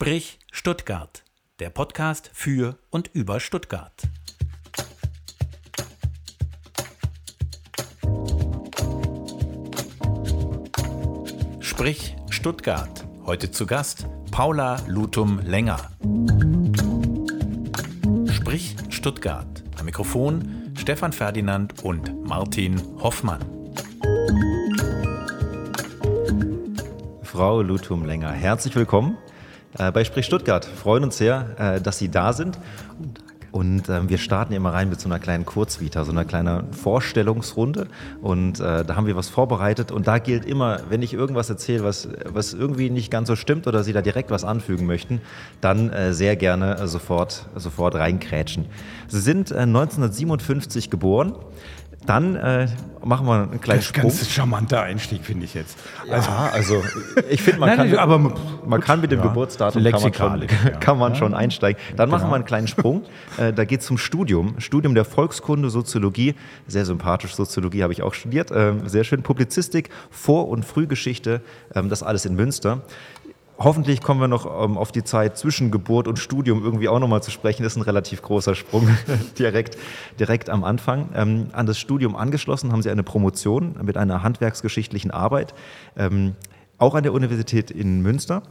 Sprich Stuttgart, der Podcast für und über Stuttgart. Sprich Stuttgart. Heute zu Gast Paula Lutum Länger. Sprich Stuttgart. Am Mikrofon Stefan Ferdinand und Martin Hoffmann. Frau Lutum Länger, herzlich willkommen äh, bei Sprich Stuttgart. Freuen uns sehr, äh, dass Sie da sind. Und äh, wir starten immer rein mit so einer kleinen Kurzvita, so einer kleinen Vorstellungsrunde. Und äh, da haben wir was vorbereitet. Und da gilt immer, wenn ich irgendwas erzähle, was, was irgendwie nicht ganz so stimmt oder Sie da direkt was anfügen möchten, dann äh, sehr gerne sofort, sofort reinkrätschen. Sie sind 1957 äh, geboren. Dann äh, machen wir einen kleinen Sprung. Ganz charmanter Einstieg, finde ich jetzt. Also, ja, also ich finde, man, kann, aber, man kann mit dem ja, Geburtsdatum kann man, schon, kann man schon einsteigen. Dann genau. machen wir einen kleinen Sprung. Äh, da geht es zum Studium. Studium der Volkskunde, Soziologie. Sehr sympathisch, Soziologie habe ich auch studiert. Ähm, sehr schön. Publizistik, Vor- und Frühgeschichte. Ähm, das alles in Münster. Hoffentlich kommen wir noch ähm, auf die Zeit zwischen Geburt und Studium irgendwie auch nochmal zu sprechen. Das ist ein relativ großer Sprung direkt, direkt am Anfang. Ähm, an das Studium angeschlossen haben Sie eine Promotion mit einer handwerksgeschichtlichen Arbeit, ähm, auch an der Universität in Münster.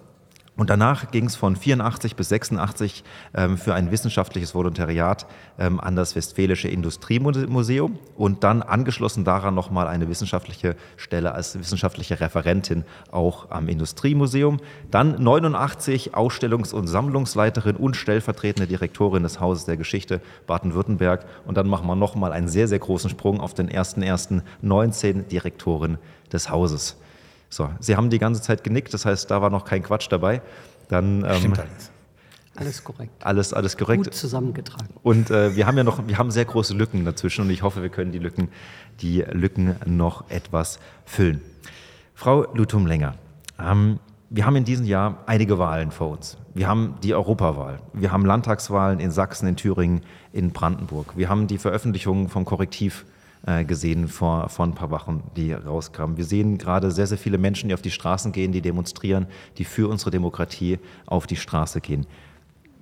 Und danach ging es von 84 bis 86 ähm, für ein wissenschaftliches Volontariat ähm, an das Westfälische Industriemuseum und dann angeschlossen daran nochmal eine wissenschaftliche Stelle als wissenschaftliche Referentin auch am Industriemuseum. Dann 89 Ausstellungs- und Sammlungsleiterin und stellvertretende Direktorin des Hauses der Geschichte Baden-Württemberg. Und dann machen wir nochmal einen sehr, sehr großen Sprung auf den 1.1.19 Direktorin des Hauses. So, Sie haben die ganze Zeit genickt, das heißt, da war noch kein Quatsch dabei. Dann, ähm, Stimmt alles. Alles korrekt. Alles, alles korrekt. Gut zusammengetragen. Und äh, wir haben ja noch, wir haben sehr große Lücken dazwischen und ich hoffe, wir können die Lücken, die Lücken noch etwas füllen. Frau Lutum-Länger, ähm, wir haben in diesem Jahr einige Wahlen vor uns. Wir haben die Europawahl, wir haben Landtagswahlen in Sachsen, in Thüringen, in Brandenburg. Wir haben die Veröffentlichung vom Korrektiv gesehen vor, vor ein paar Wochen, die rauskamen. Wir sehen gerade sehr, sehr viele Menschen, die auf die Straßen gehen, die demonstrieren, die für unsere Demokratie auf die Straße gehen.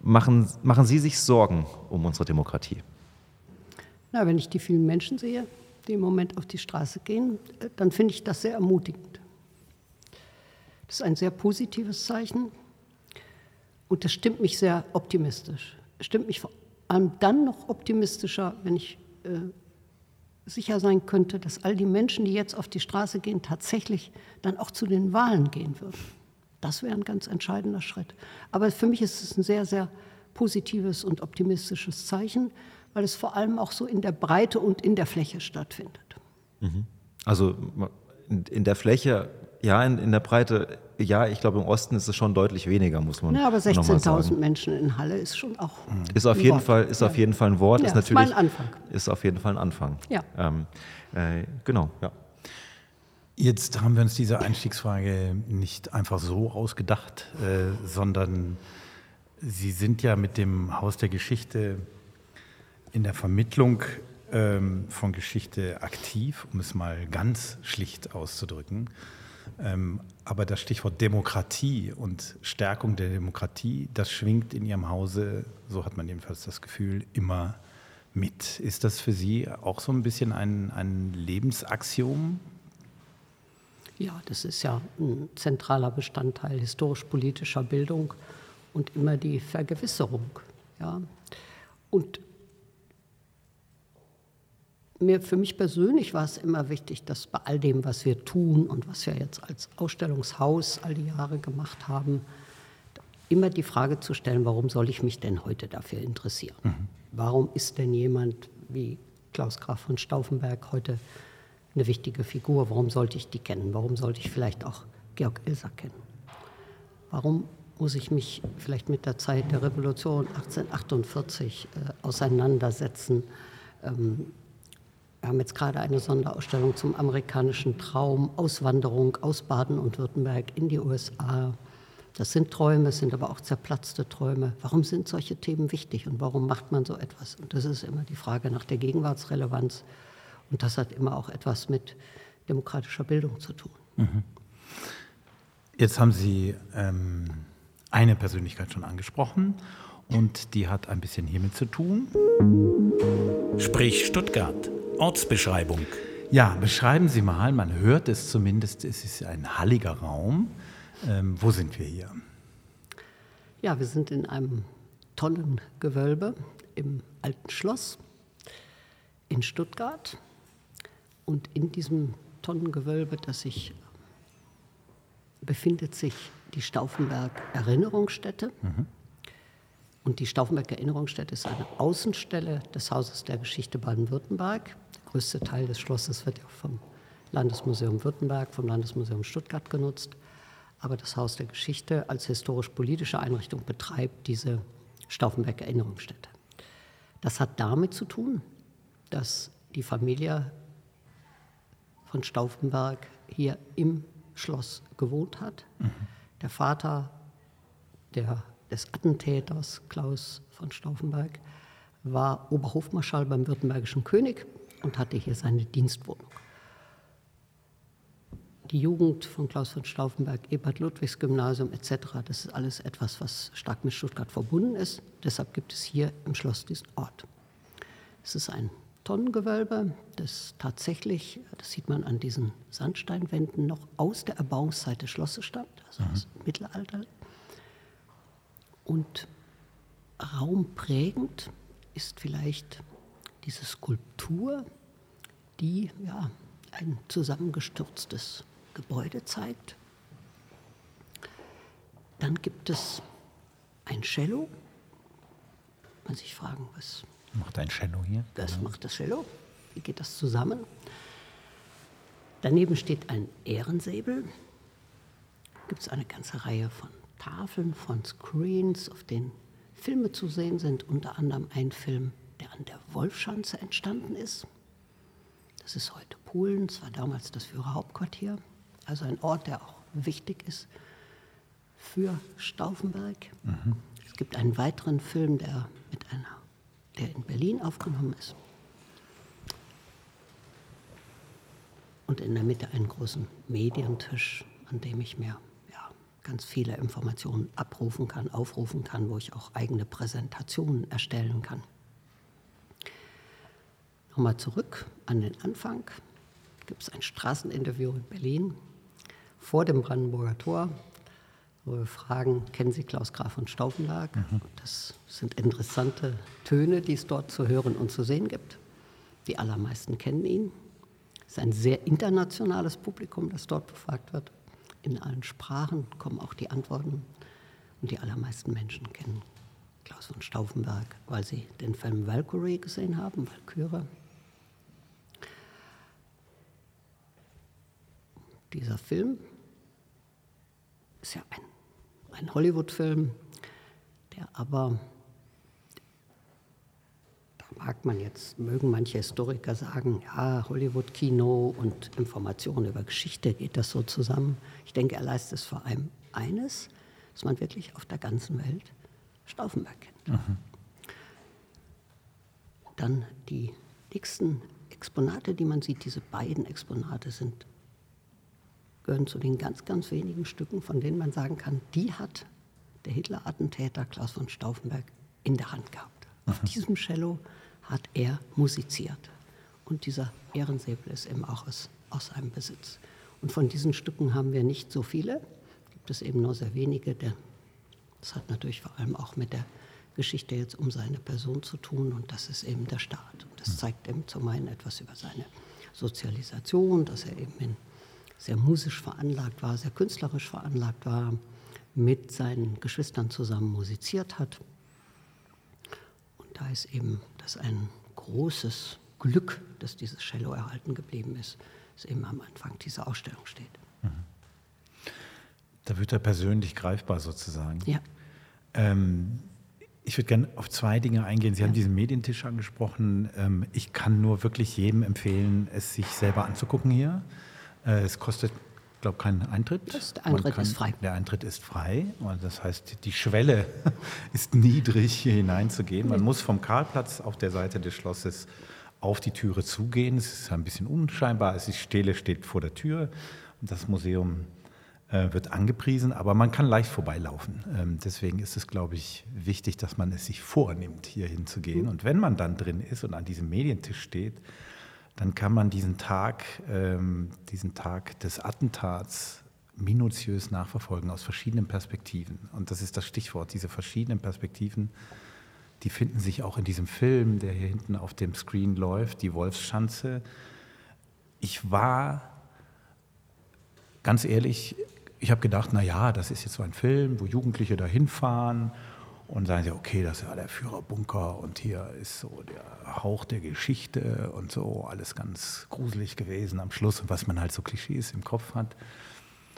Machen, machen Sie sich Sorgen um unsere Demokratie? Na, wenn ich die vielen Menschen sehe, die im Moment auf die Straße gehen, äh, dann finde ich das sehr ermutigend. Das ist ein sehr positives Zeichen und das stimmt mich sehr optimistisch. Stimmt mich vor allem dann noch optimistischer, wenn ich äh, sicher sein könnte, dass all die Menschen, die jetzt auf die Straße gehen, tatsächlich dann auch zu den Wahlen gehen würden. Das wäre ein ganz entscheidender Schritt. Aber für mich ist es ein sehr, sehr positives und optimistisches Zeichen, weil es vor allem auch so in der Breite und in der Fläche stattfindet. Mhm. Also in der Fläche ja, in, in der Breite, ja, ich glaube, im Osten ist es schon deutlich weniger, muss man Ja, aber 16.000 Menschen in Halle ist schon auch. Ist auf, jeden Fall, ist ja. auf jeden Fall ein Wort. Ja, ist natürlich. Ist mal ein Anfang. Ist auf jeden Fall ein Anfang. Ja. Ähm, äh, genau, ja. Jetzt haben wir uns diese Einstiegsfrage nicht einfach so ausgedacht, äh, sondern Sie sind ja mit dem Haus der Geschichte in der Vermittlung ähm, von Geschichte aktiv, um es mal ganz schlicht auszudrücken. Ähm, aber das Stichwort Demokratie und Stärkung der Demokratie, das schwingt in Ihrem Hause, so hat man jedenfalls das Gefühl, immer mit. Ist das für Sie auch so ein bisschen ein, ein Lebensaxiom? Ja, das ist ja ein zentraler Bestandteil historisch-politischer Bildung und immer die Vergewisserung. Ja. Und mir, für mich persönlich war es immer wichtig, dass bei all dem, was wir tun und was wir jetzt als Ausstellungshaus all die Jahre gemacht haben, immer die Frage zu stellen, warum soll ich mich denn heute dafür interessieren? Mhm. Warum ist denn jemand wie Klaus Graf von Stauffenberg heute eine wichtige Figur? Warum sollte ich die kennen? Warum sollte ich vielleicht auch Georg Ilser kennen? Warum muss ich mich vielleicht mit der Zeit der Revolution 1848 äh, auseinandersetzen? Ähm, wir haben jetzt gerade eine Sonderausstellung zum amerikanischen Traum, Auswanderung aus Baden und Württemberg in die USA. Das sind Träume, es sind aber auch zerplatzte Träume. Warum sind solche Themen wichtig und warum macht man so etwas? Und das ist immer die Frage nach der Gegenwartsrelevanz. Und das hat immer auch etwas mit demokratischer Bildung zu tun. Mhm. Jetzt haben Sie ähm, eine Persönlichkeit schon angesprochen und die hat ein bisschen hiermit zu tun. Sprich Stuttgart. Ortsbeschreibung. Ja, beschreiben Sie mal, man hört es zumindest, es ist ein halliger Raum. Ähm, wo sind wir hier? Ja, wir sind in einem Tonnengewölbe im Alten Schloss in Stuttgart. Und in diesem Tonnengewölbe, das sich befindet sich die Stauffenberg Erinnerungsstätte. Mhm. Und die Stauffenberg Erinnerungsstätte ist eine Außenstelle des Hauses der Geschichte Baden-Württemberg. Der größte Teil des Schlosses wird ja vom Landesmuseum Württemberg, vom Landesmuseum Stuttgart genutzt. Aber das Haus der Geschichte als historisch-politische Einrichtung betreibt diese Stauffenberg Erinnerungsstätte. Das hat damit zu tun, dass die Familie von Stauffenberg hier im Schloss gewohnt hat. Mhm. Der Vater der des Attentäters Klaus von Stauffenberg, war Oberhofmarschall beim württembergischen König und hatte hier seine Dienstwohnung. Die Jugend von Klaus von Stauffenberg, Ebert Ludwigs Gymnasium etc., das ist alles etwas, was stark mit Stuttgart verbunden ist. Deshalb gibt es hier im Schloss diesen Ort. Es ist ein Tonnengewölbe, das tatsächlich, das sieht man an diesen Sandsteinwänden, noch aus der Erbauungszeit des Schlosses stammt, also mhm. aus dem Mittelalter. Und raumprägend ist vielleicht diese Skulptur, die ja, ein zusammengestürztes Gebäude zeigt. Dann gibt es ein Cello. Man sich fragen, was macht ein Cello hier? Das genau. macht das Cello. Wie geht das zusammen? Daneben steht ein Ehrensäbel. Gibt es eine ganze Reihe von Tafeln von Screens, auf denen Filme zu sehen sind, unter anderem ein Film, der an der Wolfschanze entstanden ist. Das ist heute Polen, das war damals das Führerhauptquartier, also ein Ort, der auch wichtig ist für Stauffenberg. Mhm. Es gibt einen weiteren Film, der, mit einer, der in Berlin aufgenommen ist. Und in der Mitte einen großen Medientisch, an dem ich mir ganz viele Informationen abrufen kann, aufrufen kann, wo ich auch eigene Präsentationen erstellen kann. Nochmal zurück an den Anfang. Gibt es ein Straßeninterview in Berlin vor dem Brandenburger Tor, wo wir fragen, kennen Sie Klaus Graf von Stauffenberg? Mhm. Das sind interessante Töne, die es dort zu hören und zu sehen gibt. Die allermeisten kennen ihn. Es ist ein sehr internationales Publikum, das dort befragt wird in allen Sprachen kommen auch die Antworten. Und die allermeisten Menschen kennen Klaus von Stauffenberg, weil sie den Film Valkyrie gesehen haben, Valkyrie. Dieser Film ist ja ein, ein Hollywood-Film, der aber mag man jetzt, mögen manche Historiker sagen, ja, Hollywood-Kino und Informationen über Geschichte, geht das so zusammen? Ich denke, er leistet vor allem eines, dass man wirklich auf der ganzen Welt Stauffenberg kennt. Mhm. Dann die nächsten Exponate, die man sieht, diese beiden Exponate sind, gehören zu den ganz, ganz wenigen Stücken, von denen man sagen kann, die hat der Hitler-Attentäter Klaus von Stauffenberg in der Hand gehabt. Mhm. Auf diesem Cello hat er musiziert. Und dieser Ehrensäbel ist eben auch aus, aus seinem Besitz. Und von diesen Stücken haben wir nicht so viele, gibt es eben nur sehr wenige. das hat natürlich vor allem auch mit der Geschichte jetzt um seine Person zu tun und das ist eben der Staat. Und das zeigt eben zum einen etwas über seine Sozialisation, dass er eben in, sehr musisch veranlagt war, sehr künstlerisch veranlagt war, mit seinen Geschwistern zusammen musiziert hat da ist eben das ein großes Glück, dass dieses Cello erhalten geblieben ist, dass eben am Anfang dieser Ausstellung steht. Mhm. Da wird er persönlich greifbar sozusagen. Ja. Ähm, ich würde gerne auf zwei Dinge eingehen. Sie ja. haben diesen Medientisch angesprochen. Ähm, ich kann nur wirklich jedem empfehlen, es sich selber anzugucken hier. Äh, es kostet glaube, kein Eintritt. Das, der Eintritt kann, ist frei. Der Eintritt ist frei. Das heißt, die Schwelle ist niedrig, hier hineinzugehen. Man muss vom Karlplatz auf der Seite des Schlosses auf die Türe zugehen. Es ist ein bisschen unscheinbar. Es ist Stele steht vor der Tür und das Museum äh, wird angepriesen, aber man kann leicht vorbeilaufen. Ähm, deswegen ist es, glaube ich, wichtig, dass man es sich vornimmt, hier hinzugehen. Und wenn man dann drin ist und an diesem Medientisch steht, dann kann man diesen Tag, ähm, diesen Tag des Attentats minutiös nachverfolgen aus verschiedenen Perspektiven. Und das ist das Stichwort, diese verschiedenen Perspektiven, die finden sich auch in diesem Film, der hier hinten auf dem Screen läuft, die Wolfschanze. Ich war ganz ehrlich ich habe gedacht, na ja, das ist jetzt so ein Film, wo Jugendliche da hinfahren und sagen sie, okay, das ja der Führerbunker und hier ist so der Hauch der Geschichte und so, alles ganz gruselig gewesen am Schluss und was man halt so Klischees im Kopf hat.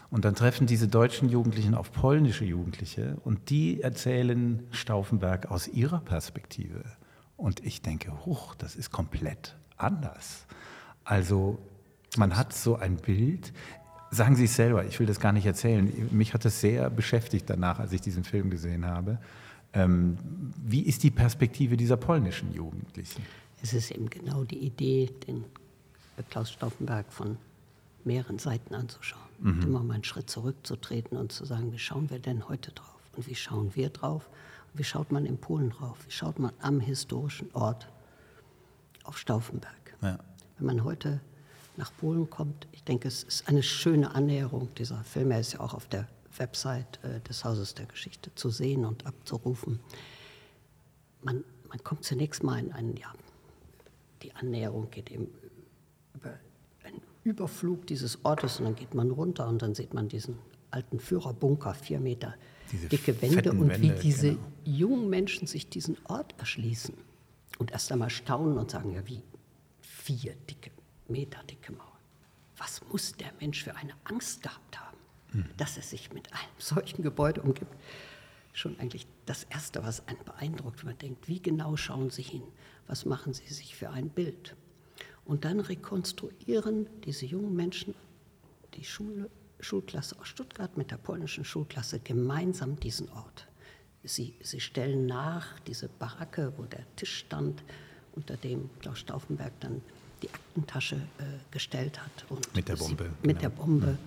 Und dann treffen diese deutschen Jugendlichen auf polnische Jugendliche und die erzählen Stauffenberg aus ihrer Perspektive. Und ich denke, huch, das ist komplett anders. Also man hat so ein Bild. Sagen Sie es selber, ich will das gar nicht erzählen. Mich hat es sehr beschäftigt danach, als ich diesen Film gesehen habe. Ähm, wie ist die Perspektive dieser polnischen Jugendlichen? Es ist eben genau die Idee, den Klaus Stauffenberg von mehreren Seiten anzuschauen. Mhm. immer mal einen Schritt zurückzutreten und zu sagen, wie schauen wir denn heute drauf? Und wie schauen wir drauf? Und wie schaut man in Polen drauf? Wie schaut man am historischen Ort auf Stauffenberg? Ja. Wenn man heute nach Polen kommt. Ich denke, es ist eine schöne Annäherung dieser Film. Er ist ja auch auf der Website äh, des Hauses der Geschichte zu sehen und abzurufen. Man, man kommt zunächst mal in einen, ja, die Annäherung geht eben über einen Überflug dieses Ortes und dann geht man runter und dann sieht man diesen alten Führerbunker, vier Meter diese dicke Wände und Wände, wie diese genau. jungen Menschen sich diesen Ort erschließen und erst einmal staunen und sagen, ja wie, vier dicke Meter dicke Mauer. Was muss der Mensch für eine Angst gehabt haben. Dass er sich mit einem solchen Gebäude umgibt? Schon eigentlich das Erste, was einen beeindruckt, wenn man denkt, wie genau schauen Sie hin? Was machen Sie sich für ein Bild? Und dann rekonstruieren diese jungen Menschen die Schule, Schulklasse aus Stuttgart mit der polnischen Schulklasse gemeinsam diesen Ort. Sie, sie stellen nach diese Baracke, wo der Tisch stand, unter dem Klaus Stauffenberg dann die Aktentasche äh, gestellt hat. Und mit der Bombe. Sie, mit genau. der Bombe.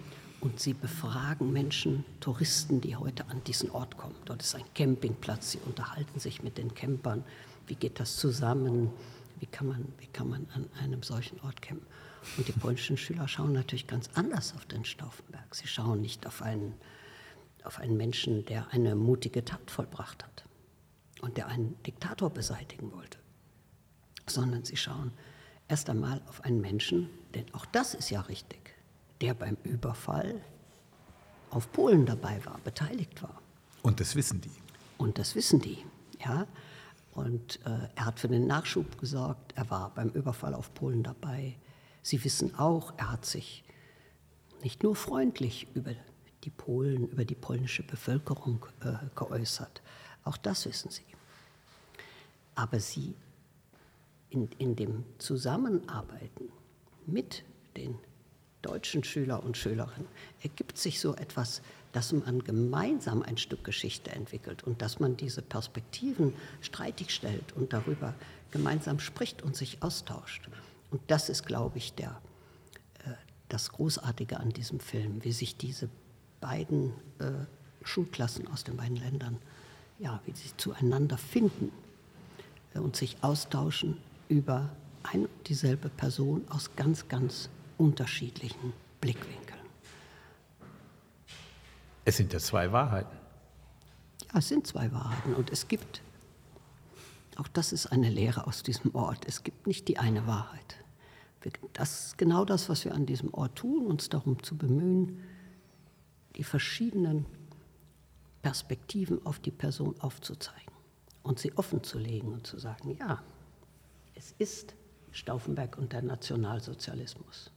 Und sie befragen Menschen, Touristen, die heute an diesen Ort kommen. Dort ist ein Campingplatz. Sie unterhalten sich mit den Campern. Wie geht das zusammen? Wie kann man, wie kann man an einem solchen Ort campen? Und die polnischen Schüler schauen natürlich ganz anders auf den Stauffenberg. Sie schauen nicht auf einen, auf einen Menschen, der eine mutige Tat vollbracht hat und der einen Diktator beseitigen wollte, sondern sie schauen erst einmal auf einen Menschen, denn auch das ist ja richtig, der beim Überfall auf Polen dabei war, beteiligt war. Und das wissen die. Und das wissen die, ja. Und äh, er hat für den Nachschub gesorgt, er war beim Überfall auf Polen dabei. Sie wissen auch, er hat sich nicht nur freundlich über die Polen, über die polnische Bevölkerung äh, geäußert. Auch das wissen sie. Aber sie in, in dem Zusammenarbeiten mit den deutschen Schüler und Schülerinnen ergibt sich so etwas, dass man gemeinsam ein Stück Geschichte entwickelt und dass man diese Perspektiven streitig stellt und darüber gemeinsam spricht und sich austauscht. Und das ist, glaube ich, der, äh, das Großartige an diesem Film, wie sich diese beiden äh, Schulklassen aus den beiden Ländern, ja, wie sie zueinander finden äh, und sich austauschen über ein und dieselbe Person aus ganz, ganz unterschiedlichen Blickwinkeln. Es sind ja zwei Wahrheiten. Ja, es sind zwei Wahrheiten und es gibt, auch das ist eine Lehre aus diesem Ort, es gibt nicht die eine Wahrheit. Das ist genau das, was wir an diesem Ort tun, uns darum zu bemühen, die verschiedenen Perspektiven auf die Person aufzuzeigen und sie offen zu legen und zu sagen, ja, es ist Stauffenberg und der Nationalsozialismus.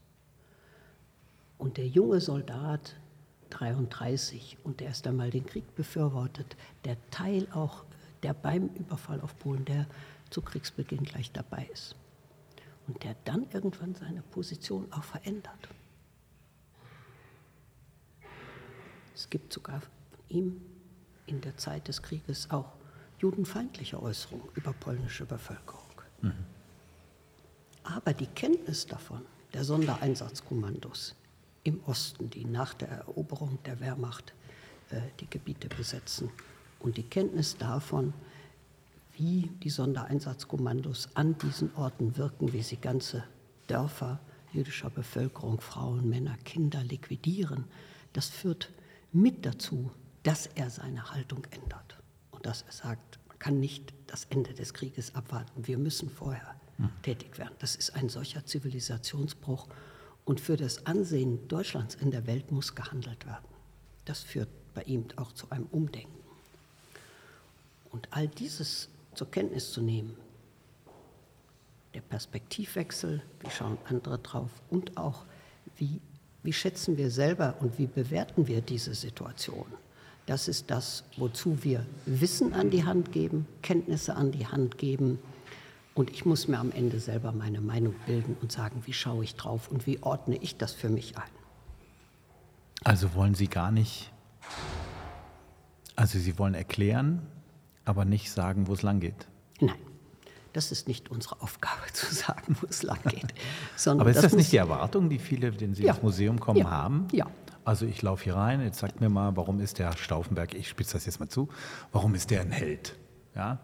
Und der junge Soldat 33 und der erst einmal den Krieg befürwortet, der Teil auch, der beim Überfall auf Polen, der zu Kriegsbeginn gleich dabei ist. Und der dann irgendwann seine Position auch verändert. Es gibt sogar von ihm in der Zeit des Krieges auch judenfeindliche Äußerungen über polnische Bevölkerung. Aber die Kenntnis davon, der Sondereinsatzkommandos, im Osten, die nach der Eroberung der Wehrmacht äh, die Gebiete besetzen. Und die Kenntnis davon, wie die Sondereinsatzkommandos an diesen Orten wirken, wie sie ganze Dörfer jüdischer Bevölkerung, Frauen, Männer, Kinder liquidieren, das führt mit dazu, dass er seine Haltung ändert und dass er sagt, man kann nicht das Ende des Krieges abwarten, wir müssen vorher hm. tätig werden. Das ist ein solcher Zivilisationsbruch und für das Ansehen Deutschlands in der Welt muss gehandelt werden. Das führt bei ihm auch zu einem Umdenken. Und all dieses zur Kenntnis zu nehmen, der Perspektivwechsel, wie schauen andere drauf und auch, wie, wie schätzen wir selber und wie bewerten wir diese Situation. Das ist das, wozu wir Wissen an die Hand geben, Kenntnisse an die Hand geben. Und ich muss mir am Ende selber meine Meinung bilden und sagen, wie schaue ich drauf und wie ordne ich das für mich ein. Also wollen Sie gar nicht, also Sie wollen erklären, aber nicht sagen, wo es lang geht. Nein. Das ist nicht unsere Aufgabe zu sagen, wo es lang geht. Aber ist das, das nicht die Erwartung, die viele, denen Sie ja. ins Museum kommen, ja. haben? Ja. Also ich laufe hier rein, jetzt sagt mir mal, warum ist der Stauffenberg, ich spitze das jetzt mal zu, warum ist der ein Held? Ja?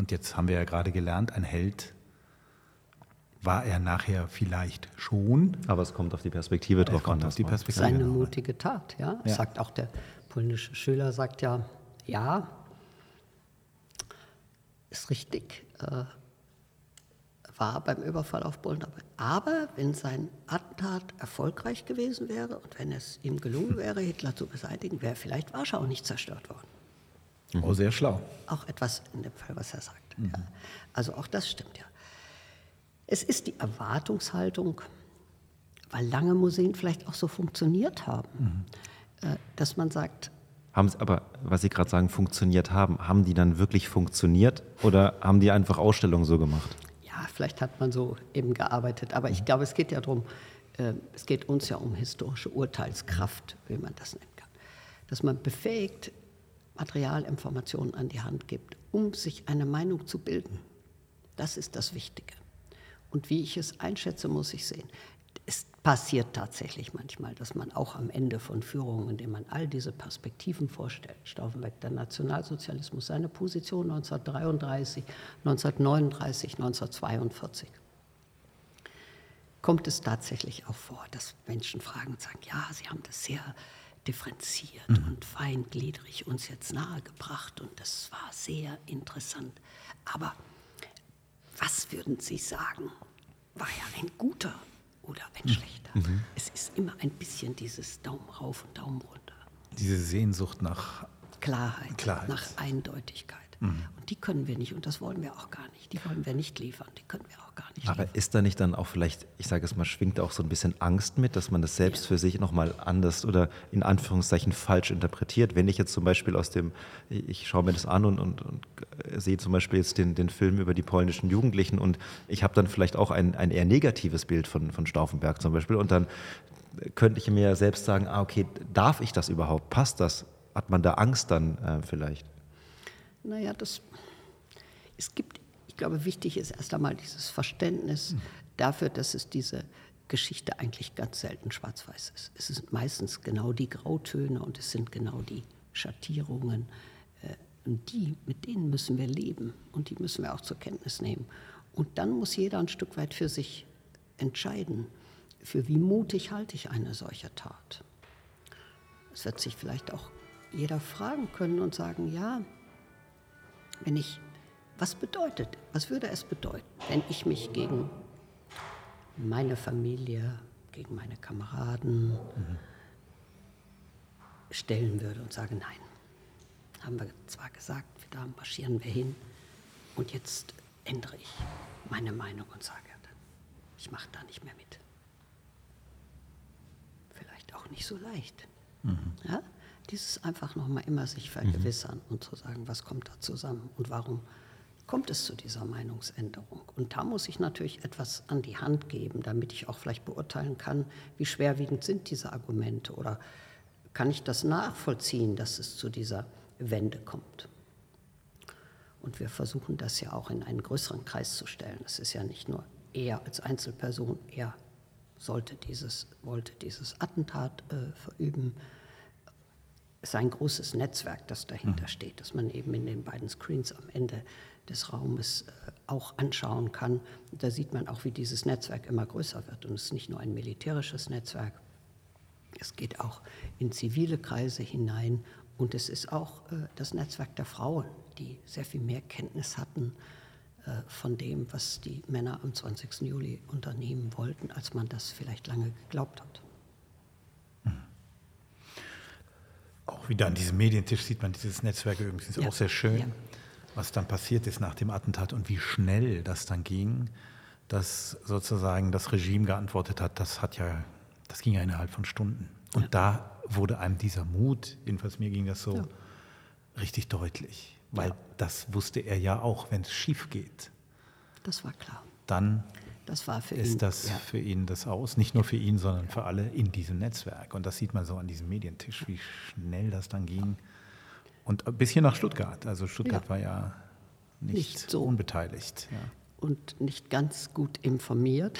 Und jetzt haben wir ja gerade gelernt, ein Held war er nachher vielleicht schon. Aber es kommt auf die Perspektive drauf an. Auf die Perspektive Seine mutige Tat, ja? ja. Sagt auch der polnische Schüler, sagt ja, ja, ist richtig, äh, war beim Überfall auf Polen dabei. Aber wenn sein Attentat erfolgreich gewesen wäre und wenn es ihm gelungen wäre, Hitler zu beseitigen, wäre vielleicht Warschau nicht zerstört worden. Mhm. Oh, sehr schlau. Auch etwas in dem Fall, was er sagt. Mhm. Ja. Also auch das stimmt ja. Es ist die Erwartungshaltung, weil lange Museen vielleicht auch so funktioniert haben, mhm. äh, dass man sagt, haben sie aber, was Sie gerade sagen, funktioniert haben, haben die dann wirklich funktioniert oder haben die einfach Ausstellungen so gemacht? Ja, vielleicht hat man so eben gearbeitet, aber ich glaube, es geht ja darum, äh, es geht uns ja um historische Urteilskraft, wie man das nennen kann. Dass man befähigt, Materialinformationen an die Hand gibt, um sich eine Meinung zu bilden. Das ist das Wichtige. Und wie ich es einschätze, muss ich sehen es passiert tatsächlich manchmal, dass man auch am Ende von Führungen, in denen man all diese Perspektiven vorstellt, Stauffenberg, der Nationalsozialismus, seine Position 1933, 1939, 1942, kommt es tatsächlich auch vor, dass Menschen fragen und sagen, ja, Sie haben das sehr differenziert mhm. und feingliedrig uns jetzt nahegebracht und das war sehr interessant. Aber was würden Sie sagen, war ja ein guter oder ein mhm. schlechter. Mhm. Es ist immer ein bisschen dieses Daumen rauf und Daumen runter. Diese Sehnsucht nach Klarheit, Klarheit. nach Eindeutigkeit. Mhm. Und die können wir nicht und das wollen wir auch gar nicht. Die wollen wir nicht liefern, die können wir auch gar nicht Aber liefern. ist da nicht dann auch vielleicht, ich sage es mal, schwingt auch so ein bisschen Angst mit, dass man das selbst ja. für sich nochmal anders oder in Anführungszeichen falsch interpretiert? Wenn ich jetzt zum Beispiel aus dem, ich schaue mir das an und, und, und sehe zum Beispiel jetzt den, den Film über die polnischen Jugendlichen und ich habe dann vielleicht auch ein, ein eher negatives Bild von, von Stauffenberg zum Beispiel und dann könnte ich mir selbst sagen, ah, okay, darf ich das überhaupt? Passt das? Hat man da Angst dann äh, vielleicht? Naja, das, es gibt, ich glaube, wichtig ist erst einmal dieses Verständnis mhm. dafür, dass es diese Geschichte eigentlich ganz selten schwarz-weiß ist. Es sind meistens genau die Grautöne und es sind genau die Schattierungen. Äh, und die, mit denen müssen wir leben und die müssen wir auch zur Kenntnis nehmen. Und dann muss jeder ein Stück weit für sich entscheiden, für wie mutig halte ich eine solche Tat. Es wird sich vielleicht auch jeder fragen können und sagen, ja, wenn ich, was bedeutet, was würde es bedeuten, wenn ich mich gegen meine Familie, gegen meine Kameraden mhm. stellen würde und sage, nein, haben wir zwar gesagt, da marschieren wir hin und jetzt ändere ich meine Meinung und sage, ich mache da nicht mehr mit. Vielleicht auch nicht so leicht. Mhm. Ja? Dieses einfach nochmal immer sich vergewissern mhm. und zu sagen, was kommt da zusammen und warum kommt es zu dieser Meinungsänderung. Und da muss ich natürlich etwas an die Hand geben, damit ich auch vielleicht beurteilen kann, wie schwerwiegend sind diese Argumente oder kann ich das nachvollziehen, dass es zu dieser Wende kommt. Und wir versuchen das ja auch in einen größeren Kreis zu stellen. Es ist ja nicht nur er als Einzelperson, er sollte dieses, wollte dieses Attentat äh, verüben. Es ist ein großes Netzwerk, das dahinter mhm. steht, das man eben in den beiden Screens am Ende des Raumes äh, auch anschauen kann. Da sieht man auch, wie dieses Netzwerk immer größer wird. Und es ist nicht nur ein militärisches Netzwerk, es geht auch in zivile Kreise hinein und es ist auch äh, das Netzwerk der Frauen, die sehr viel mehr Kenntnis hatten äh, von dem, was die Männer am 20. Juli unternehmen wollten, als man das vielleicht lange geglaubt hat. Mhm. Auch wieder an diesem Medientisch sieht man dieses Netzwerk übrigens ja. auch sehr schön, ja. was dann passiert ist nach dem Attentat und wie schnell das dann ging, dass sozusagen das Regime geantwortet hat, das hat ja, das ging ja innerhalb von Stunden. Und ja. da wurde einem dieser Mut, jedenfalls mir ging das so richtig deutlich, weil das wusste er ja auch, wenn es schief geht. Das war klar. Dann ist ihn, das für ihn das aus, nicht nur für ihn, sondern für alle in diesem Netzwerk. Und das sieht man so an diesem Medientisch, wie schnell das dann ging. Und bis hier nach Stuttgart. Also Stuttgart war ja nicht, nicht so unbeteiligt. Und nicht ganz gut informiert.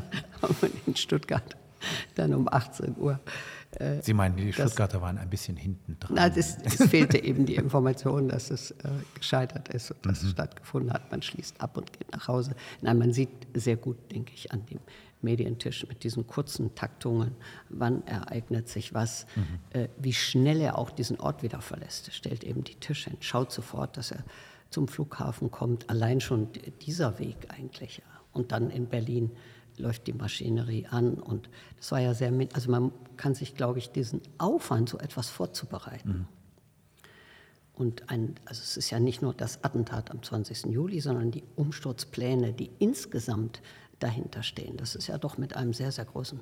in Stuttgart dann um 18 Uhr. Äh, Sie meinen, die Stuttgarter das, waren ein bisschen hinten dran? Nein, es, es fehlte eben die Information, dass es äh, gescheitert ist und dass mhm. es stattgefunden hat. Man schließt ab und geht nach Hause. Nein, man sieht sehr gut, denke ich, an dem Medientisch mit diesen kurzen Taktungen, wann ereignet sich was, mhm. äh, wie schnell er auch diesen Ort wieder verlässt. Er stellt eben die Tische hin, schaut sofort, dass er zum Flughafen kommt. Allein schon dieser Weg eigentlich. Und dann in Berlin läuft die Maschinerie an. Und das war ja sehr, also man kann sich, glaube ich, diesen Aufwand, so etwas vorzubereiten. Mhm. Und ein, also es ist ja nicht nur das Attentat am 20. Juli, sondern die Umsturzpläne, die insgesamt dahinter stehen. Das ist ja doch mit einem sehr, sehr großen,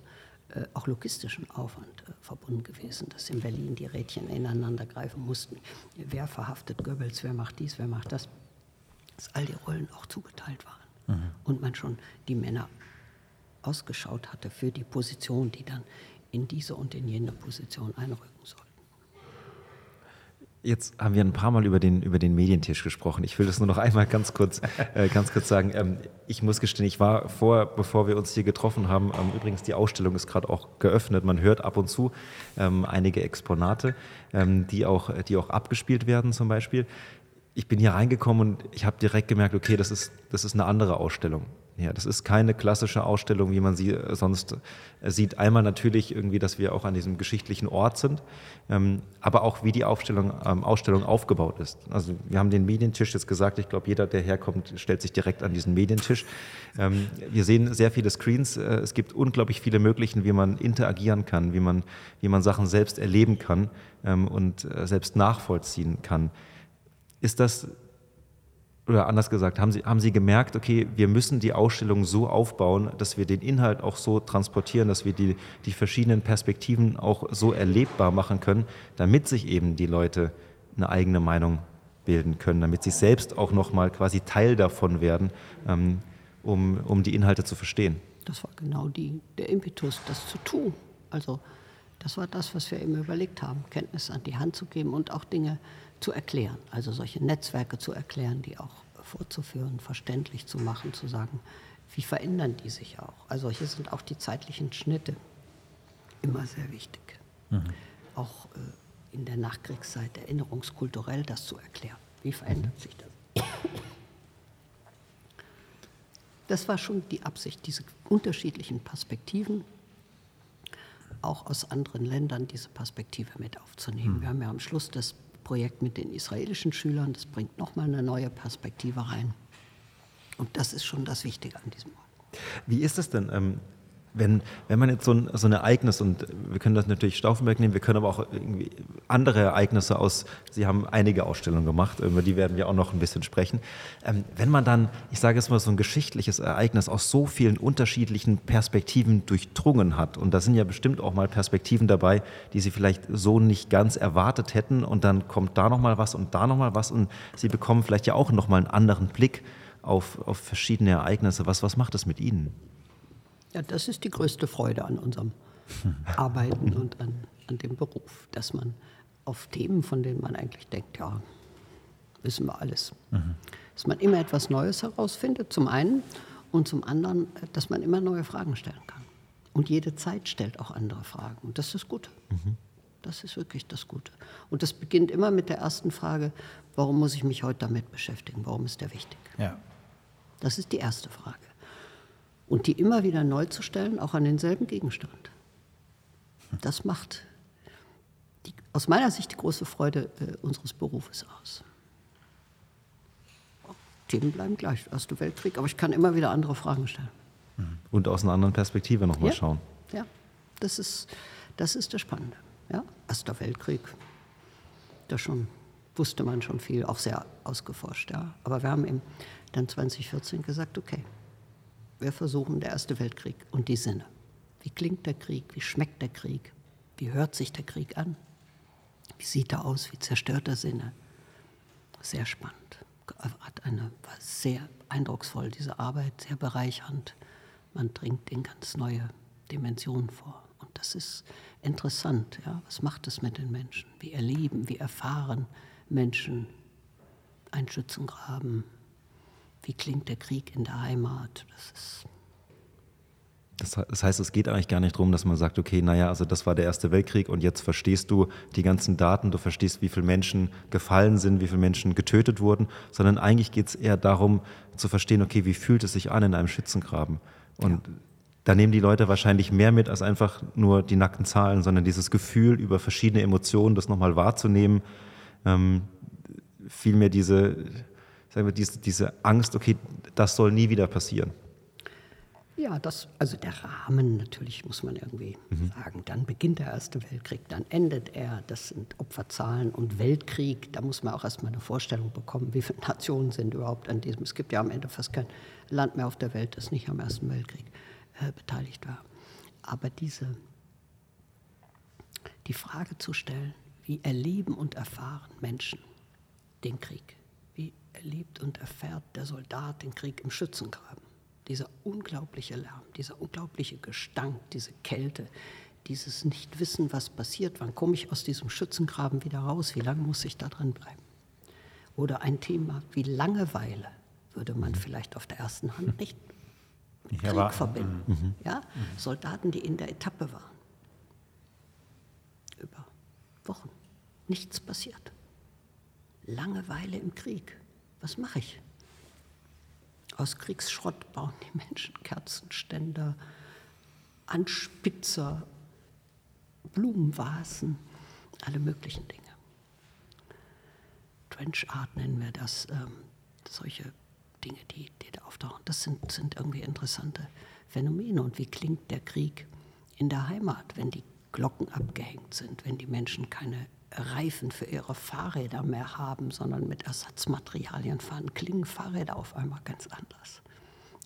äh, auch logistischen Aufwand äh, verbunden gewesen, dass in Berlin die Rädchen ineinander greifen mussten. Wer verhaftet Goebbels, wer macht dies, wer macht das? Dass all die Rollen auch zugeteilt waren. Mhm. Und man schon die Männer ausgeschaut hatte für die Position, die dann in diese und in jene Position einrücken sollten. Jetzt haben wir ein paar Mal über den, über den Medientisch gesprochen. Ich will das nur noch einmal ganz kurz, äh, ganz kurz sagen. Ähm, ich muss gestehen, ich war vor, bevor wir uns hier getroffen haben, ähm, übrigens die Ausstellung ist gerade auch geöffnet. Man hört ab und zu ähm, einige Exponate, ähm, die, auch, die auch abgespielt werden zum Beispiel. Ich bin hier reingekommen und ich habe direkt gemerkt, okay, das ist, das ist eine andere Ausstellung. Ja, das ist keine klassische Ausstellung, wie man sie äh, sonst äh, sieht. Einmal natürlich irgendwie, dass wir auch an diesem geschichtlichen Ort sind, ähm, aber auch wie die Aufstellung, ähm, Ausstellung aufgebaut ist. Also wir haben den Medientisch jetzt gesagt. Ich glaube, jeder, der herkommt, stellt sich direkt an diesen Medientisch. Ähm, wir sehen sehr viele Screens. Äh, es gibt unglaublich viele Möglichkeiten, wie man interagieren kann, wie man, wie man Sachen selbst erleben kann und selbst nachvollziehen kann. Ist das oder anders gesagt, haben Sie, haben Sie gemerkt, okay, wir müssen die Ausstellung so aufbauen, dass wir den Inhalt auch so transportieren, dass wir die, die verschiedenen Perspektiven auch so erlebbar machen können, damit sich eben die Leute eine eigene Meinung bilden können, damit sie selbst auch nochmal quasi Teil davon werden, ähm, um, um die Inhalte zu verstehen. Das war genau die, der Impetus, das zu tun. Also das war das, was wir eben überlegt haben, Kenntnis an die Hand zu geben und auch Dinge zu erklären, also solche Netzwerke zu erklären, die auch vorzuführen, verständlich zu machen, zu sagen, wie verändern die sich auch. Also hier sind auch die zeitlichen Schnitte immer sehr wichtig. Mhm. Auch äh, in der Nachkriegszeit erinnerungskulturell das zu erklären. Wie verändert sich das? Das war schon die Absicht, diese unterschiedlichen Perspektiven auch aus anderen Ländern diese Perspektive mit aufzunehmen. Mhm. Wir haben ja am Schluss das Projekt mit den israelischen Schülern. Das bringt nochmal eine neue Perspektive rein. Und das ist schon das Wichtige an diesem Ort. Wie ist es denn? Ähm wenn, wenn man jetzt so ein, so ein Ereignis, und wir können das natürlich Stauffenberg nehmen, wir können aber auch andere Ereignisse aus, Sie haben einige Ausstellungen gemacht, über die werden wir auch noch ein bisschen sprechen. Ähm, wenn man dann, ich sage jetzt mal, so ein geschichtliches Ereignis aus so vielen unterschiedlichen Perspektiven durchdrungen hat, und da sind ja bestimmt auch mal Perspektiven dabei, die Sie vielleicht so nicht ganz erwartet hätten, und dann kommt da nochmal was und da nochmal was, und Sie bekommen vielleicht ja auch nochmal einen anderen Blick auf, auf verschiedene Ereignisse. Was, was macht das mit Ihnen? Ja, das ist die größte Freude an unserem Arbeiten und an, an dem Beruf, dass man auf Themen, von denen man eigentlich denkt, ja, wissen wir alles, mhm. dass man immer etwas Neues herausfindet, zum einen, und zum anderen, dass man immer neue Fragen stellen kann. Und jede Zeit stellt auch andere Fragen. Und das ist das Gute. Mhm. Das ist wirklich das Gute. Und das beginnt immer mit der ersten Frage, warum muss ich mich heute damit beschäftigen? Warum ist der wichtig? Ja. Das ist die erste Frage. Und die immer wieder neu zu stellen, auch an denselben Gegenstand. Das macht die, aus meiner Sicht die große Freude äh, unseres Berufes aus. Themen bleiben gleich, Erster Weltkrieg, aber ich kann immer wieder andere Fragen stellen. Und aus einer anderen Perspektive nochmal ja, schauen. Ja, das ist, das ist das Spannende. Ja? Erster Weltkrieg, da schon wusste man schon viel, auch sehr ausgeforscht. Ja? Aber wir haben eben dann 2014 gesagt, okay, wir versuchen der Erste Weltkrieg und die Sinne. Wie klingt der Krieg? Wie schmeckt der Krieg? Wie hört sich der Krieg an? Wie sieht er aus? Wie zerstört er Sinne? Sehr spannend. Hat eine, war sehr eindrucksvoll, diese Arbeit, sehr bereichernd. Man dringt in ganz neue Dimensionen vor. Und das ist interessant. Ja? Was macht es mit den Menschen? Wie erleben, wie erfahren Menschen ein Schützengraben? Wie klingt der Krieg in der Heimat? Das ist das, heißt, es geht eigentlich gar nicht darum, dass man sagt, okay, naja, also das war der Erste Weltkrieg und jetzt verstehst du die ganzen Daten, du verstehst, wie viele Menschen gefallen sind, wie viele Menschen getötet wurden, sondern eigentlich geht es eher darum zu verstehen, okay, wie fühlt es sich an in einem Schützengraben? Und ja. da nehmen die Leute wahrscheinlich mehr mit als einfach nur die nackten Zahlen, sondern dieses Gefühl über verschiedene Emotionen, das nochmal wahrzunehmen, ähm, vielmehr diese, sagen wir, diese, diese Angst, okay, das soll nie wieder passieren. Ja, das, also der Rahmen natürlich muss man irgendwie mhm. sagen. Dann beginnt der Erste Weltkrieg, dann endet er. Das sind Opferzahlen und Weltkrieg. Da muss man auch erstmal eine Vorstellung bekommen, wie viele Nationen sind überhaupt an diesem. Es gibt ja am Ende fast kein Land mehr auf der Welt, das nicht am Ersten Weltkrieg äh, beteiligt war. Aber diese, die Frage zu stellen, wie erleben und erfahren Menschen den Krieg? Erlebt und erfährt der Soldat den Krieg im Schützengraben? dieser unglaubliche Lärm, dieser unglaubliche Gestank, diese Kälte, dieses Nichtwissen, was passiert, wann komme ich aus diesem Schützengraben wieder raus, wie lange muss ich da drin bleiben. Oder ein Thema wie Langeweile würde man vielleicht auf der ersten Hand nicht mit Krieg war, verbinden. Mhm. Ja? Soldaten, die in der Etappe waren. Über Wochen. Nichts passiert. Langeweile im Krieg. Was mache ich? Aus Kriegsschrott bauen die Menschen Kerzenständer, Anspitzer, Blumenvasen, alle möglichen Dinge. Trench Art nennen wir das, ähm, solche Dinge, die, die da auftauchen. Das sind, sind irgendwie interessante Phänomene. Und wie klingt der Krieg in der Heimat, wenn die Glocken abgehängt sind, wenn die Menschen keine Reifen für ihre Fahrräder mehr haben, sondern mit Ersatzmaterialien fahren, klingen Fahrräder auf einmal ganz anders.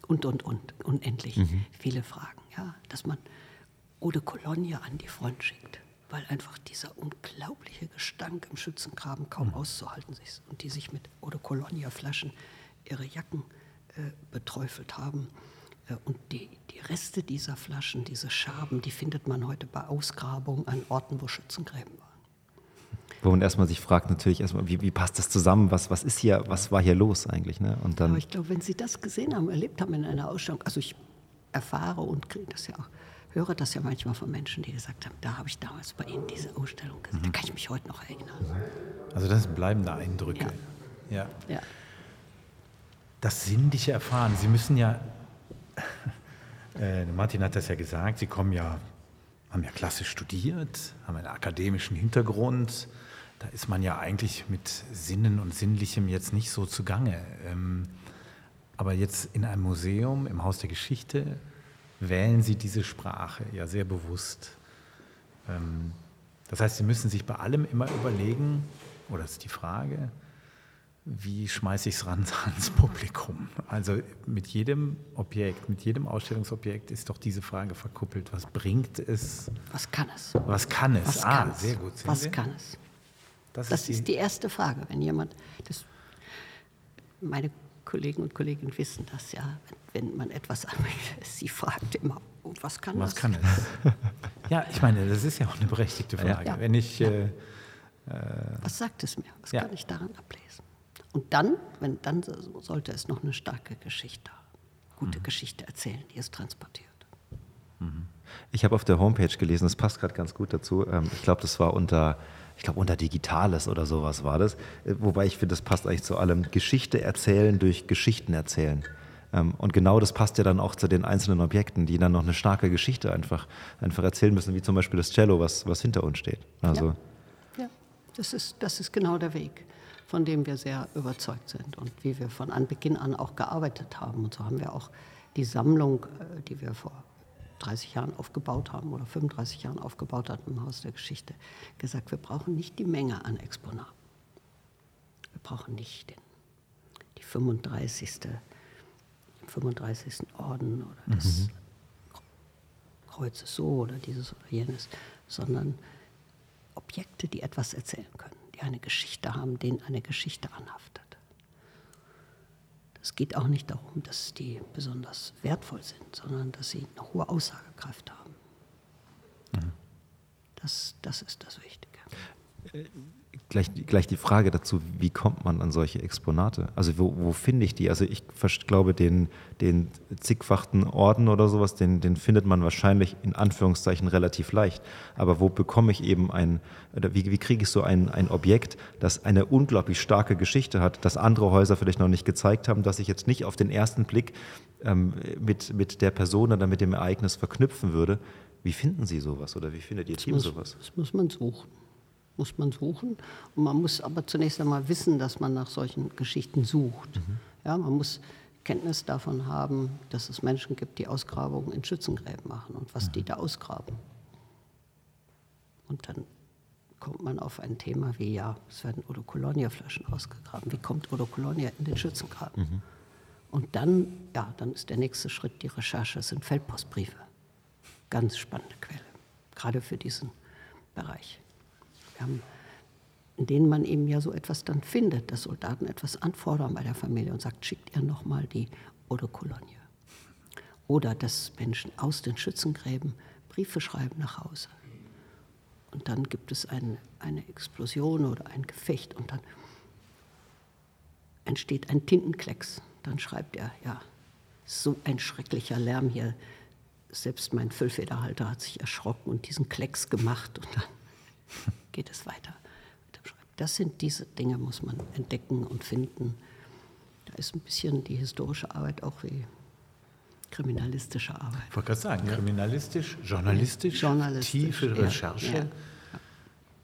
Und, und, und, unendlich mhm. viele Fragen. Ja? Dass man Eau de Cologne an die Front schickt, weil einfach dieser unglaubliche Gestank im Schützengraben kaum mhm. auszuhalten ist und die sich mit Eau de Cologne-Flaschen ihre Jacken äh, beträufelt haben. Äh, und die, die Reste dieser Flaschen, diese Scherben, die findet man heute bei Ausgrabungen an Orten, wo Schützengräben waren. Wo man erstmal sich fragt, natürlich erstmal, wie, wie passt das zusammen? Was, was ist hier, was war hier los eigentlich? Ne? Und dann Aber ich glaube, wenn Sie das gesehen haben, erlebt haben in einer Ausstellung, also ich erfahre und kriege das ja auch, höre das ja manchmal von Menschen, die gesagt haben, da habe ich damals bei Ihnen diese Ausstellung gesehen, mhm. da kann ich mich heute noch erinnern. Also das sind bleibende Eindrücke. Ja. ja. ja. Das sinnliche Erfahren. Sie müssen ja, äh, Martin hat das ja gesagt, Sie kommen ja, haben ja klassisch studiert, haben einen akademischen Hintergrund, da ist man ja eigentlich mit Sinnen und Sinnlichem jetzt nicht so zugange. Ähm, aber jetzt in einem Museum, im Haus der Geschichte, wählen Sie diese Sprache ja sehr bewusst. Ähm, das heißt, Sie müssen sich bei allem immer überlegen, oder ist die Frage, wie schmeiße ich es ran ans Publikum? Also mit jedem Objekt, mit jedem Ausstellungsobjekt ist doch diese Frage verkuppelt. Was bringt es? Was kann es? Was kann es? Was ah, kann sehr gut. Sehen was Sie? kann es? Das, das ist, die, ist, die, erste Frage. Wenn jemand, das, meine Kollegen und Kolleginnen wissen das ja, wenn, wenn man etwas anbringt, sie fragt immer, was kann was das? kann es? ja, ich meine, das ist ja auch eine berechtigte Frage. Ja. Wenn ich, ja. äh, was sagt es mir? Was ja. kann ich daran ablesen? Und dann, wenn, dann sollte es noch eine starke Geschichte, gute mhm. Geschichte erzählen, die es transportiert. Mhm. Ich habe auf der Homepage gelesen, das passt gerade ganz gut dazu. Ähm, ich glaube, das war unter, ich glaube, unter Digitales oder sowas war das. Äh, wobei ich finde, das passt eigentlich zu allem. Geschichte erzählen durch Geschichten erzählen. Ähm, und genau das passt ja dann auch zu den einzelnen Objekten, die dann noch eine starke Geschichte einfach, einfach erzählen müssen, wie zum Beispiel das Cello, was, was hinter uns steht. Also ja. ja, das, ist, das ist genau der Weg, von dem wir sehr überzeugt sind und wie wir von Anbeginn an auch gearbeitet haben. Und so haben wir auch die Sammlung, äh, die wir vor 30 Jahren aufgebaut haben oder 35 Jahren aufgebaut hatten im Haus der Geschichte, gesagt, wir brauchen nicht die Menge an Exponaten. Wir brauchen nicht den, die 35. 35. Orden oder des mhm. Kreuzes so oder dieses oder jenes, sondern Objekte, die etwas erzählen können, die eine Geschichte haben, denen eine Geschichte anhaftet. Es geht auch nicht darum, dass die besonders wertvoll sind, sondern dass sie eine hohe Aussagekraft haben. Mhm. Das, das ist das Wichtige. Gleich, gleich die Frage dazu, wie kommt man an solche Exponate? Also wo, wo finde ich die? Also ich glaube, den, den zigfachten Orden oder sowas, den, den findet man wahrscheinlich in Anführungszeichen relativ leicht. Aber wo bekomme ich eben ein, oder wie, wie kriege ich so ein, ein Objekt, das eine unglaublich starke Geschichte hat, das andere Häuser vielleicht noch nicht gezeigt haben, dass ich jetzt nicht auf den ersten Blick ähm, mit, mit der Person oder mit dem Ereignis verknüpfen würde? Wie finden Sie sowas oder wie findet Ihr das Team muss, sowas? Das muss man suchen muss man suchen. Und man muss aber zunächst einmal wissen, dass man nach solchen Geschichten sucht. Mhm. Ja, man muss Kenntnis davon haben, dass es Menschen gibt, die Ausgrabungen in Schützengräben machen und was mhm. die da ausgraben. Und dann kommt man auf ein Thema wie, ja, es werden Odo Colonia-Flaschen ausgegraben. Wie kommt Odo Colonia in den Schützengraben? Mhm. Und dann, ja, dann ist der nächste Schritt die Recherche, es sind Feldpostbriefe. Ganz spannende Quelle, gerade für diesen Bereich haben, in denen man eben ja so etwas dann findet, dass Soldaten etwas anfordern bei der Familie und sagt, schickt ihr nochmal die Odo-Kolonie. Oder dass Menschen aus den Schützengräben Briefe schreiben nach Hause. Und dann gibt es ein, eine Explosion oder ein Gefecht und dann entsteht ein Tintenklecks. Dann schreibt er, ja, so ein schrecklicher Lärm hier. Selbst mein Füllfederhalter hat sich erschrocken und diesen Klecks gemacht. Und dann geht es weiter. Das sind diese Dinge, muss man entdecken und finden. Da ist ein bisschen die historische Arbeit auch wie kriminalistische Arbeit. Ich wollte gerade sagen, ja. kriminalistisch, journalistisch, journalistisch tiefe Recherche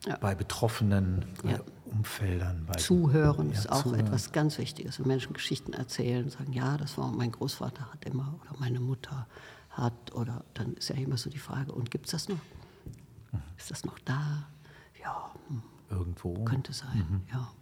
ja, ja. bei betroffenen bei Umfeldern. Bei Zuhören ist auch zuhören. etwas ganz Wichtiges. Wenn Menschen Geschichten erzählen, und sagen, ja, das war mein Großvater hat immer oder meine Mutter hat oder dann ist ja immer so die Frage, und gibt es das noch? Mhm. Ist das noch da? Ja, irgendwo. Könnte sein, mhm. ja.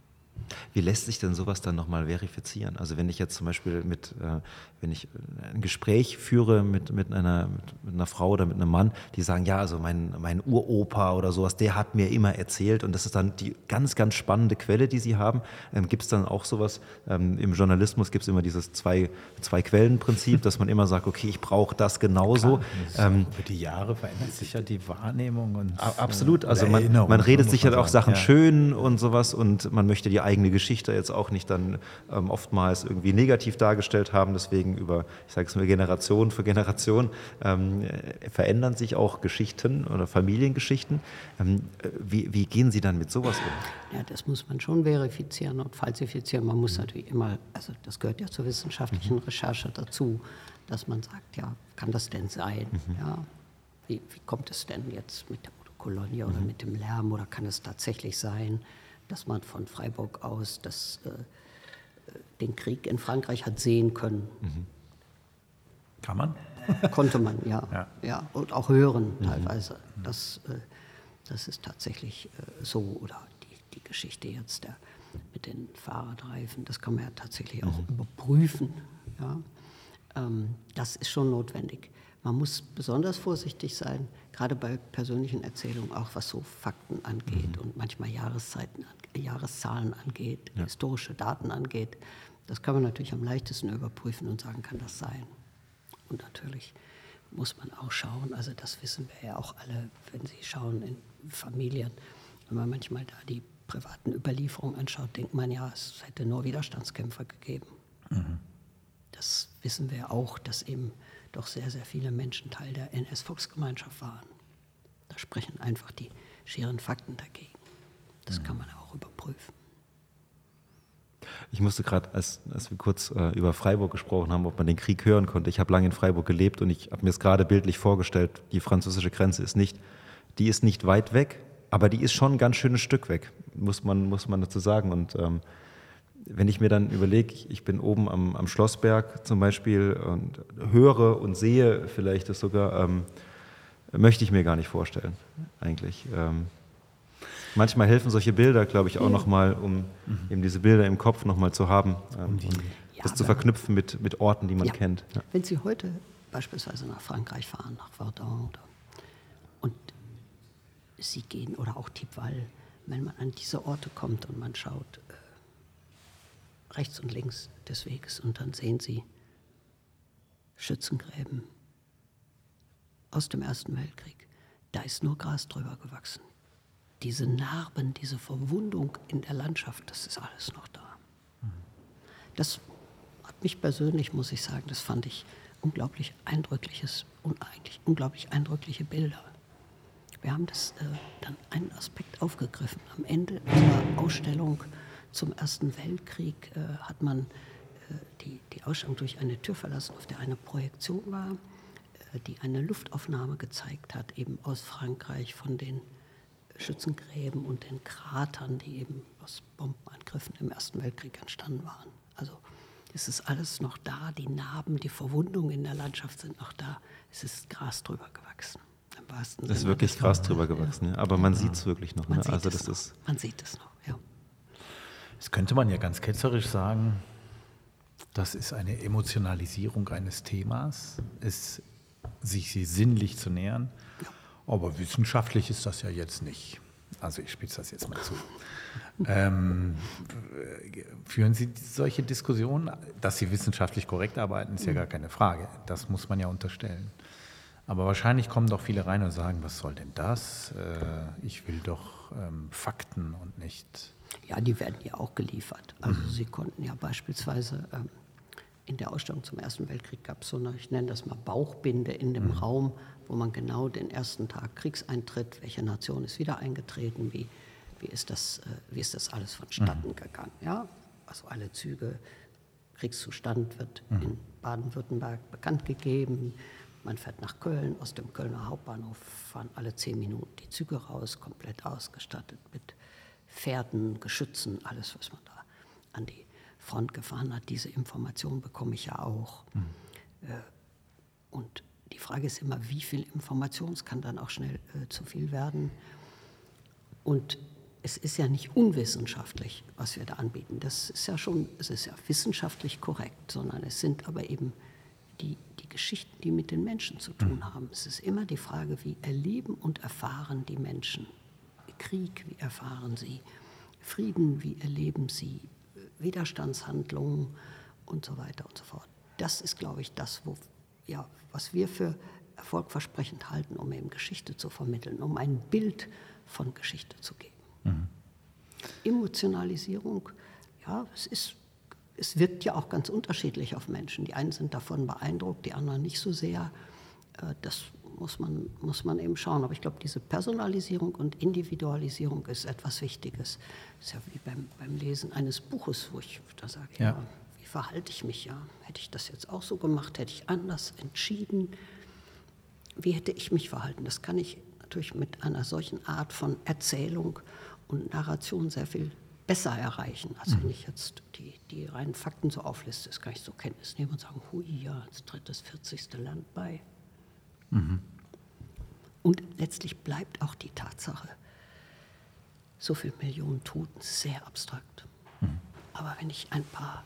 Wie lässt sich denn sowas dann nochmal verifizieren? Also wenn ich jetzt zum Beispiel mit, äh, wenn ich äh, ein Gespräch führe mit, mit, einer, mit, einer Frau oder mit einem Mann, die sagen, ja, also mein, mein Uropa oder sowas, der hat mir immer erzählt und das ist dann die ganz, ganz spannende Quelle, die sie haben. Ähm, gibt es dann auch sowas, ähm, im Journalismus gibt es immer dieses zwei, zwei Quellen-Prinzip, dass man immer sagt, okay, ich brauche das genauso. Klar, ähm, über die Jahre verändert sich ja die Wahrnehmung. Und, absolut, also man, man redet sich ja auch Sachen ja. schön und sowas und man möchte die eigene Geschichte jetzt auch nicht dann ähm, oftmals irgendwie negativ dargestellt haben. Deswegen über, ich sage es mal, Generation für Generation ähm, äh, verändern sich auch Geschichten oder Familiengeschichten. Ähm, wie, wie, gehen Sie dann mit sowas um? Ja, das muss man schon verifizieren und falsifizieren. Man muss mhm. natürlich immer, also das gehört ja zur wissenschaftlichen mhm. Recherche dazu, dass man sagt, ja, kann das denn sein? Mhm. Ja, wie, wie, kommt es denn jetzt mit der Kolonie oder mhm. mit dem Lärm oder kann es tatsächlich sein, dass man von Freiburg aus das, äh, den Krieg in Frankreich hat sehen können. Mhm. Kann man? Konnte man, ja. ja. ja. Und auch hören mhm. teilweise. Mhm. Das, äh, das ist tatsächlich äh, so. Oder die, die Geschichte jetzt der, mit den Fahrradreifen, das kann man ja tatsächlich auch mhm. überprüfen. Ja. Ähm, das ist schon notwendig. Man muss besonders vorsichtig sein, gerade bei persönlichen Erzählungen, auch was so Fakten angeht mhm. und manchmal Jahreszeiten, Jahreszahlen angeht, ja. historische Daten angeht. Das kann man natürlich am leichtesten überprüfen und sagen, kann das sein? Und natürlich muss man auch schauen, also das wissen wir ja auch alle, wenn Sie schauen in Familien, wenn man manchmal da die privaten Überlieferungen anschaut, denkt man ja, es hätte nur Widerstandskämpfer gegeben. Mhm. das wissen wir auch, dass eben doch sehr, sehr viele Menschen Teil der NS-Volksgemeinschaft waren. Da sprechen einfach die scheren Fakten dagegen. Das mhm. kann man auch überprüfen. Ich musste gerade, als, als, wir kurz äh, über Freiburg gesprochen haben, ob man den Krieg hören konnte. Ich habe lange in Freiburg gelebt und ich habe mir es gerade bildlich vorgestellt, die französische Grenze ist nicht, die ist nicht weit weg, aber die ist schon ein ganz schönes Stück weg, muss man, muss man dazu sagen. Und ähm, wenn ich mir dann überlege, ich bin oben am, am, Schlossberg zum Beispiel und höre und sehe vielleicht das sogar, ähm, möchte ich mir gar nicht vorstellen, eigentlich. Ähm, manchmal helfen solche Bilder, glaube ich, auch nochmal, um mhm. eben diese Bilder im Kopf nochmal zu haben, ähm, ja, das zu verknüpfen mit, mit Orten, die man ja. kennt. Ja. Wenn Sie heute beispielsweise nach Frankreich fahren, nach Verdun und Sie gehen oder auch Tipval, wenn man an diese Orte kommt und man schaut rechts und links des Weges und dann sehen Sie Schützengräben aus dem Ersten Weltkrieg. Da ist nur Gras drüber gewachsen diese Narben, diese Verwundung in der Landschaft, das ist alles noch da. Das hat mich persönlich, muss ich sagen, das fand ich unglaublich eindrückliches eigentlich unglaublich eindrückliche Bilder. Wir haben das äh, dann einen Aspekt aufgegriffen. Am Ende unserer Ausstellung zum Ersten Weltkrieg äh, hat man äh, die, die Ausstellung durch eine Tür verlassen, auf der eine Projektion war, äh, die eine Luftaufnahme gezeigt hat, eben aus Frankreich von den Schützengräben und den Kratern, die eben aus Bombenangriffen im Ersten Weltkrieg entstanden waren. Also es ist alles noch da, die Narben, die Verwundungen in der Landschaft sind noch da. Es ist Gras drüber gewachsen. Im wahrsten es ist Sinne wirklich Gras drüber gewachsen, ja. aber man ja. sieht es wirklich noch. Ne? Also das noch. man sieht es noch, ja. Das könnte man ja ganz ketzerisch sagen, das ist eine Emotionalisierung eines Themas, es, sich sie sinnlich zu nähern. Aber wissenschaftlich ist das ja jetzt nicht. Also ich spitze das jetzt mal zu. ähm, führen Sie solche Diskussionen? Dass Sie wissenschaftlich korrekt arbeiten, ist ja gar keine Frage. Das muss man ja unterstellen. Aber wahrscheinlich kommen doch viele rein und sagen, was soll denn das? Äh, ich will doch ähm, Fakten und nicht. Ja, die werden ja auch geliefert. Also mhm. Sie konnten ja beispielsweise ähm, in der Ausstellung zum Ersten Weltkrieg gab es so eine, ich nenne das mal Bauchbinde in dem mhm. Raum, wo man genau den ersten Tag Kriegseintritt, welche Nation ist wieder eingetreten, wie, wie, ist, das, äh, wie ist das alles vonstatten mhm. gegangen. Ja? Also alle Züge, Kriegszustand wird mhm. in Baden-Württemberg bekannt gegeben. Man fährt nach Köln, aus dem Kölner Hauptbahnhof fahren alle zehn Minuten die Züge raus, komplett ausgestattet mit Pferden, Geschützen, alles, was man da an die Front gefahren hat. Diese Information bekomme ich ja auch. Mhm. Äh, und die Frage ist immer, wie viel Information, es kann dann auch schnell äh, zu viel werden. Und es ist ja nicht unwissenschaftlich, was wir da anbieten. Das ist ja schon, es ist ja wissenschaftlich korrekt, sondern es sind aber eben die, die Geschichten, die mit den Menschen zu tun mhm. haben. Es ist immer die Frage, wie erleben und erfahren die Menschen Krieg, wie erfahren sie Frieden, wie erleben sie Widerstandshandlungen und so weiter und so fort. Das ist, glaube ich, das, wo ja, was wir für erfolgversprechend halten, um eben Geschichte zu vermitteln, um ein Bild von Geschichte zu geben. Mhm. Emotionalisierung, ja, es ist es wirkt ja auch ganz unterschiedlich auf Menschen. Die einen sind davon beeindruckt, die anderen nicht so sehr. Äh, das muss man, muss man eben schauen. Aber ich glaube, diese Personalisierung und Individualisierung ist etwas Wichtiges. Das ist ja wie beim, beim Lesen eines Buches, wo ich da sage, ja. ja verhalte ich mich ja? Hätte ich das jetzt auch so gemacht? Hätte ich anders entschieden? Wie hätte ich mich verhalten? Das kann ich natürlich mit einer solchen Art von Erzählung und Narration sehr viel besser erreichen, als wenn mhm. ich jetzt die, die reinen Fakten so aufliste. Das kann ich zur Kenntnis nehmen und sagen, hui, ja, jetzt tritt das 40. Land bei. Mhm. Und letztlich bleibt auch die Tatsache, so viele Millionen Toten sehr abstrakt. Mhm. Aber wenn ich ein paar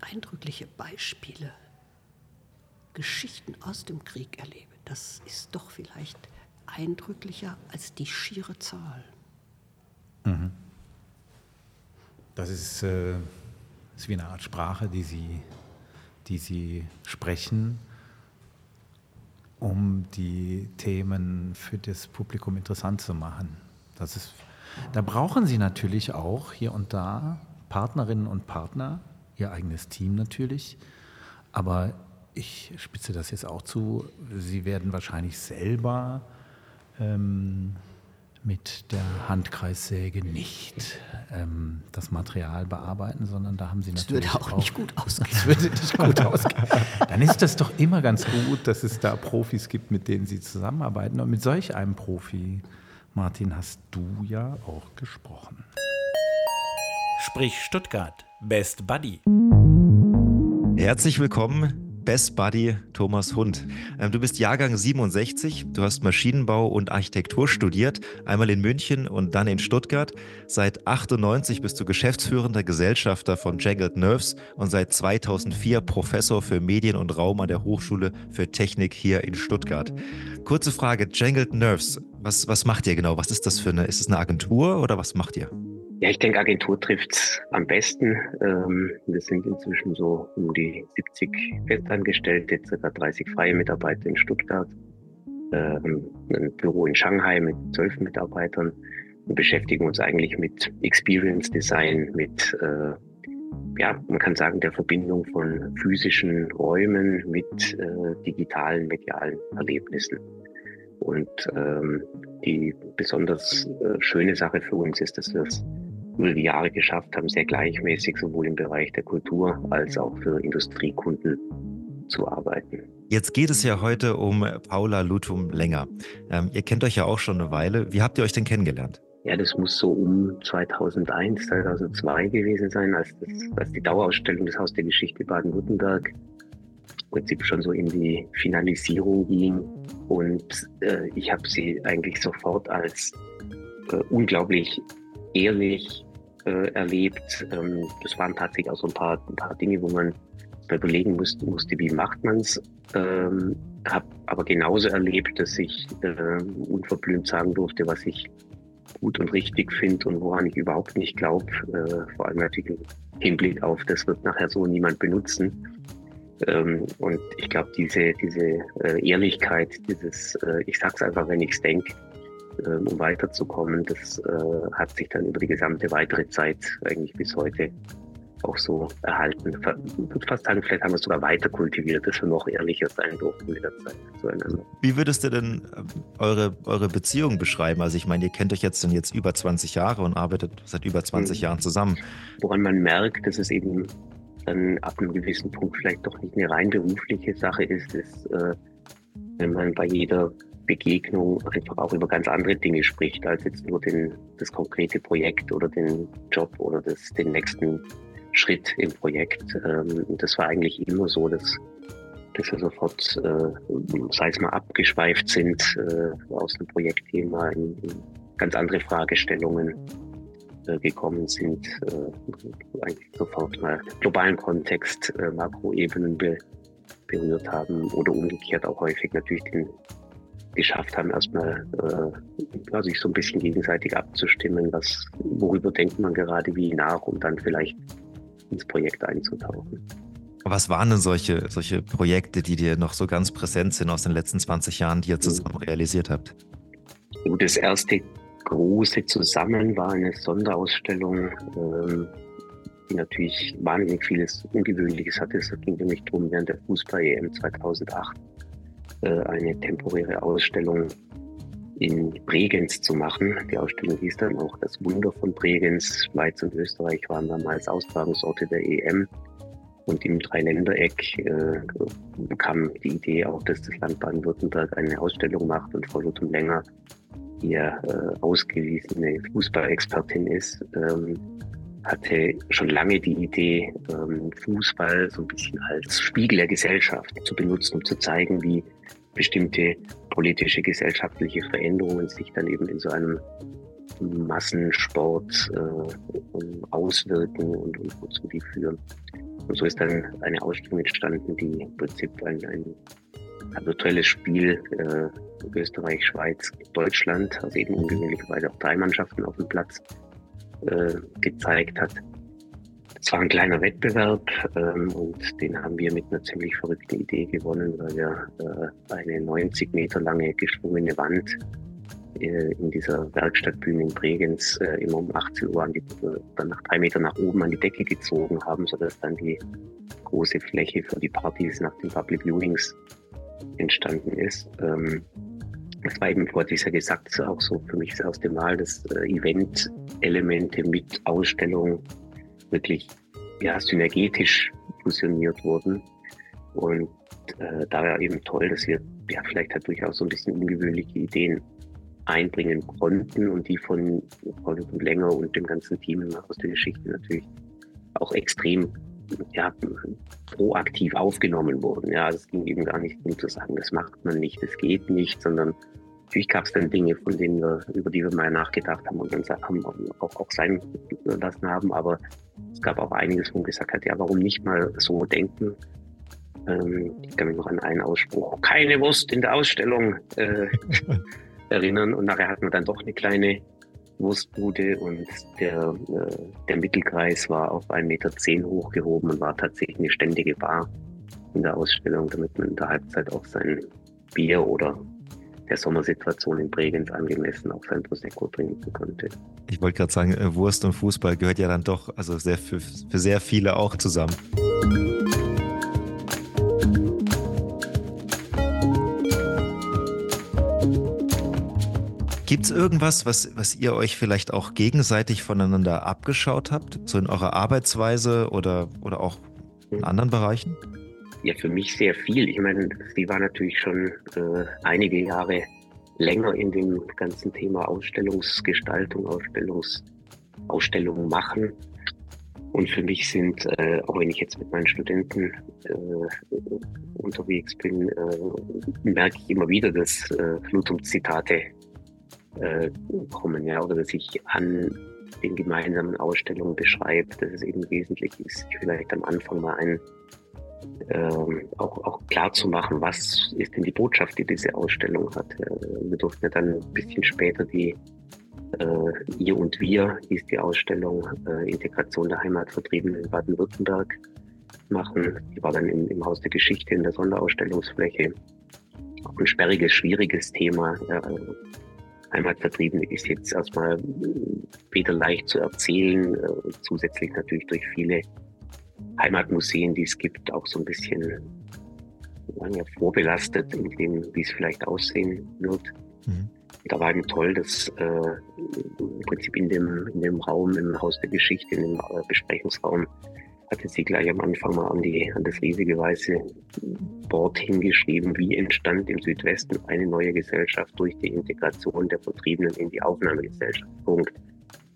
eindrückliche Beispiele, Geschichten aus dem Krieg erlebe, das ist doch vielleicht eindrücklicher als die schiere Zahl. Mhm. Das ist, äh, ist wie eine Art Sprache, die Sie, die Sie sprechen, um die Themen für das Publikum interessant zu machen. Das ist, da brauchen Sie natürlich auch hier und da Partnerinnen und Partner, ihr eigenes Team natürlich. Aber ich spitze das jetzt auch zu. Sie werden wahrscheinlich selber ähm, mit der Handkreissäge nicht ähm, das Material bearbeiten, sondern da haben Sie natürlich das würde auch, auch nicht gut ausgehen. Das würde nicht gut ausgehen. Dann ist das doch immer ganz gut, dass es da Profis gibt, mit denen Sie zusammenarbeiten. Und mit solch einem Profi, Martin, hast du ja auch gesprochen. Sprich Stuttgart, Best Buddy. Herzlich willkommen Best Buddy Thomas Hund. Ähm, du bist Jahrgang 67, du hast Maschinenbau und Architektur studiert, einmal in München und dann in Stuttgart. Seit 98 bist du geschäftsführender Gesellschafter von Jangled Nerves und seit 2004 Professor für Medien und Raum an der Hochschule für Technik hier in Stuttgart. Kurze Frage, Jangled Nerves, was, was macht ihr genau? Was ist das für eine, ist es eine Agentur oder was macht ihr? Ja, ich denke, Agentur trifft's am besten. Ähm, wir sind inzwischen so um die 70 Festangestellte, ca. 30 freie Mitarbeiter in Stuttgart, ähm, ein Büro in Shanghai mit zwölf Mitarbeitern und beschäftigen uns eigentlich mit Experience Design, mit, äh, ja, man kann sagen, der Verbindung von physischen Räumen mit äh, digitalen, medialen Erlebnissen. Und ähm, die besonders äh, schöne Sache für uns ist, dass wir es Jahre geschafft haben, sehr gleichmäßig sowohl im Bereich der Kultur als auch für Industriekunden zu arbeiten. Jetzt geht es ja heute um Paula Lutum länger. Ähm, ihr kennt euch ja auch schon eine Weile. Wie habt ihr euch denn kennengelernt? Ja, das muss so um 2001, 2002 gewesen sein, als, das, als die Dauerausstellung des Haus der Geschichte Baden-Württemberg im Prinzip schon so in die Finalisierung ging. Und äh, ich habe sie eigentlich sofort als äh, unglaublich ehrlich äh, erlebt. Ähm, das waren tatsächlich auch so ein paar, ein paar Dinge, wo man überlegen musste, musste wie macht man es. Ähm, habe aber genauso erlebt, dass ich äh, unverblümt sagen durfte, was ich gut und richtig finde und woran ich überhaupt nicht glaube. Äh, vor allem natürlich im Hinblick auf, das wird nachher so niemand benutzen. Ähm, und ich glaube, diese, diese äh, Ehrlichkeit, dieses, äh, ich sag's einfach, wenn ich's denke, um weiterzukommen. Das äh, hat sich dann über die gesamte weitere Zeit eigentlich bis heute auch so erhalten. Ich würde fast sagen, vielleicht haben wir es sogar weiter kultiviert, dass wir noch ehrlicher sein durften mit der Zeit zueinander. Wie würdest du denn ähm, eure, eure Beziehung beschreiben? Also ich meine, ihr kennt euch jetzt dann jetzt über 20 Jahre und arbeitet seit über 20 mhm. Jahren zusammen. Woran man merkt, dass es eben dann ab einem gewissen Punkt vielleicht doch nicht eine rein berufliche Sache ist, ist, äh, wenn man bei jeder Begegnung einfach auch über ganz andere Dinge spricht, als jetzt nur den, das konkrete Projekt oder den Job oder das, den nächsten Schritt im Projekt. Ähm, das war eigentlich immer so, dass, dass wir sofort, äh, sei es mal abgeschweift sind äh, aus dem Projektthema in, ganz andere Fragestellungen äh, gekommen sind, eigentlich sofort mal globalen Kontext, Makroebenen be berührt haben oder umgekehrt auch häufig natürlich den geschafft haben, erstmal äh, sich so ein bisschen gegenseitig abzustimmen, was, worüber denkt man gerade wie nach, um dann vielleicht ins Projekt einzutauchen. Was waren denn solche, solche Projekte, die dir noch so ganz präsent sind aus den letzten 20 Jahren, die ihr zusammen realisiert habt? Das erste große Zusammen war eine Sonderausstellung, ähm, die natürlich wahnsinnig vieles Ungewöhnliches hatte. Es ging nämlich darum, während der Fußball-EM 2008 äh, eine temporäre Ausstellung in Bregenz zu machen. Die Ausstellung hieß dann auch Das Wunder von Bregenz. Schweiz und Österreich waren damals Austragungsorte der EM. Und im Dreiländereck äh, kam die Idee auch, dass das Land Baden-Württemberg eine Ausstellung macht und Frau Lutum Länger, ja äh, ausgewiesene Fußballexpertin ist, ähm, hatte schon lange die Idee, ähm, Fußball so ein bisschen als Spiegel der Gesellschaft zu benutzen, um zu zeigen, wie bestimmte politische, gesellschaftliche Veränderungen sich dann eben in so einem Massensport äh, auswirken und, und wozu die führen. Und so ist dann eine Ausstellung entstanden, die im Prinzip ein, ein, ein virtuelles Spiel äh, Österreich, Schweiz, Deutschland, also eben ungewöhnlicherweise auch drei Mannschaften auf dem Platz äh, gezeigt hat. Es war ein kleiner Wettbewerb ähm, und den haben wir mit einer ziemlich verrückten Idee gewonnen, weil wir äh, eine 90 Meter lange geschwungene Wand äh, in dieser Werkstattbühne in Bregenz äh, immer um 18 Uhr die, dann nach drei Metern nach oben an die Decke gezogen haben, sodass dann die große Fläche für die Partys nach den Public Viewings entstanden ist. Ähm, das war eben, vorher ja gesagt, auch so für mich aus dem Mal, dass äh, Event-Elemente mit Ausstellung wirklich ja, synergetisch fusioniert wurden. Und äh, da war eben toll, dass wir ja vielleicht halt durchaus so ein bisschen ungewöhnliche Ideen einbringen konnten und die von Paul und Länger und dem ganzen Team aus der Geschichte natürlich auch extrem ja, proaktiv aufgenommen wurden. Ja, es ging eben gar nicht darum zu sagen, das macht man nicht, das geht nicht, sondern natürlich gab es dann Dinge, von denen wir, über die wir mal nachgedacht haben und uns haben auch, auch sein lassen haben, aber es gab auch einiges, wo man gesagt hat, ja, warum nicht mal so denken? Ähm, ich kann mich noch an einen Ausspruch, keine Wurst in der Ausstellung äh, erinnern und nachher hatten wir dann doch eine kleine Wurstbude und der, äh, der Mittelkreis war auf 1,10 Meter hochgehoben und war tatsächlich eine ständige Bar in der Ausstellung, damit man in der Halbzeit auch sein Bier oder der Sommersituation in Bregenz angemessen auch sein Prosecco trinken konnte. Ich wollte gerade sagen, äh, Wurst und Fußball gehört ja dann doch also sehr für, für sehr viele auch zusammen. Gibt es irgendwas, was, was ihr euch vielleicht auch gegenseitig voneinander abgeschaut habt, so in eurer Arbeitsweise oder, oder auch in anderen Bereichen? Ja, für mich sehr viel. Ich meine, sie war natürlich schon äh, einige Jahre länger in dem ganzen Thema Ausstellungsgestaltung, Ausstellungs, Ausstellungen machen. Und für mich sind, äh, auch wenn ich jetzt mit meinen Studenten äh, unterwegs bin, äh, merke ich immer wieder, dass äh, Flutum-Zitate äh, kommen, ja, oder dass ich an den gemeinsamen Ausstellungen beschreibe, dass es eben wesentlich ist, vielleicht am Anfang mal ein ähm, auch, auch klar zu machen, was ist denn die Botschaft, die diese Ausstellung hat. Äh, wir durften ja dann ein bisschen später die äh, Ihr und Wir hieß die Ausstellung äh, Integration der Heimatvertriebenen in Baden-Württemberg machen. Die war dann im, im Haus der Geschichte in der Sonderausstellungsfläche. Auch ein sperriges, schwieriges Thema. Ja, Heimatvertriebene ist jetzt erstmal weder leicht zu erzählen, äh, zusätzlich natürlich durch viele Heimatmuseen, die es gibt, auch so ein bisschen ja, vorbelastet in dem, wie es vielleicht aussehen wird. Mhm. Da war eben toll, dass äh, im Prinzip in dem, in dem Raum, im Haus der Geschichte, in dem äh, Besprechungsraum, hatte sie gleich am Anfang mal an, die, an das riesige weiße Board hingeschrieben, wie entstand im Südwesten eine neue Gesellschaft durch die Integration der Vertriebenen in die Aufnahmegesellschaft. Punkt.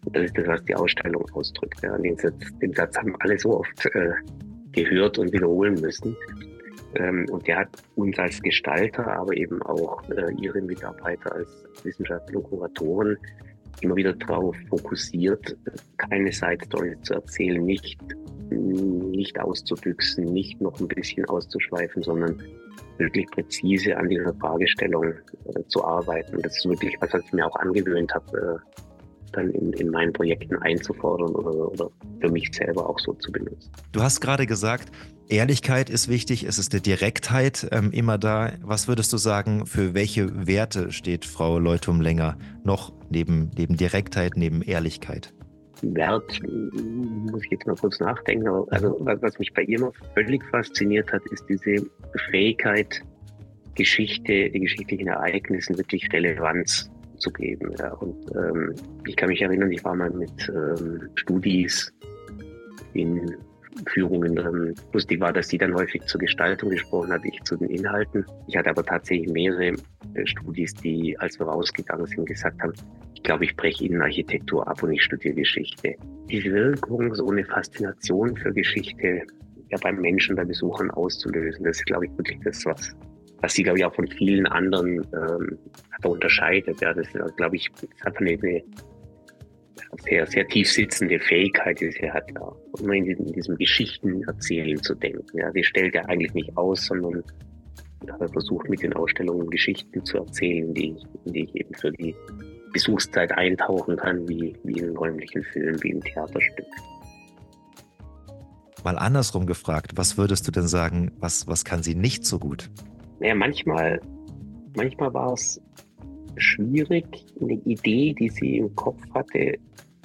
Das ist das, was die Ausstellung ausdrückt. Ja. Den, Satz, den Satz haben alle so oft äh, gehört und wiederholen müssen. Ähm, und der hat uns als Gestalter, aber eben auch äh, ihre Mitarbeiter als Wissenschaftler und Kuratoren immer wieder darauf fokussiert, keine Side Story zu erzählen, nicht, nicht auszubüchsen, nicht noch ein bisschen auszuschweifen, sondern wirklich präzise an dieser Fragestellung äh, zu arbeiten. Das ist wirklich was, was ich mir auch angewöhnt habe, äh, dann in, in meinen Projekten einzufordern oder, oder für mich selber auch so zu benutzen. Du hast gerade gesagt, Ehrlichkeit ist wichtig, es ist der Direktheit ähm, immer da. Was würdest du sagen, für welche Werte steht Frau Leutum länger noch neben, neben Direktheit, neben Ehrlichkeit? Wert, muss ich jetzt mal kurz nachdenken, also was mich bei ihr noch völlig fasziniert hat, ist diese Fähigkeit, Geschichte, die geschichtlichen Ereignisse wirklich Relevanz zu geben. Ja. Und ähm, ich kann mich erinnern, ich war mal mit ähm, Studis in Führungen. Ähm, lustig war, dass sie dann häufig zur Gestaltung gesprochen hat, ich zu den Inhalten. Ich hatte aber tatsächlich mehrere äh, Studis, die, als wir rausgegangen sind, gesagt haben, ich glaube, ich breche Ihnen Architektur ab und ich studiere Geschichte. Die Wirkung, so eine Faszination für Geschichte ja, beim Menschen, bei Besuchern auszulösen, das ist, glaube ich, wirklich das, was was sie, glaube ich, auch von vielen anderen ähm, unterscheidet. Ja, das ist, glaube ich, hat eine, eine sehr, sehr tief sitzende Fähigkeit, die sie hat, ja, immer in in diesem Geschichten erzählen zu denken. Ja, die stellt ja eigentlich nicht aus, sondern versucht mit den Ausstellungen Geschichten zu erzählen, die, die ich eben für die Besuchszeit eintauchen kann, wie, wie in einem räumlichen Film, wie im Theaterstück. Mal andersrum gefragt, was würdest du denn sagen, was, was kann sie nicht so gut? Naja, manchmal, manchmal war es schwierig, eine Idee, die sie im Kopf hatte,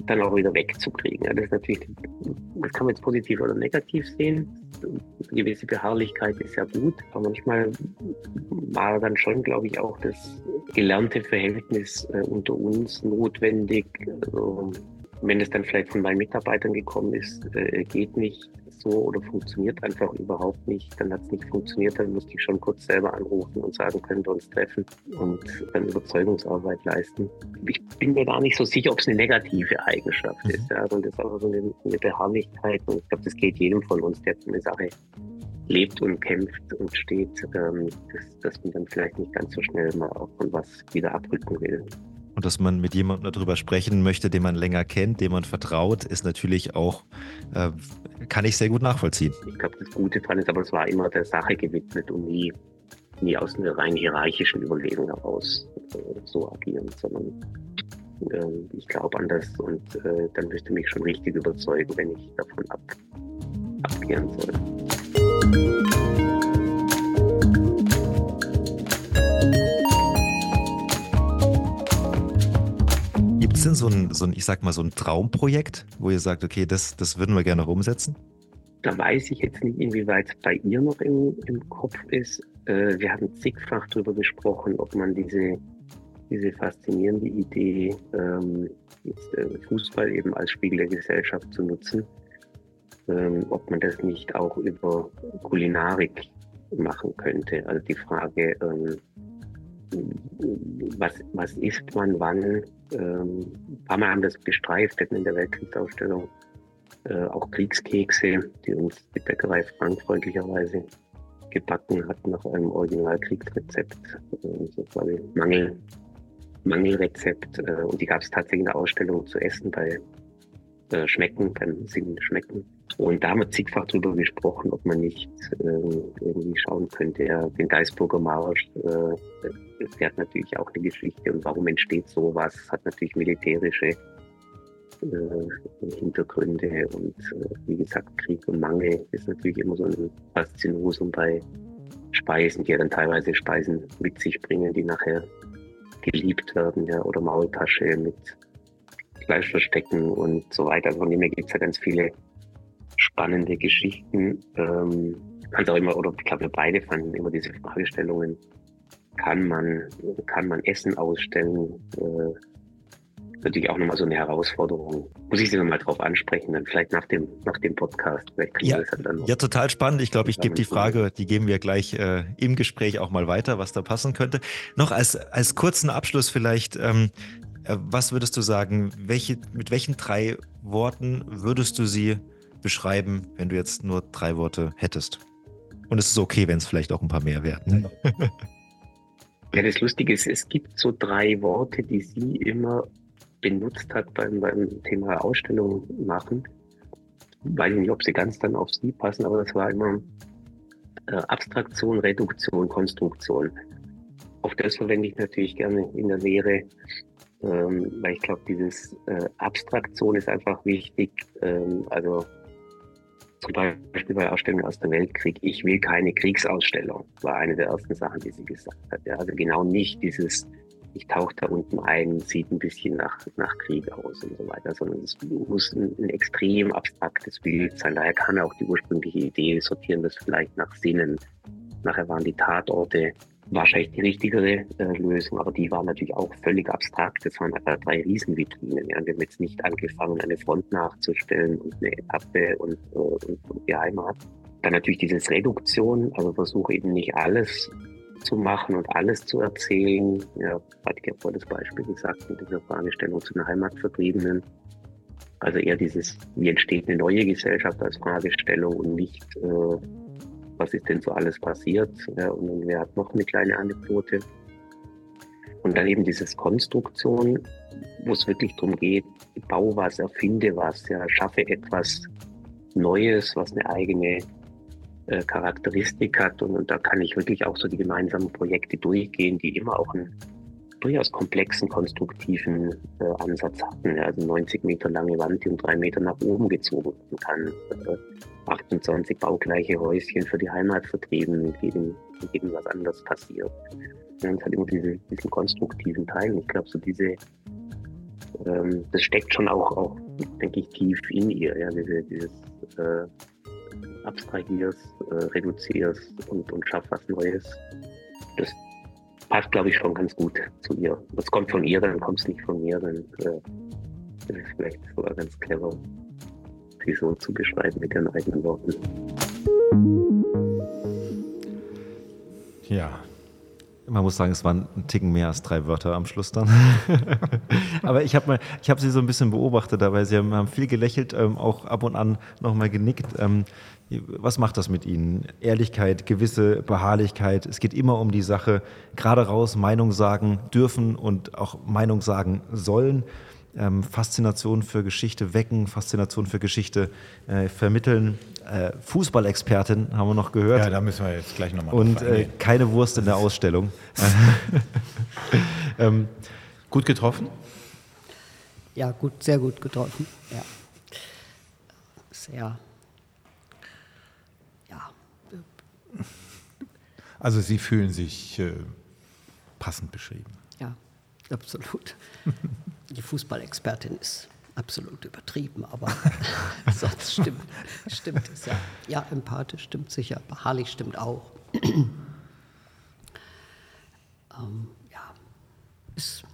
dann auch wieder wegzukriegen. Das ist natürlich, das kann man jetzt positiv oder negativ sehen. Eine gewisse Beharrlichkeit ist ja gut, aber manchmal war dann schon, glaube ich, auch das gelernte Verhältnis äh, unter uns notwendig. Also, wenn es dann vielleicht von meinen Mitarbeitern gekommen ist, äh, geht nicht so oder funktioniert einfach überhaupt nicht, dann hat es nicht funktioniert, dann musste ich schon kurz selber anrufen und sagen, können wir uns treffen und dann Überzeugungsarbeit leisten. Ich bin mir gar nicht so sicher, ob es eine negative Eigenschaft mhm. ist. Ja. Und das ist aber so eine, eine Beharrlichkeit und ich glaube, das geht jedem von uns, der eine Sache lebt und kämpft und steht, ähm, dass, dass man dann vielleicht nicht ganz so schnell mal auch von was wieder abrücken will. Und dass man mit jemandem darüber sprechen möchte, den man länger kennt, dem man vertraut, ist natürlich auch, äh, kann ich sehr gut nachvollziehen. Ich glaube, das Gute daran ist, aber es war immer der Sache gewidmet und nie, nie aus einer rein hierarchischen Überlegung heraus äh, so agieren, sondern äh, ich glaube an das und äh, dann müsste mich schon richtig überzeugen, wenn ich davon ab, agieren soll. Denn so ein, so ein, ich sag mal, so ein Traumprojekt, wo ihr sagt, okay, das, das würden wir gerne umsetzen? Da weiß ich jetzt nicht, inwieweit es bei ihr noch im, im Kopf ist. Äh, wir haben zigfach darüber gesprochen, ob man diese, diese faszinierende Idee, ähm, jetzt, äh, Fußball eben als Spiegel der Gesellschaft zu nutzen, ähm, ob man das nicht auch über Kulinarik machen könnte. Also die Frage, ähm, was, was isst man wann. Ähm, ein paar Mal haben das gestreift, in der Weltkriegsausstellung. Äh, auch Kriegskekse, die uns die Bäckerei Frank freundlicherweise gebacken hat nach einem Originalkriegsrezept, äh, so quasi Mangel, Mangelrezept. Äh, und die gab es tatsächlich in der Ausstellung zu essen bei äh, Schmecken, beim Singen Schmecken. Und da haben wir zigfach drüber gesprochen, ob man nicht äh, irgendwie schauen könnte. Ja, den Geisburger Marsch, äh, der hat natürlich auch eine Geschichte. Und warum entsteht sowas? Hat natürlich militärische äh, Hintergründe. Und äh, wie gesagt, Krieg und Mangel ist natürlich immer so ein Faszinosum bei Speisen, die ja dann teilweise Speisen mit sich bringen, die nachher geliebt werden. Ja, oder Maultasche mit Fleischverstecken und so weiter. Von dem her gibt es ja ganz viele spannende Geschichten. Ähm, fand auch immer, oder ich glaube, wir beide fanden immer diese Fragestellungen, kann man, kann man Essen ausstellen? Äh, natürlich auch nochmal so eine Herausforderung. Muss ich Sie nochmal drauf ansprechen, dann vielleicht nach dem, nach dem Podcast. Ja, ja, total spannend. Ich glaube, ich gebe die Frage, die geben wir gleich äh, im Gespräch auch mal weiter, was da passen könnte. Noch als, als kurzen Abschluss vielleicht, ähm, äh, was würdest du sagen, welche, mit welchen drei Worten würdest du sie beschreiben, wenn du jetzt nur drei Worte hättest? Und es ist okay, wenn es vielleicht auch ein paar mehr werden. Ja, das Lustige ist, es gibt so drei Worte, die sie immer benutzt hat beim, beim Thema Ausstellung machen. Weiß ich nicht, ob sie ganz dann auf sie passen, aber das war immer äh, Abstraktion, Reduktion, Konstruktion. Auch das verwende ich natürlich gerne in der Lehre, ähm, weil ich glaube, dieses äh, Abstraktion ist einfach wichtig. Ähm, also zum Beispiel bei Ausstellungen aus dem Weltkrieg, ich will keine Kriegsausstellung, war eine der ersten Sachen, die sie gesagt hat. Ja, also genau nicht dieses, ich tauche da unten ein, sieht ein bisschen nach, nach Krieg aus und so weiter, sondern es muss ein, ein extrem abstraktes Bild sein. Daher kann auch die ursprüngliche Idee, sortieren das vielleicht nach Sinnen. Nachher waren die Tatorte wahrscheinlich die richtigere äh, Lösung, aber die war natürlich auch völlig abstrakt. Das waren einfach drei Riesenvitrinen. Ja. Wir haben jetzt nicht angefangen, eine Front nachzustellen und eine Etappe und, äh, und, und die Heimat. Dann natürlich dieses Reduktion, also versuche eben nicht alles zu machen und alles zu erzählen. Ja, hatte ich ja vor das Beispiel gesagt mit dieser Fragestellung zu den Heimatvertriebenen. Also eher dieses, wie entsteht eine neue Gesellschaft als Fragestellung und nicht äh, was ist denn so alles passiert und wer hat noch eine kleine Anekdote. Und dann eben dieses Konstruktion, wo es wirklich darum geht, bau was, erfinde was, ja, schaffe etwas Neues, was eine eigene äh, Charakteristik hat. Und, und, da kann ich wirklich auch so die gemeinsamen Projekte durchgehen, die immer auch einen durchaus komplexen, konstruktiven äh, Ansatz hatten. Ja, also 90 Meter lange Wand, die um drei Meter nach oben gezogen werden kann. Äh, 28 baugleiche Häuschen für die Heimat vertrieben, mit jedem, mit jedem was anderes passiert. Ja, es hat immer diese, diesen konstruktiven Teil. Ich glaube, so diese, ähm, das steckt schon auch, auch denke ich, tief in ihr. Ja, diese, dieses äh, abstrahierst, äh, reduzierst und, und schaffst was Neues. Das passt, glaube ich, schon ganz gut zu ihr. Das kommt von ihr, dann kommt es nicht von mir, dann äh, ist es vielleicht sogar ganz clever, sie so zu beschreiben mit ihren eigenen Worten. Ja, man muss sagen, es waren ein Ticken mehr als drei Wörter am Schluss dann. Aber ich habe hab sie so ein bisschen beobachtet dabei. Sie haben, haben viel gelächelt, ähm, auch ab und an nochmal genickt. Ähm, was macht das mit Ihnen? Ehrlichkeit, gewisse Beharrlichkeit. Es geht immer um die Sache, gerade raus Meinung sagen dürfen und auch Meinung sagen sollen. Ähm, Faszination für Geschichte wecken, Faszination für Geschichte äh, vermitteln. Äh, Fußballexpertin haben wir noch gehört. Ja, da müssen wir jetzt gleich nochmal Und äh, keine Wurst in der Ausstellung. ähm, gut getroffen? Ja, gut, sehr gut getroffen. Ja. Sehr Also Sie fühlen sich äh, passend beschrieben. Ja, absolut. Die Fußballexpertin ist absolut übertrieben, aber sonst stimmt, stimmt es ja. Ja, empathisch stimmt sicher, beharrlich stimmt auch. ähm, ja, ist.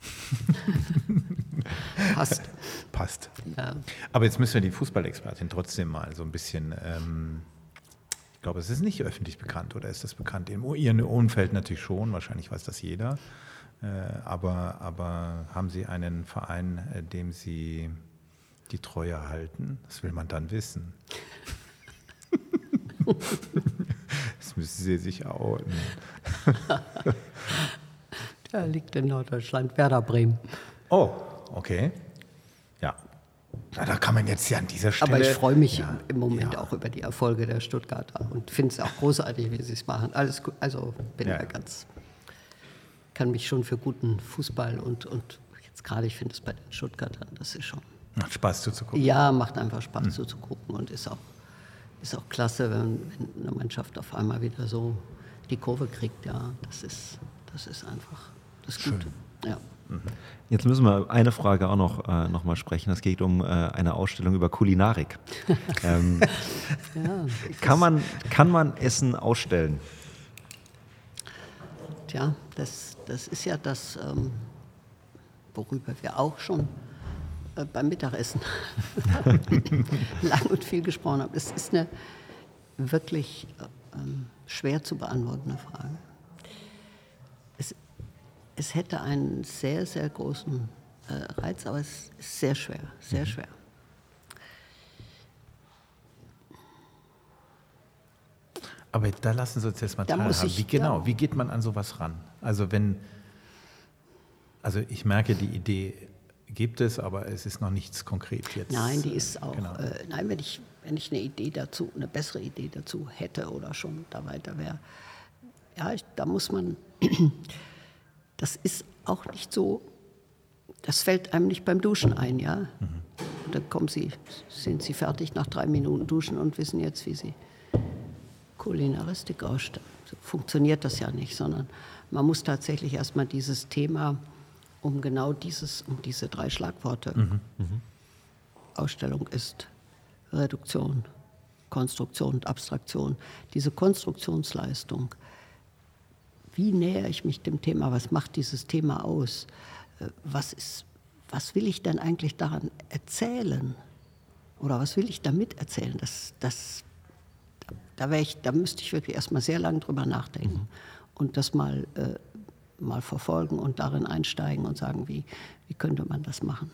Passt. Passt. Ja. Aber jetzt müssen wir die Fußballexpertin trotzdem mal so ein bisschen ähm, ich glaube, es ist nicht öffentlich bekannt oder ist das bekannt? In Ihrem Umfeld natürlich schon, wahrscheinlich weiß das jeder. Äh, aber, aber haben Sie einen Verein, äh, dem Sie die Treue halten? Das will man dann wissen. das müssen Sie sich outen. Der liegt in Norddeutschland, Werder Bremen. Oh, okay. Ja, na, da kann man jetzt ja an dieser Stelle. Aber ich freue mich ja, im Moment ja. auch über die Erfolge der Stuttgarter und finde es auch großartig, wie sie es machen. Alles gut. Also bin ja. ganz, kann mich schon für guten Fußball und, und jetzt gerade, ich finde es bei den Stuttgartern, das ist schon. Macht Spaß zuzugucken. Ja, macht einfach Spaß mhm. zuzugucken und ist auch, ist auch klasse, wenn, wenn eine Mannschaft auf einmal wieder so die Kurve kriegt. Ja, das ist, das ist einfach das Gute. Ja. Jetzt müssen wir eine Frage auch noch, äh, noch mal sprechen. Es geht um äh, eine Ausstellung über Kulinarik. ähm, ja, kann, man, kann man Essen ausstellen? Tja, das, das ist ja das, ähm, worüber wir auch schon äh, beim Mittagessen lang und viel gesprochen haben. Es ist eine wirklich ähm, schwer zu beantwortende Frage es hätte einen sehr, sehr großen äh, Reiz, aber es ist sehr schwer, sehr mhm. schwer. Aber da lassen Sie uns jetzt mal teilhaben. Wie genau, ja. wie geht man an sowas ran? Also wenn, also ich merke, die Idee gibt es, aber es ist noch nichts konkret jetzt. Nein, die ist auch, genau. äh, nein, wenn ich, wenn ich eine Idee dazu, eine bessere Idee dazu hätte oder schon da weiter wäre, ja, ich, da muss man das ist auch nicht so, das fällt einem nicht beim Duschen ein, ja. Mhm. Und dann kommen Sie, sind Sie fertig nach drei Minuten Duschen und wissen jetzt, wie Sie Kulinaristik ausstellen. So funktioniert das ja nicht, sondern man muss tatsächlich erstmal dieses Thema um genau dieses, um diese drei Schlagworte. Mhm. Mhm. Ausstellung ist Reduktion, Konstruktion und Abstraktion. Diese Konstruktionsleistung wie nähere ich mich dem Thema, was macht dieses Thema aus, äh, was, ist, was will ich denn eigentlich daran erzählen oder was will ich damit erzählen, das, das, da, ich, da müsste ich wirklich erstmal sehr lange drüber nachdenken mhm. Und das mal, äh, mal verfolgen und darin einsteigen und sagen, wie, wie könnte man das machen.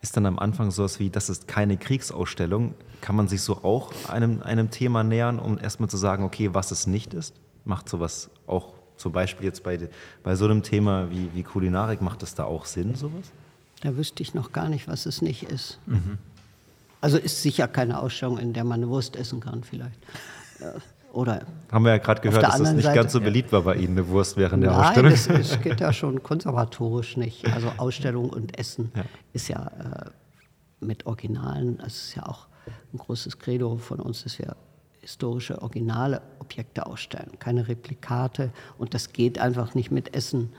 Ist dann am Anfang sowas wie, das ist keine Kriegsausstellung, kann man sich so auch einem, einem Thema nähern, um erstmal zu sagen, okay, was es nicht ist? Macht sowas auch zum Beispiel jetzt bei, bei so einem Thema wie, wie Kulinarik, macht das da auch Sinn, sowas? Da wüsste ich noch gar nicht, was es nicht ist. Mhm. Also ist sicher keine Ausstellung, in der man eine Wurst essen kann, vielleicht. Oder Haben wir ja gerade gehört, dass es nicht Seite, ganz so beliebt war bei Ihnen, eine Wurst während der Nein, Ausstellung. Nein, das geht ja schon konservatorisch nicht. Also Ausstellung und Essen ja. ist ja äh, mit Originalen, das ist ja auch ein großes Credo von uns, dass wir historische, originale Objekte ausstellen, keine Replikate. Und das geht einfach nicht mit Essen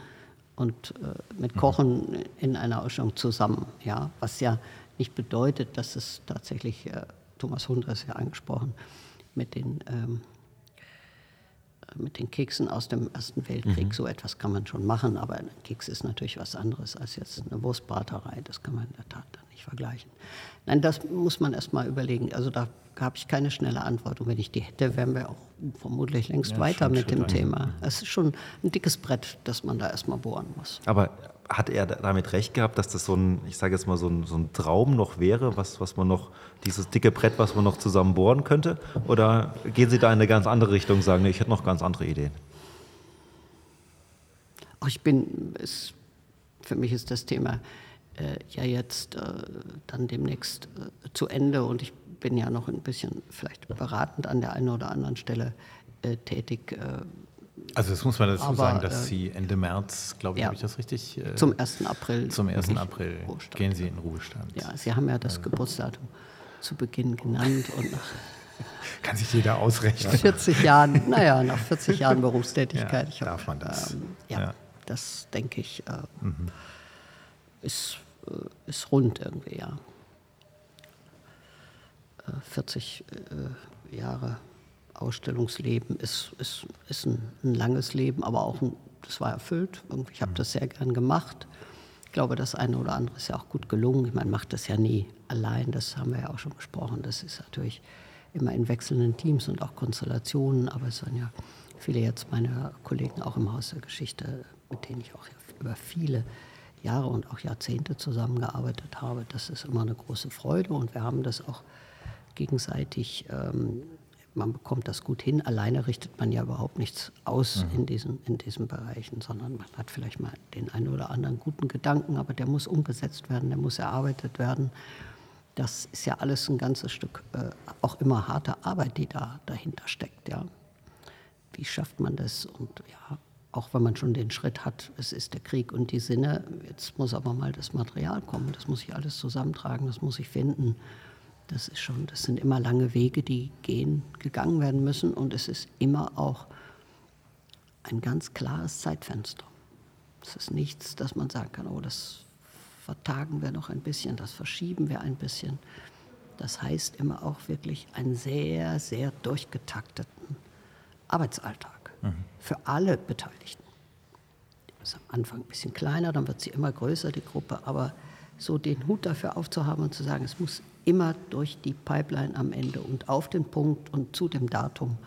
und äh, mit Kochen in einer Ausstellung zusammen. Ja? Was ja nicht bedeutet, dass es tatsächlich, äh, Thomas Hundres ja angesprochen, mit den, ähm, mit den Keksen aus dem Ersten Weltkrieg, mhm. so etwas kann man schon machen, aber ein Keks ist natürlich was anderes als jetzt eine Wurstbraterei. Das kann man in der Tat dann nicht vergleichen. Nein, das muss man erst mal überlegen. Also da habe ich keine schnelle Antwort. Und wenn ich die hätte, wären wir auch vermutlich längst ja, weiter mit dem Thema. Es ist schon ein dickes Brett, das man da erstmal bohren muss. Aber hat er damit recht gehabt, dass das so ein, ich sage jetzt mal, so ein, so ein Traum noch wäre, was, was man noch, dieses dicke Brett, was man noch zusammen bohren könnte? Oder gehen Sie da in eine ganz andere Richtung und sagen, ich hätte noch ganz andere Ideen? ich bin, es, für mich ist das Thema äh, ja jetzt äh, dann demnächst äh, zu Ende und ich bin ja noch ein bisschen vielleicht beratend an der einen oder anderen Stelle äh, tätig. Äh, also das muss man dazu aber, sagen, dass äh, Sie Ende März, glaube ich, ja, habe ich das richtig? zum 1. April. Zum 1. April gehen Sie in Ruhestand. Ja, Sie haben ja das Geburtsdatum zu Beginn genannt und nach kann sich jeder ausrechnen. 40 Jahren, naja, nach 40 Jahren Berufstätigkeit. Ja, darf man das? Ähm, ja, ja, das denke ich, äh, mhm. ist äh, ist rund irgendwie, ja. 40 äh, Jahre Ausstellungsleben ist, ist, ist ein, ein, langes Leben, aber auch ein, das war erfüllt. Ich habe das sehr gern gemacht. Ich glaube, das eine oder andere ist ja auch gut gelungen. Ich meine, macht das ja nie allein, das haben wir ja auch schon besprochen. Das ist natürlich immer in wechselnden Teams und auch Konstellationen, aber es waren ja viele jetzt meine Kollegen auch im Haus der Geschichte, mit denen ich auch über viele Jahre und auch Jahrzehnte zusammengearbeitet habe. Das ist immer eine große Freude und wir haben das auch gegenseitig, ähm, man bekommt das gut hin. Alleine richtet man ja überhaupt nichts aus mhm. in, diesen, in diesen Bereichen, sondern man hat vielleicht mal den einen oder anderen guten Gedanken, aber der muss umgesetzt werden, der muss erarbeitet werden. Das ist ja alles ein ganzes Stück, äh, auch immer harte Arbeit, die da dahinter steckt. Ja. Wie schafft man das? Und ja, auch wenn man schon den Schritt hat, es ist der Krieg und die Sinne, jetzt muss aber mal das Material kommen, das muss ich alles zusammentragen, das muss ich finden. Das ist schon, das sind immer lange Wege, die gehen, gegangen werden müssen und es ist immer auch ein ganz klares Zeitfenster. Es ist nichts, dass man sagen kann, oh, das vertagen wir noch ein bisschen, das verschieben wir ein bisschen. Das heißt immer auch wirklich einen sehr, sehr durchgetakteten Arbeitsalltag mhm. für alle Beteiligten. Die ist am Anfang ein bisschen kleiner, dann wird sie immer größer, die Gruppe, aber so den Hut dafür aufzuhaben und zu sagen, es muss immer durch die Pipeline am Ende und auf den Punkt und zu dem Datum,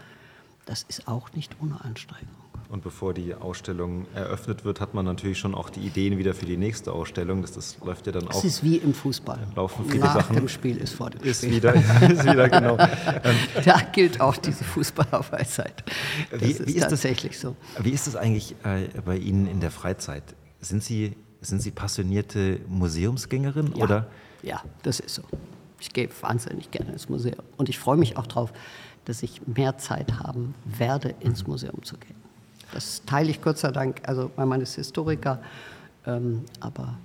das ist auch nicht ohne Anstrengung. Und bevor die Ausstellung eröffnet wird, hat man natürlich schon auch die Ideen wieder für die nächste Ausstellung. Das, das läuft ja dann auch. Es ist wie im Fußball. Laufen viele Nach Sachen. dem Spiel ist vor dem ist Spiel. Wieder, ist wieder, genau. da gilt auch diese Fußballerweisheit. Das wie, ist wie ist tatsächlich das, so. Wie ist es eigentlich äh, bei Ihnen in der Freizeit? Sind Sie, sind Sie passionierte Museumsgängerin? Ja, oder? ja, das ist so. Ich gehe wahnsinnig gerne ins Museum. Und ich freue mich auch darauf, dass ich mehr Zeit haben werde, ins. Museum zu gehen. Das teile ich Gott sei Dank. Also mein Mann ist Historiker, ähm, aber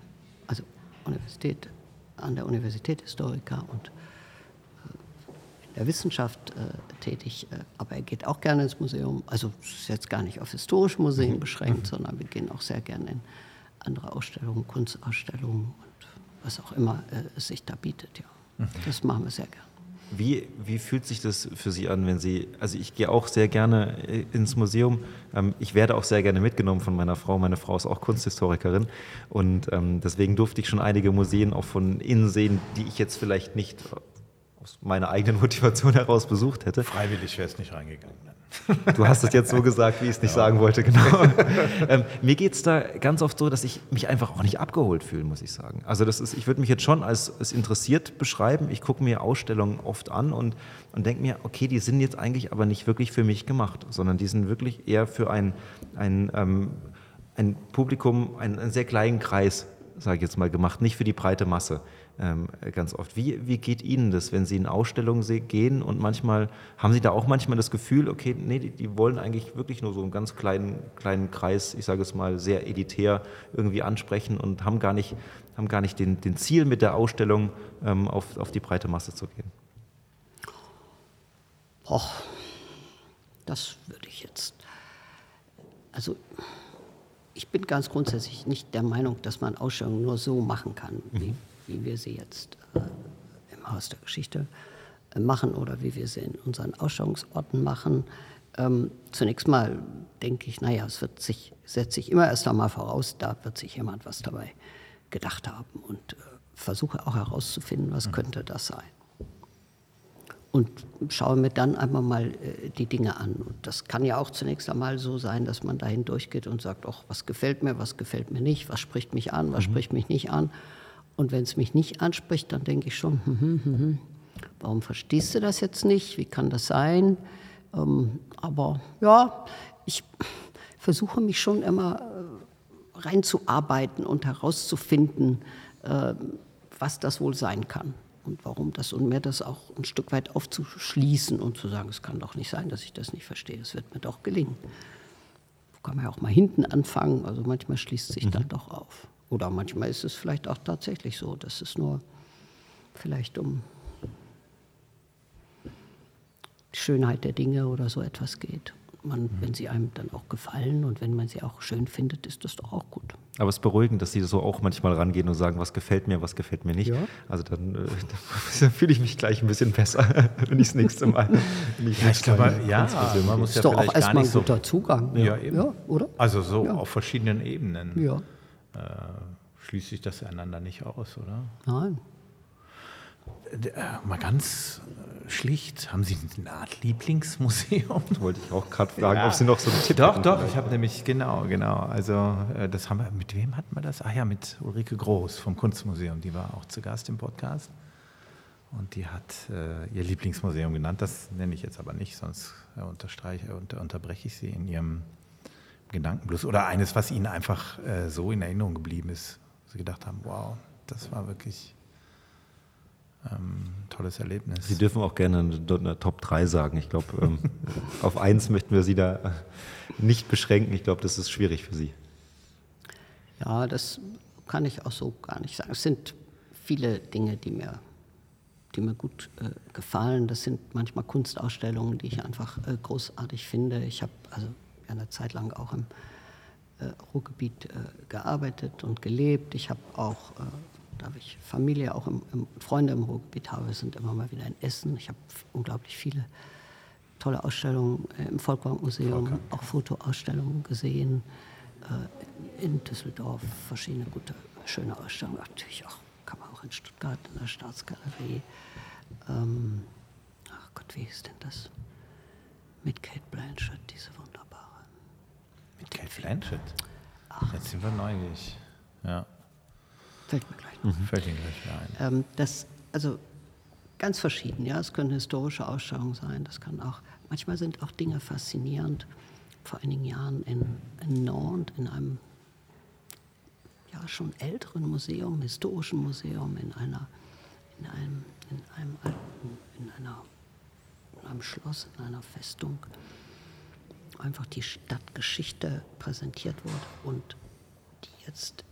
also Universität, an der Universität Historiker und äh, in der Wissenschaft äh, tätig. Äh, aber er geht auch gerne ins Museum. Also es ist jetzt gar nicht auf historische Museen mhm. beschränkt, mhm. sondern wir gehen auch sehr gerne in andere Ausstellungen, Kunstausstellungen und was auch immer äh, es sich da bietet. Ja. Das machen wir sehr gerne. Wie, wie fühlt sich das für Sie an, wenn Sie, also ich gehe auch sehr gerne äh, ins Museum. Ähm, ich werde auch sehr gerne mitgenommen von meiner Frau. Meine Frau ist auch Kunsthistorikerin und ähm, deswegen durfte ich schon einige Museen auch von innen sehen, die ich jetzt vielleicht nicht aus meiner eigenen Motivation heraus besucht hätte. Freiwillig wäre es nicht reingegangen. Du hast es jetzt so gesagt, wie ich es nicht ja. sagen wollte, genau. ähm, mir geht es da ganz oft so, dass ich mich einfach auch nicht abgeholt fühle, muss ich sagen. Also das ist, ich würde mich jetzt schon als, als interessiert beschreiben. Ich gucke mir Ausstellungen oft an und, und denke mir, okay, die sind jetzt eigentlich aber nicht wirklich für mich gemacht, sondern die sind wirklich eher für ein, ein, ähm, ein Publikum, einen, einen sehr kleinen Kreis, sage ich jetzt mal, gemacht, nicht für die breite Masse ähm, ganz oft. Wie, wie geht Ihnen das, wenn Sie in Ausstellungen gehen und manchmal, haben Sie da auch manchmal das Gefühl, okay, nee, die, die wollen eigentlich wirklich nur so einen ganz kleinen, kleinen Kreis, ich sage es mal sehr elitär, irgendwie ansprechen und haben gar nicht, haben gar nicht den, den Ziel mit der Ausstellung ähm, auf, auf die breite Masse zu gehen? Och, das würde ich jetzt. Also, ich bin ganz grundsätzlich nicht der Meinung, dass man Ausstellungen nur so machen kann, wie, mhm. Wie wir sie jetzt äh, im Haus der Geschichte äh, machen oder wie wir sie in unseren Ausstellungsorten machen. Ähm, zunächst mal denke ich, naja, es wird sich, setzt sich immer erst einmal voraus, da wird sich jemand was dabei gedacht haben und äh, versuche auch herauszufinden, was mhm. könnte das sein. Und schaue mir dann einmal mal äh, die Dinge an. Und das kann ja auch zunächst einmal so sein, dass man dahin durchgeht und sagt, ach, was gefällt mir, was gefällt mir nicht, was spricht mich an, was mhm. spricht mich nicht an. Und wenn es mich nicht anspricht, dann denke ich schon, hm, hm, hm, hm, warum verstehst du das jetzt nicht? Wie kann das sein? Ähm, aber ja, ich versuche mich schon immer äh, reinzuarbeiten und herauszufinden, äh, was das wohl sein kann und warum das und mir das auch ein Stück weit aufzuschließen und zu sagen, es kann doch nicht sein, dass ich das nicht verstehe. Es wird mir doch gelingen. Kann man ja auch mal hinten anfangen. Also manchmal schließt sich mhm. dann doch auf. Oder manchmal ist es vielleicht auch tatsächlich so, dass es nur vielleicht um die Schönheit der Dinge oder so etwas geht man, mhm. wenn sie einem dann auch gefallen und wenn man sie auch schön findet, ist das doch auch gut. Aber es ist beruhigend, dass Sie so auch manchmal rangehen und sagen, was gefällt mir, was gefällt mir nicht. Ja. Also dann, äh, dann fühle ich mich gleich ein bisschen besser, wenn ich das nächste Mal. ich ja, ich glaube, ja, man muss ist ja doch auch erstmal ein guter so, Zugang. Ja, eben. Ja, oder? Also so auf verschiedenen Ebenen. Ja. Äh, schließt sich das einander nicht aus, oder? Nein. Äh, mal ganz äh, schlicht, haben Sie eine Art Lieblingsmuseum? Das wollte ich auch gerade fragen, ja. ob Sie noch so einen Tipp Doch, doch, ich habe nämlich, genau, genau. Also, das haben wir, mit wem hatten wir das? Ah ja, mit Ulrike Groß vom Kunstmuseum. Die war auch zu Gast im Podcast. Und die hat äh, ihr Lieblingsmuseum genannt. Das nenne ich jetzt aber nicht, sonst äh, unterstreiche, unter, unterbreche ich sie in ihrem Gedankenfluss. Oder eines, was ihnen einfach äh, so in Erinnerung geblieben ist. Sie gedacht haben, wow, das war wirklich ähm, tolles Erlebnis. Sie dürfen auch gerne eine, eine Top 3 sagen. Ich glaube, ähm, auf eins möchten wir Sie da nicht beschränken. Ich glaube, das ist schwierig für Sie. Ja, das kann ich auch so gar nicht sagen. Es sind viele Dinge, die mir, die mir gut äh, gefallen. Das sind manchmal Kunstausstellungen, die ich einfach äh, großartig finde. Ich habe also eine Zeit lang auch im äh, Ruhrgebiet äh, gearbeitet und gelebt. Ich habe auch äh, da ich Familie, auch im, im, Freunde im Ruhrgebiet habe, sind immer mal wieder in Essen. Ich habe unglaublich viele tolle Ausstellungen äh, im Volkwang-Museum, okay. auch Fotoausstellungen gesehen. Äh, in Düsseldorf verschiedene gute, schöne Ausstellungen. Natürlich auch, kann man auch in Stuttgart in der Staatsgalerie. Ähm, ach Gott, wie ist denn das? Mit Kate Blanchett, diese Kate Blanchett? Ach. Jetzt sind wir neugierig. Ja. Fällt mir gleich noch. Mhm. Fällt Ihnen gleich ein. Ähm, das, also ganz verschieden, ja. Es können historische Ausstellungen sein, das kann auch, manchmal sind auch Dinge faszinierend. Vor einigen Jahren in, in Nantes, in einem ja, schon älteren Museum, historischen Museum, in einer, in einem, in einem alten, in einer, in einem Schloss, in einer Festung, einfach die Stadtgeschichte präsentiert wurde und die jetzt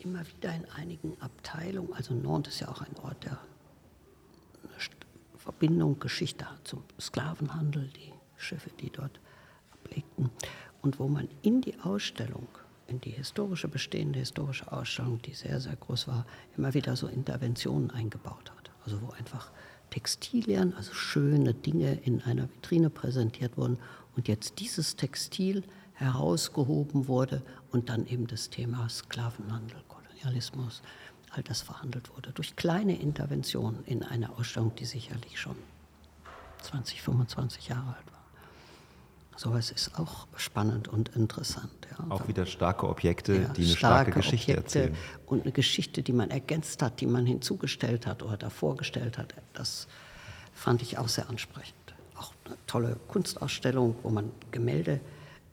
immer wieder in einigen Abteilungen, also Nantes ist ja auch ein Ort, der Verbindung, Geschichte zum Sklavenhandel, die Schiffe, die dort ablegten, und wo man in die Ausstellung, in die historische, bestehende historische Ausstellung, die sehr, sehr groß war, immer wieder so Interventionen eingebaut hat. Also wo einfach Textilien, also schöne Dinge in einer Vitrine präsentiert wurden und jetzt dieses Textil herausgehoben wurde und dann eben das Thema Sklavenhandel Kolonialismus, all das verhandelt wurde, durch kleine Interventionen in einer Ausstellung, die sicherlich schon 20, 25 Jahre alt war. Sowas ist auch spannend und interessant. Ja. Auch wieder starke Objekte, ja, die eine starke, starke Geschichte Objekte erzählen. Und eine Geschichte, die man ergänzt hat, die man hinzugestellt hat oder davor gestellt hat, das fand ich auch sehr ansprechend. Auch eine tolle Kunstausstellung, wo man Gemälde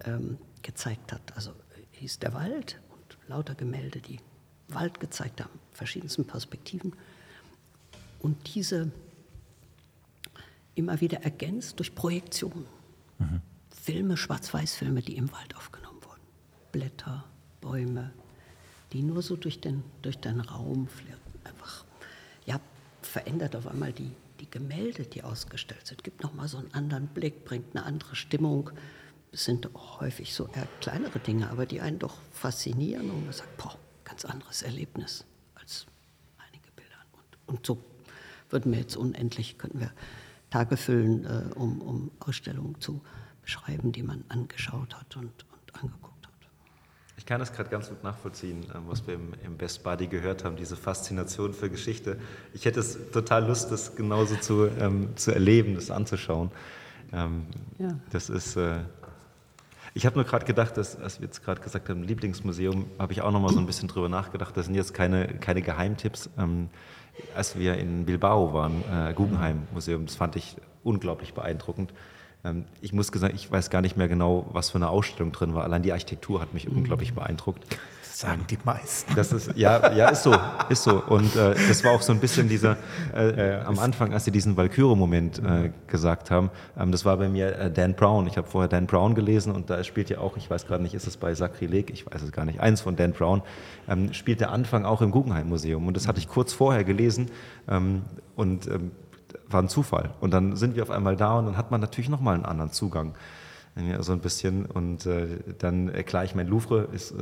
ähm, gezeigt hat. Also hieß der Wald und lauter Gemälde, die Wald gezeigt haben, verschiedensten Perspektiven. Und diese immer wieder ergänzt durch Projektionen. Mhm. Filme, Schwarz-Weiß-Filme, die im Wald aufgenommen wurden. Blätter, Bäume, die nur so durch den, durch den Raum flirten. Einfach, ja, verändert auf einmal die, die Gemälde, die ausgestellt sind, gibt nochmal so einen anderen Blick, bringt eine andere Stimmung. Es sind häufig so eher kleinere Dinge, aber die einen doch faszinieren und man sagt, boah, ganz anderes Erlebnis als einige Bilder. Und, und so würden wir jetzt unendlich, könnten wir Tage füllen, äh, um, um Ausstellungen zu beschreiben, die man angeschaut hat und, und angeguckt kann das gerade ganz gut nachvollziehen, äh, was wir im, im, Best Buddy gehört haben, diese Faszination für Geschichte. Ich hätte es total Lust, das genauso zu, ähm, zu erleben, das anzuschauen. Ähm, ja. Das ist. Äh, ich habe nur gerade gedacht, dass, als wir jetzt gerade gesagt haben, Lieblingsmuseum, habe ich auch noch mal so ein bisschen drüber nachgedacht. Das sind jetzt keine, keine Geheimtipps. Ähm, als wir in Bilbao waren, äh, Guggenheim Museum, das fand ich unglaublich beeindruckend. Ähm, ich muss sagen, ich weiß gar nicht mehr genau, was für eine Ausstellung drin war. Allein die Architektur hat mich unglaublich beeindruckt sagen die meisten. Das ist, ja, ja, ist so, ist so. Und äh, das war auch so ein bisschen dieser, äh, ja, am Anfang, als sie diesen Valkyrie-Moment äh, gesagt haben, ähm, das war bei mir äh, Dan Brown. Ich habe vorher Dan Brown gelesen und da spielt ja auch, ich weiß gerade nicht, ist es bei Sakrileg, ich weiß es gar nicht, eins von Dan Brown, ähm, spielt der Anfang auch im Guggenheim-Museum. Und das hatte ich kurz vorher gelesen ähm, und ähm, war ein Zufall. Und dann sind wir auf einmal da und dann hat man natürlich nochmal einen anderen Zugang so ein bisschen. Und äh, dann, klar, ich meine, Louvre ist äh,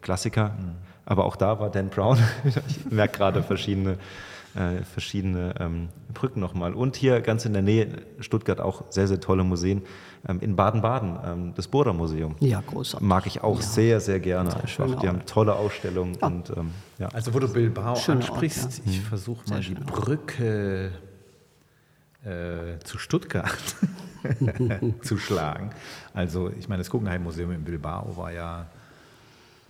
Klassiker, mhm. aber auch da war Dan Brown. ich merke gerade verschiedene, äh, verschiedene ähm, Brücken nochmal. Und hier ganz in der Nähe, Stuttgart auch sehr, sehr tolle Museen. Ähm, in Baden-Baden, ähm, das Burda Museum. Ja, großartig. Mag ich auch ja. sehr, sehr gerne. Einfach. Die haben tolle Ausstellungen. Ja. Und, ähm, ja. Also, wo du Bilbao Schöne ansprichst, Ort, ich versuche mal die Brücke äh, zu Stuttgart zu schlagen. Also ich meine, das Guggenheim Museum in Bilbao war ja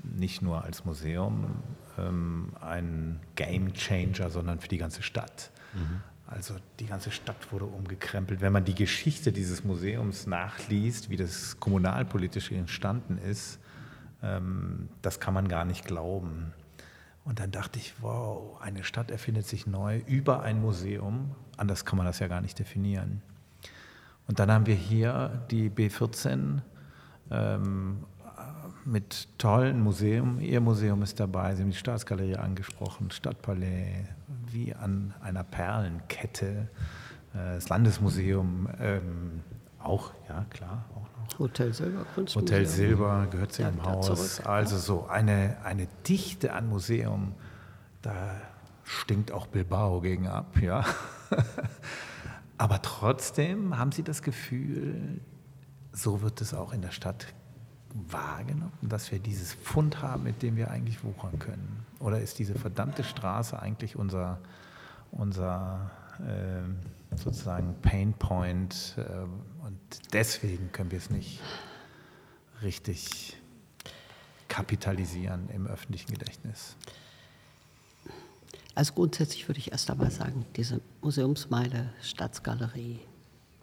nicht nur als Museum ähm, ein Game Changer, sondern für die ganze Stadt. Mhm. Also die ganze Stadt wurde umgekrempelt. Wenn man die Geschichte dieses Museums nachliest, wie das kommunalpolitisch entstanden ist, ähm, das kann man gar nicht glauben. Und dann dachte ich, wow, eine Stadt erfindet sich neu über ein Museum. Anders kann man das ja gar nicht definieren. Und dann haben wir hier die B14 ähm, mit tollen Museum. Ihr Museum ist dabei, Sie haben die Staatsgalerie angesprochen, Stadtpalais, wie an einer Perlenkette. Äh, das Landesmuseum ähm, auch, ja klar, auch. Hotel Silber, Kunstmuseum. Hotel Silber gehört zu Ihrem Haus. Zurück. Also so eine, eine Dichte an Museum, da stinkt auch Bilbao gegen ab, ja. Aber trotzdem haben Sie das Gefühl, so wird es auch in der Stadt wahrgenommen, dass wir dieses Fund haben, mit dem wir eigentlich wuchern können? Oder ist diese verdammte Straße eigentlich unser, unser äh, sozusagen Pain Point äh, deswegen können wir es nicht richtig kapitalisieren im öffentlichen Gedächtnis? Also grundsätzlich würde ich erst einmal sagen, diese Museumsmeile, Staatsgalerie,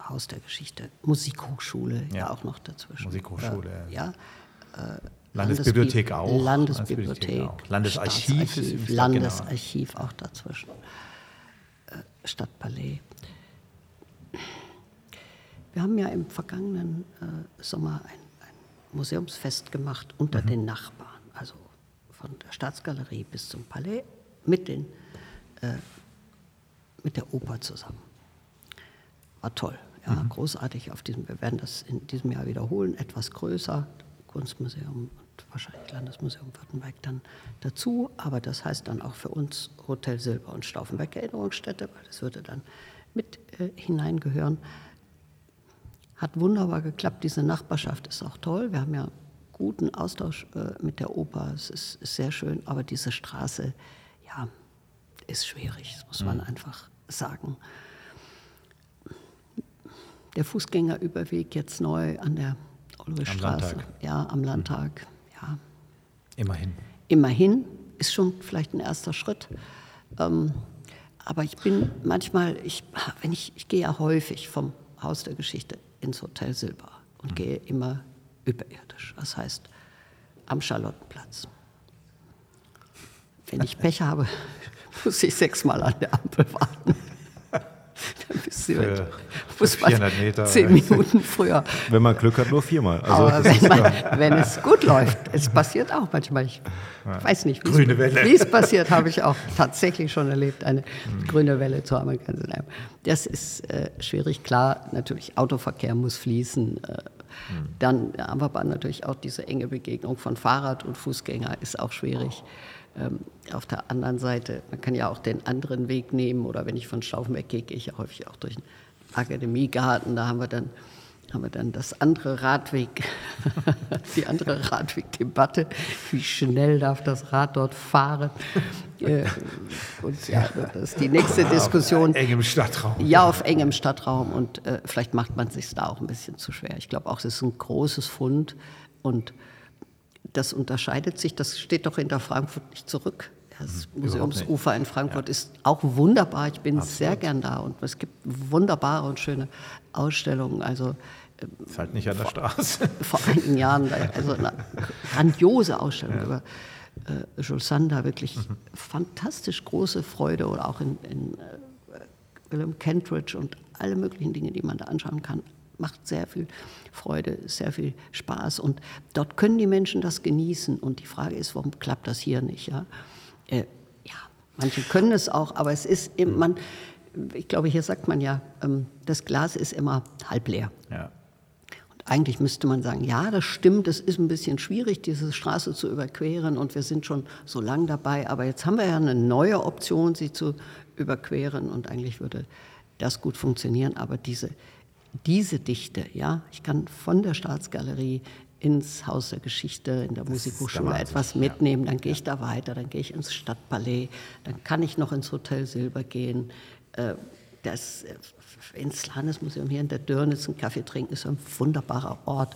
Haus der Geschichte, Musikhochschule ja, ja auch noch dazwischen. Musikhochschule. Äh, ja. Äh, Landesbibliothek auch. Landesbibliothek, auch. Landesarchiv, Landesarchiv, genau. Landesarchiv auch dazwischen. Äh, Stadtpalais. Wir haben ja im vergangenen äh, Sommer ein, ein, Museumsfest gemacht unter mhm. den Nachbarn, also von der Staatsgalerie bis zum Palais mit, den, äh, mit der Oper zusammen. War toll, ja, mhm. großartig auf diesem, wir werden das in diesem Jahr wiederholen, etwas größer, Kunstmuseum und wahrscheinlich Landesmuseum Württemberg dann dazu, aber das heißt dann auch für uns Hotel Silber und Stauffenberg Erinnerungsstätte, weil das würde dann mit äh, hineingehören. Hat wunderbar geklappt, diese Nachbarschaft ist auch toll, wir haben ja guten Austausch äh, mit der Oper, es ist, ist sehr schön, aber diese Straße, ja, ist schwierig, das muss man mhm. einfach sagen. Der Fußgängerüberweg jetzt neu an der Olwestraße, ja, am Landtag, mhm. ja. Immerhin. Immerhin ist schon vielleicht ein erster Schritt. Ähm, aber ich bin manchmal, ich, wenn ich, ich gehe ja häufig vom Haus der Geschichte ins Hotel Silber und mhm. gehe immer überirdisch. Das heißt am Charlottenplatz. Wenn ich Pech habe, muss ich sechsmal an der Ampel warten. Dann bist du für, muss 400 Meter. Zehn Minuten früher. Wenn man Glück hat, nur viermal. Also Aber wenn, man, wenn, es gut läuft, es passiert auch manchmal. Ich ja. weiß nicht, wie es passiert, habe ich auch tatsächlich schon erlebt, eine mhm. grüne Welle zu haben. Das ist äh, schwierig. Klar, natürlich, Autoverkehr muss fließen. Äh. Dann haben wir aber natürlich auch diese enge Begegnung von Fahrrad und Fußgänger, ist auch schwierig. Ähm, auf der anderen Seite, man kann ja auch den anderen Weg nehmen oder wenn ich von Stauffenberg gehe, gehe ich ja häufig auch durch den Akademiegarten. Da haben wir dann, haben wir dann das andere Radweg, die andere Radwegdebatte. Wie schnell darf das Rad dort fahren? Äh, und ja, das ist die nächste Diskussion. Auf engem Stadtraum. Ja, auf engem Stadtraum. Und äh, vielleicht macht man es sich da auch ein bisschen zu schwer. Ich glaube auch, es ist ein großes Fund und das unterscheidet sich, das steht doch hinter Frankfurt nicht zurück. Das hm, Museumsufer in Frankfurt ja. ist auch wunderbar. Ich bin Absolut. sehr gern da und es gibt wunderbare und schöne Ausstellungen. Also ist halt nicht an der Straße. Vor einigen Jahren, also eine grandiose Ausstellung ja. über äh, Jules Sander, wirklich mhm. fantastisch große Freude oder auch in, in äh, William Kentridge und alle möglichen Dinge, die man da anschauen kann macht sehr viel Freude, sehr viel Spaß. Und dort können die Menschen das genießen. Und die Frage ist, warum klappt das hier nicht? Ja, äh, ja manche können es auch, aber es ist, eben, man, ich glaube, hier sagt man ja, ähm, das Glas ist immer halb leer. Ja. Und eigentlich müsste man sagen, ja, das stimmt, es ist ein bisschen schwierig, diese Straße zu überqueren und wir sind schon so lang dabei, aber jetzt haben wir ja eine neue Option, sie zu überqueren und eigentlich würde das gut funktionieren, aber diese diese Dichte, ja, ich kann von der Staatsgalerie ins Haus der Geschichte, in der das Musikhochschule etwas mitnehmen, dann gehe ich da weiter, dann gehe ich ins Stadtpalais, dann kann ich noch ins Hotel Silber gehen. Äh, das äh, ins Landesmuseum hier in der Dörnitz einen Kaffee trinken ist ein wunderbarer Ort.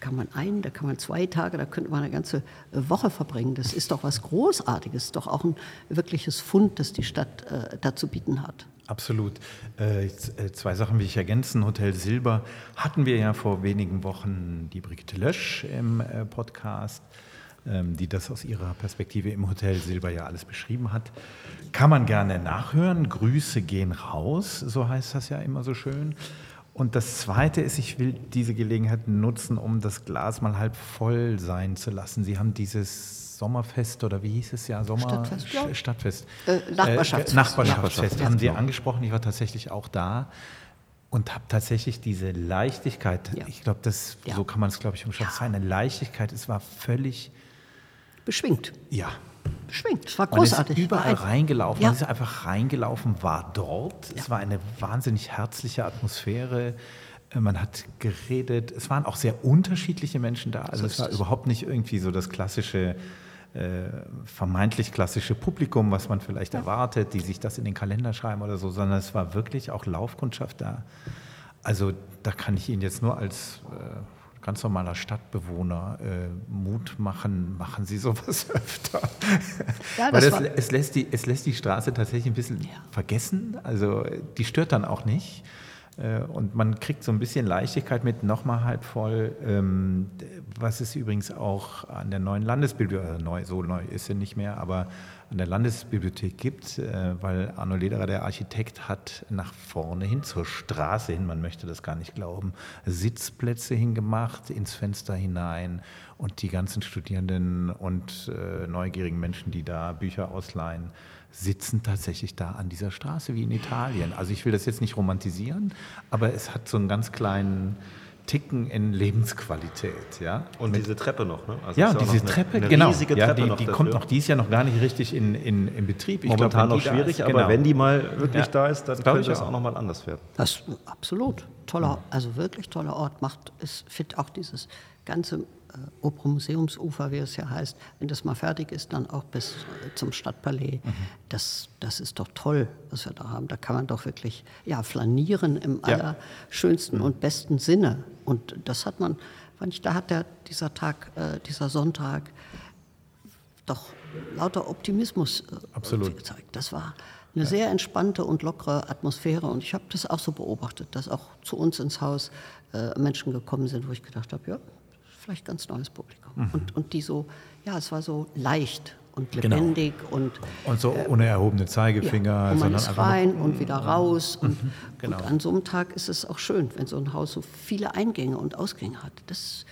Da kann man ein, da kann man zwei Tage, da könnte man eine ganze Woche verbringen. Das ist doch was Großartiges, doch auch ein wirkliches Fund, das die Stadt äh, da zu bieten hat. Absolut. Äh, äh, zwei Sachen will ich ergänzen. Hotel Silber hatten wir ja vor wenigen Wochen die Brigitte Lösch im äh, Podcast, ähm, die das aus ihrer Perspektive im Hotel Silber ja alles beschrieben hat. Kann man gerne nachhören. Grüße gehen raus, so heißt das ja immer so schön. Und das Zweite ist, ich will diese Gelegenheit nutzen, um das Glas mal halb voll sein zu lassen. Sie haben dieses Sommerfest oder wie hieß es ja? Sommer Stadtfest. Ja. Stadtfest. Äh, Nachbarschaftsfest. Äh, Nachbarschaftsfest. Haben Sie genau. angesprochen, ich war tatsächlich auch da und habe tatsächlich diese Leichtigkeit, ja. ich glaube, ja. so kann man es, glaube ich, umschreiben, war eine Leichtigkeit, es war völlig beschwingt. Ja. Beschwingt, es war großartig. Man ist überall reingelaufen, man ist einfach reingelaufen, war dort. Es war eine wahnsinnig herzliche Atmosphäre. Äh, man hat geredet. Es waren auch sehr unterschiedliche Menschen da. Also so es war überhaupt nicht irgendwie so das klassische äh, vermeintlich klassische Publikum, was man vielleicht ja. erwartet, die sich das in den Kalender schreiben oder so, sondern es war wirklich auch Laufkundschaft da. Also da kann ich Ihnen jetzt nur als äh, ganz normaler Stadtbewohner äh, Mut machen, machen Sie sowas öfter. Ja, Weil das, es, lässt die, es lässt die Straße tatsächlich ein bisschen ja. vergessen. Also die stört dann auch nicht. Äh, und man kriegt so ein bisschen Leichtigkeit mit, nochmal halb voll, ähm, was es übrigens auch an der neuen Landesbibliothek, äh, neu, so neu ist sie nicht mehr, aber an der Landesbibliothek gibt, äh, weil Arno Lederer, der Architekt, hat nach vorne hin, zur Straße hin, man möchte das gar nicht glauben, Sitzplätze hingemacht, ins Fenster hinein und die ganzen Studierenden und neugierigen Menschen, die da Bücher ausleihen, sitzen tatsächlich da an dieser Straße wie in Italien. Also ich will das jetzt nicht romantisieren, aber es hat so einen ganz kleinen Ticken in Lebensqualität, ja. Und Mit, diese Treppe noch, ne? Also ja, diese Treppe, eine, eine genau. Riesige ja, Treppe die, die kommt noch, die ist ja noch gar nicht richtig in, in, in Betrieb. Ich Momentan glaub, noch schwierig, ist, aber genau. wenn die mal wirklich ja, da ist, dann könnte das auch nochmal anders werden. Das absolut toller, also wirklich toller Ort. Macht es fit auch dieses ganze Opernmuseumsufer, wie es ja heißt, wenn das mal fertig ist, dann auch bis äh, zum Stadtpalais. Mhm. Das, das ist doch toll, was wir da haben. Da kann man doch wirklich ja, flanieren im ja. allerschönsten mhm. und besten Sinne. Und das hat man, da hat der, dieser Tag, äh, dieser Sonntag doch lauter Optimismus äh, gezeigt. Das war eine sehr entspannte und lockere Atmosphäre. Und ich habe das auch so beobachtet, dass auch zu uns ins Haus äh, Menschen gekommen sind, wo ich gedacht habe, ja, vielleicht ganz neues Publikum. Mhm. Und, und die so, ja, es war so leicht und genau. lebendig genau. und und so ohne erhobene Zeigefinger, ja, und man ist rein und wieder raus und, mhm, genau. und an so einem Tag ist es auch schön, wenn so ein Haus so viele Eingänge und Ausgänge hat. Das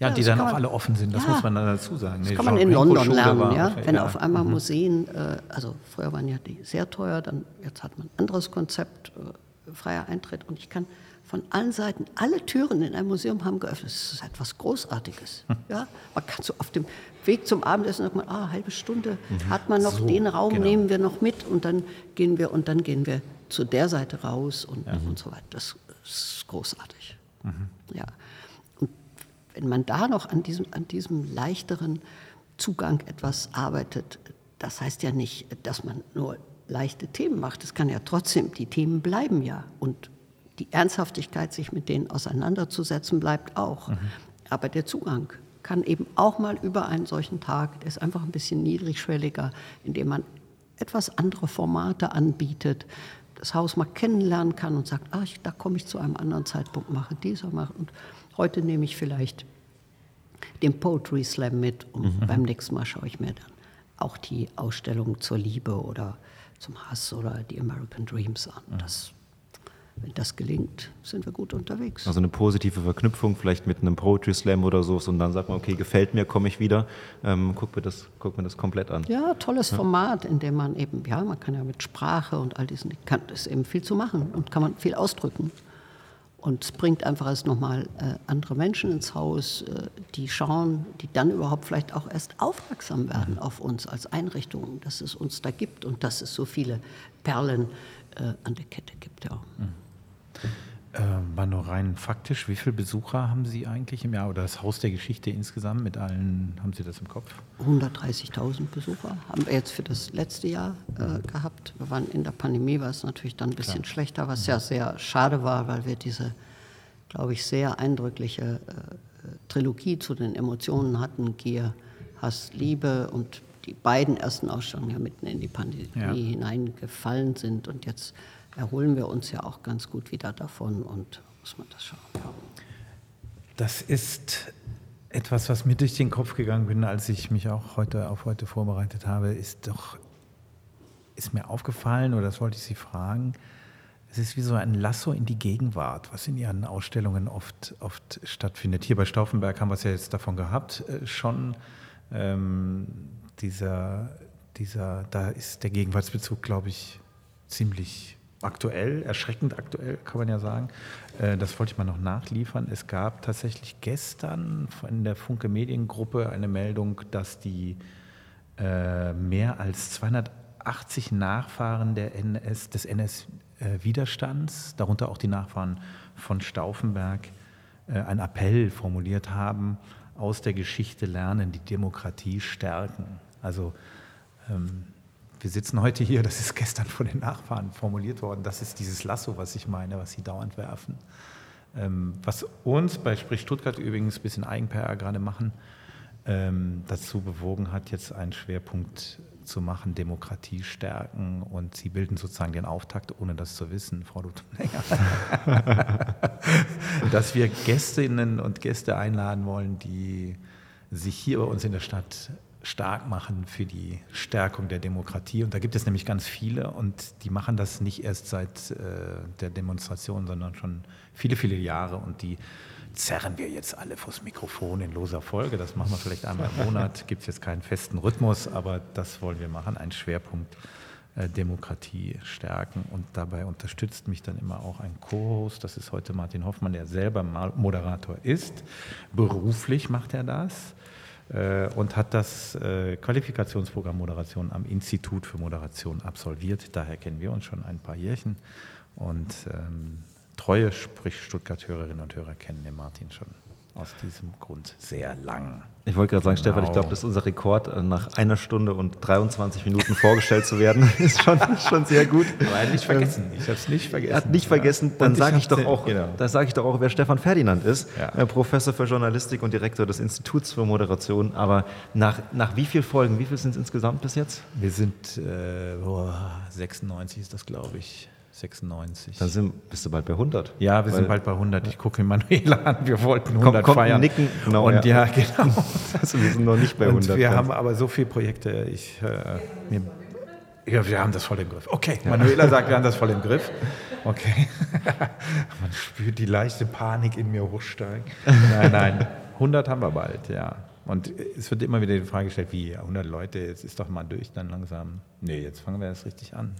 ja, ja die dann auch man, alle offen sind, das ja, muss man dann dazu sagen. Das nee, kann man in London lernen, ja? wenn auf einmal mhm. Museen, äh, also früher waren ja die sehr teuer, dann jetzt hat man ein anderes Konzept, äh, freier Eintritt und ich kann von allen Seiten, alle Türen in einem Museum haben geöffnet. Das ist etwas Großartiges. Ja? Man kann so auf dem Weg zum Abendessen nochmal, ah, halbe Stunde, mhm. hat man noch so, den Raum, genau. nehmen wir noch mit und dann gehen wir und dann gehen wir zu der Seite raus und, mhm. und so weiter. Das ist großartig. Mhm. Ja wenn man da noch an diesem, an diesem leichteren Zugang etwas arbeitet, das heißt ja nicht, dass man nur leichte Themen macht. Es kann ja trotzdem, die Themen bleiben ja. Und die Ernsthaftigkeit, sich mit denen auseinanderzusetzen, bleibt auch. Mhm. Aber der Zugang kann eben auch mal über einen solchen Tag, der ist einfach ein bisschen niedrigschwelliger, indem man etwas andere Formate anbietet, das Haus mal kennenlernen kann und sagt, ach, da komme ich zu einem anderen Zeitpunkt, mache dieser, mache und Heute nehme ich vielleicht den Poetry Slam mit und mhm. beim nächsten Mal schaue ich mir dann auch die Ausstellung zur Liebe oder zum Hass oder die American Dreams an. Mhm. Das, wenn das gelingt, sind wir gut unterwegs. Also eine positive Verknüpfung vielleicht mit einem Poetry Slam oder so und dann sagt man, okay, gefällt mir, komme ich wieder. Ähm, guck, mir das, guck mir das komplett an. Ja, tolles ja. Format, in dem man eben, ja, man kann ja mit Sprache und all diesen, kann es eben viel zu machen und kann man viel ausdrücken. Und es bringt einfach erst nochmal äh, andere Menschen ins Haus, äh, die schauen, die dann überhaupt vielleicht auch erst aufmerksam werden mhm. auf uns als Einrichtung, dass es uns da gibt und dass es so viele Perlen äh, an der Kette gibt. Ja. Mhm. Äh, war nur rein faktisch, wie viele Besucher haben Sie eigentlich im Jahr oder das Haus der Geschichte insgesamt mit allen, haben Sie das im Kopf? 130.000 Besucher haben wir jetzt für das letzte Jahr äh, gehabt. Wir waren in der Pandemie, war es natürlich dann ein bisschen Klar. schlechter, was ja sehr schade war, weil wir diese, glaube ich, sehr eindrückliche äh, Trilogie zu den Emotionen hatten, Gier, Hass, Liebe und die beiden ersten Ausstellungen ja mitten in die Pandemie ja. hineingefallen sind und jetzt erholen wir uns ja auch ganz gut wieder davon und muss man das schauen. Ja. Das ist etwas, was mir durch den Kopf gegangen bin, als ich mich auch heute auf heute vorbereitet habe, ist doch, ist mir aufgefallen, oder das wollte ich Sie fragen, es ist wie so ein Lasso in die Gegenwart, was in Ihren Ausstellungen oft, oft stattfindet. Hier bei Stauffenberg haben wir es ja jetzt davon gehabt, äh, schon ähm, dieser, dieser, da ist der Gegenwartsbezug, glaube ich, ziemlich aktuell, erschreckend aktuell, kann man ja sagen. Äh, das wollte ich mal noch nachliefern. Es gab tatsächlich gestern in der Funke Mediengruppe eine Meldung, dass die äh, mehr als 280 Nachfahren der NS, des NS-Widerstands, darunter auch die Nachfahren von Stauffenberg, äh, einen Appell formuliert haben, aus der Geschichte lernen, die Demokratie stärken. Also ähm, wir sitzen heute hier, das ist gestern von den Nachfahren formuliert worden, das ist dieses Lasso, was ich meine, was sie dauernd werfen. Ähm, was uns bei Sprich Stuttgart übrigens ein bisschen Eigen-PR gerade machen, ähm, dazu bewogen hat, jetzt einen Schwerpunkt zu machen, Demokratie stärken und sie bilden sozusagen den Auftakt, ohne das zu wissen, Frau Lutenlänger, dass wir Gästinnen und Gäste einladen wollen, die sich hier bei uns in der Stadt stark machen für die Stärkung der Demokratie. Und da gibt es nämlich ganz viele und die machen das nicht erst seit äh, der Demonstration, sondern schon viele, viele Jahre. Und die zerren wir jetzt alle vors Mikrofon in loser Folge. Das machen wir vielleicht einmal im Monat. Gibt es jetzt keinen festen Rhythmus, aber das wollen wir machen. Ein Schwerpunkt äh, Demokratie stärken. Und dabei unterstützt mich dann immer auch ein Co-Host. Das ist heute Martin Hoffmann, der selber Moderator ist. Beruflich macht er das und hat das äh, Qualifikationsprogramm Moderation am Institut für Moderation absolviert. Daher kennen wir uns schon ein paar Jährchen und ähm, treue, sprich Stuttgart-Hörerinnen und Hörer kennen den Martin schon aus diesem Grund sehr lang. Ich wollte gerade sagen, genau. Stefan, ich glaube, das ist unser Rekord, äh, nach einer Stunde und 23 Minuten vorgestellt zu werden. ist schon, schon sehr gut. Aber er hat nicht vergessen. Ich habe es nicht vergessen. Er hat nicht vergessen. Dann sage ich, doch auch, genau. da sage ich doch auch, wer Stefan Ferdinand ist. Ja. Äh, Professor für Journalistik und Direktor des Instituts für Moderation. Aber nach, nach wie vielen Folgen, wie viel sind es insgesamt bis jetzt? Wir sind, äh, oh, 96 ist das, glaube ich. 96. Dann sind, bist du bald bei 100. Ja, wir sind bald bei 100. Ich gucke Manuela an, wir wollten 100 komm, komm, feiern. Nicken. Genau, und ja, ja genau. also wir sind noch nicht bei 100. Und wir haben aber so viele Projekte. Ich, äh, mir, ja, wir haben das voll im Griff. Okay, Manuela sagt, wir haben das voll im Griff. Okay. Man spürt die leichte Panik in mir hochsteigen. Nein, nein. 100 haben wir bald, ja. Und es wird immer wieder die Frage gestellt, wie 100 Leute, jetzt ist doch mal durch, dann langsam. Nee, jetzt fangen wir erst richtig an.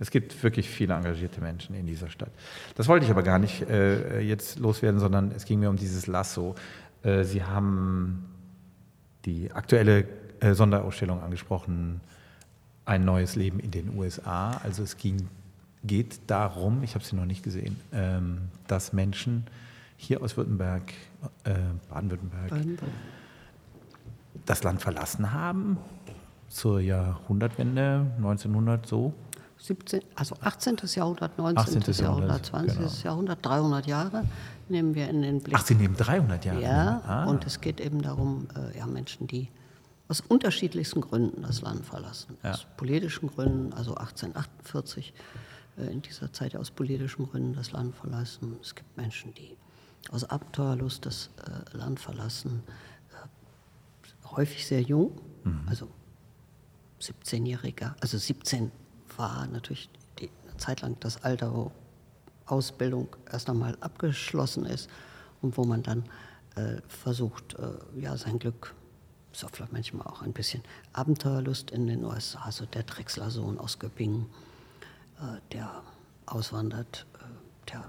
Es gibt wirklich viele engagierte Menschen in dieser Stadt. Das wollte ich aber gar nicht äh, jetzt loswerden, sondern es ging mir um dieses Lasso. Äh, Sie haben die aktuelle äh, Sonderausstellung angesprochen, ein neues Leben in den USA. Also es ging, geht darum, ich habe sie noch nicht gesehen, ähm, dass Menschen hier aus Württemberg, äh, Baden-Württemberg, Baden das Land verlassen haben zur Jahrhundertwende, 1900 so, 17, also 18. Jahrhundert, 19. 18. Jahrhundert, 20. Genau. Jahrhundert, 300 Jahre nehmen wir in den Blick. Ach, Sie nehmen 300 Jahre? Ja, ah. und es geht eben darum, äh, ja, Menschen, die aus unterschiedlichsten Gründen das Land verlassen. Ja. Aus politischen Gründen, also 1848 äh, in dieser Zeit aus politischen Gründen das Land verlassen. Es gibt Menschen, die aus Abenteuerlust das äh, Land verlassen, äh, häufig sehr jung, mhm. also 17-Jähriger, also 17 war natürlich die, Zeit lang das Alter, wo Ausbildung erst einmal abgeschlossen ist und wo man dann äh, versucht, äh, ja, sein Glück, so vielleicht manchmal auch ein bisschen Abenteuerlust in den USA, also der Drechsler-Sohn aus Göppingen, äh, der auswandert, äh, der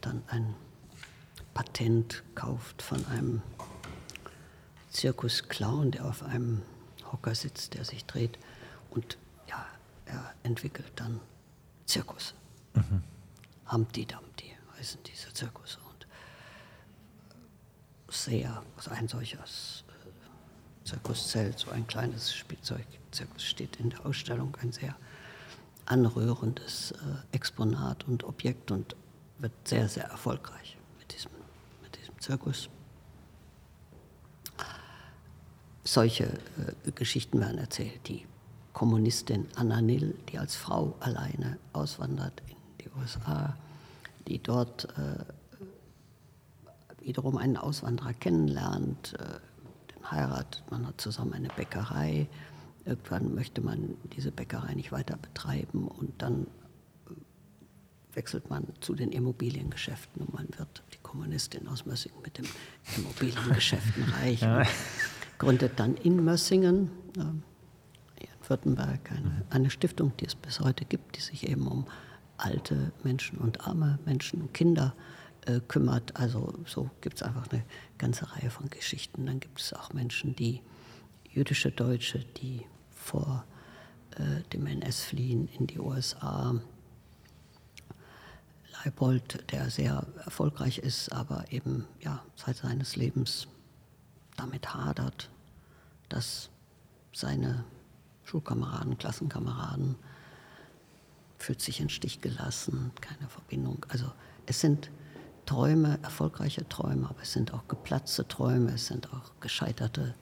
dann ein Patent kauft von einem Zirkusclown, der auf einem Hocker sitzt, der sich dreht und er entwickelt dann Zirkus. Mhm. Humpty Dumpty heißen diese Zirkusse. Und sehr, also ein solches äh, Zirkuszelt, so ein kleines Spielzeugzirkus steht in der Ausstellung, ein sehr anrührendes äh, Exponat und Objekt und wird sehr, sehr erfolgreich mit diesem, mit diesem Zirkus. Solche äh, Geschichten werden erzählt, die Kommunistin Anna Nill, die als Frau alleine auswandert in die USA, die dort äh, wiederum einen Auswanderer kennenlernt, äh, den heiratet, man hat zusammen eine Bäckerei. Irgendwann möchte man diese Bäckerei nicht weiter betreiben und dann äh, wechselt man zu den Immobiliengeschäften und man wird die Kommunistin aus Mössingen mit den Immobiliengeschäften reich. Ja. gründet dann in Mössingen äh, Württemberg eine, eine Stiftung, die es bis heute gibt, die sich eben um alte Menschen und arme Menschen und Kinder äh, kümmert. Also so gibt es einfach eine ganze Reihe von Geschichten. Dann gibt es auch Menschen, die jüdische Deutsche, die vor äh, dem NS fliehen in die USA. Leibold, der sehr erfolgreich ist, aber eben ja, seit seines Lebens damit hadert, dass seine Schulkameraden, Klassenkameraden, fühlt sich in Stich gelassen, keine Verbindung. Also es sind Träume, erfolgreiche Träume, aber es sind auch geplatzte Träume, es sind auch gescheiterte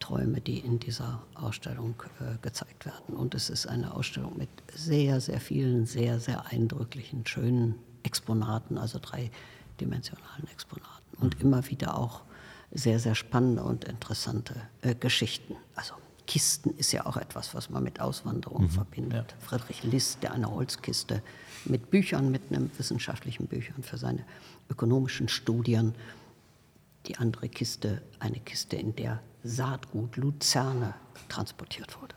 Träume, die in dieser Ausstellung äh, gezeigt werden. Und es ist eine Ausstellung mit sehr, sehr vielen, sehr, sehr eindrücklichen, schönen Exponaten, also dreidimensionalen Exponaten. Und mhm. immer wieder auch sehr, sehr spannende und interessante äh, Geschichten. Also Kisten ist ja auch etwas, was man mit Auswanderung mhm. verbindet. Friedrich List, der eine Holzkiste mit Büchern mitnimmt, wissenschaftlichen Büchern für seine ökonomischen Studien. Die andere Kiste, eine Kiste, in der Saatgut Luzerne transportiert wurde.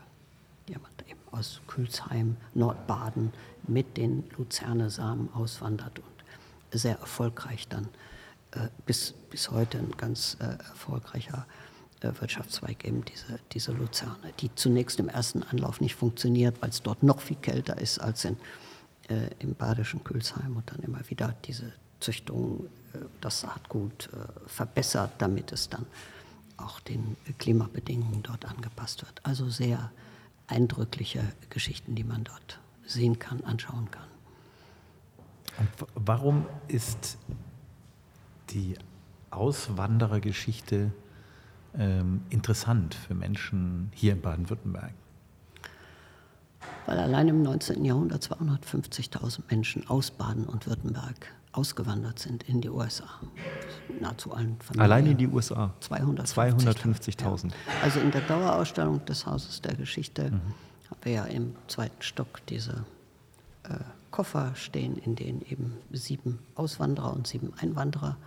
Jemand eben aus Külsheim, Nordbaden mit den Luzerne-Samen auswandert und sehr erfolgreich dann äh, bis, bis heute ein ganz äh, erfolgreicher Wirtschaftszweig eben diese, diese Luzerne, die zunächst im ersten Anlauf nicht funktioniert, weil es dort noch viel kälter ist als in, äh, im badischen Külsheim und dann immer wieder diese Züchtung, äh, das Saatgut äh, verbessert, damit es dann auch den Klimabedingungen dort angepasst wird. Also sehr eindrückliche Geschichten, die man dort sehen kann, anschauen kann. Und warum ist die Auswanderergeschichte ähm, interessant für Menschen hier in Baden-Württemberg? Weil allein im 19. Jahrhundert 250.000 Menschen aus Baden und Württemberg ausgewandert sind in die USA. Nahezu allen Familien. Allein in die USA? 250.000. Ja. Also in der Dauerausstellung des Hauses der Geschichte mhm. haben wir ja im zweiten Stock diese äh, Koffer stehen, in denen eben sieben Auswanderer und sieben Einwanderer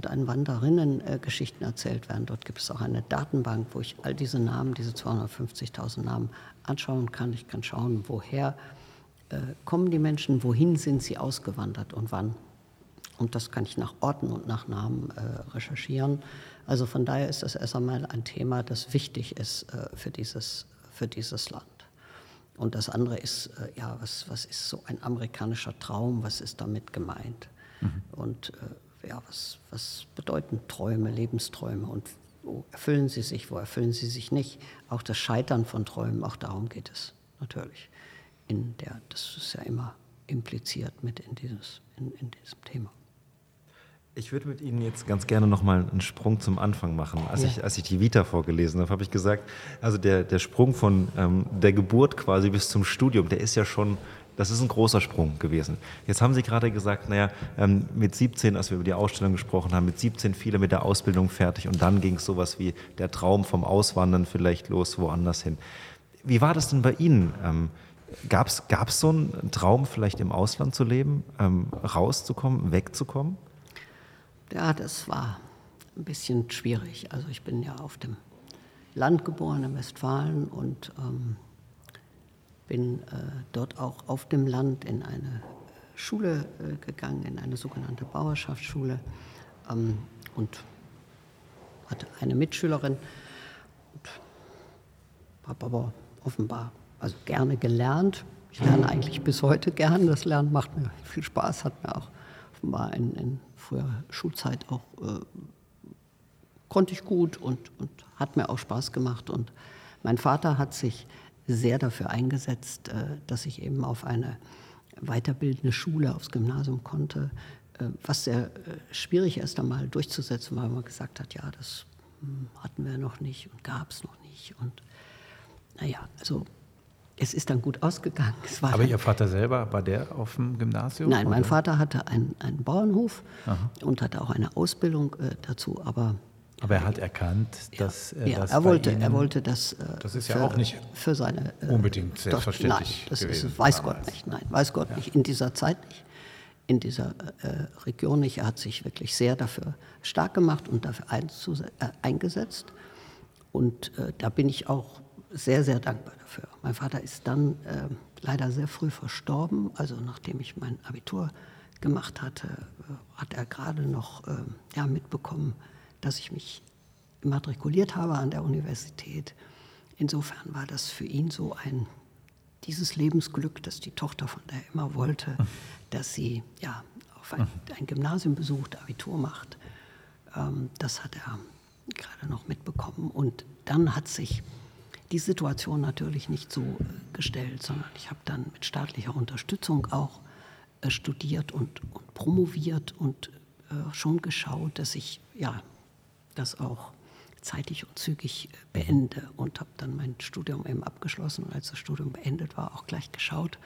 und Einwanderinnen-Geschichten äh, erzählt werden. Dort gibt es auch eine Datenbank, wo ich all diese Namen, diese 250.000 Namen anschauen kann. Ich kann schauen, woher äh, kommen die Menschen, wohin sind sie ausgewandert und wann. Und das kann ich nach Orten und nach Namen äh, recherchieren. Also von daher ist das erst einmal ein Thema, das wichtig ist äh, für, dieses, für dieses Land. Und das andere ist, äh, ja, was, was ist so ein amerikanischer Traum, was ist damit gemeint? Mhm. Und äh, ja, was, was bedeuten Träume, Lebensträume und wo erfüllen sie sich, wo erfüllen sie sich nicht? Auch das Scheitern von Träumen, auch darum geht es natürlich. In der, das ist ja immer impliziert mit in, dieses, in, in diesem Thema. Ich würde mit Ihnen jetzt ganz gerne noch mal einen Sprung zum Anfang machen. Als, ja. ich, als ich die Vita vorgelesen habe, habe ich gesagt, also der, der Sprung von ähm, der Geburt quasi bis zum Studium, der ist ja schon, das ist ein großer Sprung gewesen. Jetzt haben Sie gerade gesagt, naja, ähm, mit 17, als wir über die Ausstellung gesprochen haben, mit 17 viele mit der Ausbildung fertig und dann ging es sowas wie der Traum vom Auswandern vielleicht los woanders hin. Wie war das denn bei Ihnen? Ähm, Gab es so einen Traum, vielleicht im Ausland zu leben, ähm, rauszukommen, wegzukommen? Ja, das war ein bisschen schwierig. Also ich bin ja auf dem Land geboren, in Westfalen und ähm, bin äh, dort auch auf dem Land in eine Schule äh, gegangen, in eine sogenannte Bauerschaftsschule ähm, und hatte eine Mitschülerin und habe aber offenbar also gerne gelernt. Ich lerne eigentlich bis heute gern. Das Lernen macht mir viel Spaß, hat mir auch war in, in früher Schulzeit auch, äh, konnte ich gut und, und hat mir auch Spaß gemacht. Und mein Vater hat sich sehr dafür eingesetzt, äh, dass ich eben auf eine weiterbildende Schule, aufs Gymnasium konnte, äh, was sehr äh, schwierig erst einmal durchzusetzen, weil man gesagt hat, ja, das hm, hatten wir noch nicht und gab es noch nicht. Und naja, also es ist dann gut ausgegangen. Aber Ihr Vater selber, war der auf dem Gymnasium? Nein, oder? mein Vater hatte einen, einen Bauernhof Aha. und hatte auch eine Ausbildung äh, dazu, aber aber er hat erkannt, dass ja, ja, das er wollte, Ihnen, er wollte das. Äh, das ist ja für, auch nicht für seine äh, unbedingt selbstverständlich. Doch, nein, das ist, weiß damals. Gott nicht. Nein, weiß Gott ja. nicht. In dieser Zeit nicht, in dieser äh, Region nicht. Er hat sich wirklich sehr dafür stark gemacht und dafür äh, eingesetzt. Und äh, da bin ich auch sehr, sehr dankbar dafür. Mein Vater ist dann äh, leider sehr früh verstorben. Also nachdem ich mein Abitur gemacht hatte, äh, hat er gerade noch äh, ja, mitbekommen, dass ich mich immatrikuliert habe an der Universität. Insofern war das für ihn so ein dieses Lebensglück, das die Tochter von der immer wollte, dass sie ja auf ein, ein Gymnasium besucht, Abitur macht. Ähm, das hat er gerade noch mitbekommen. Und dann hat sich die Situation natürlich nicht so äh, gestellt, sondern ich habe dann mit staatlicher Unterstützung auch äh, studiert und, und, promoviert und äh, schon geschaut, dass ich ja, das auch zeitig und zügig beende und habe dann mein Studium eben abgeschlossen und als das Studium beendet war, auch gleich geschaut,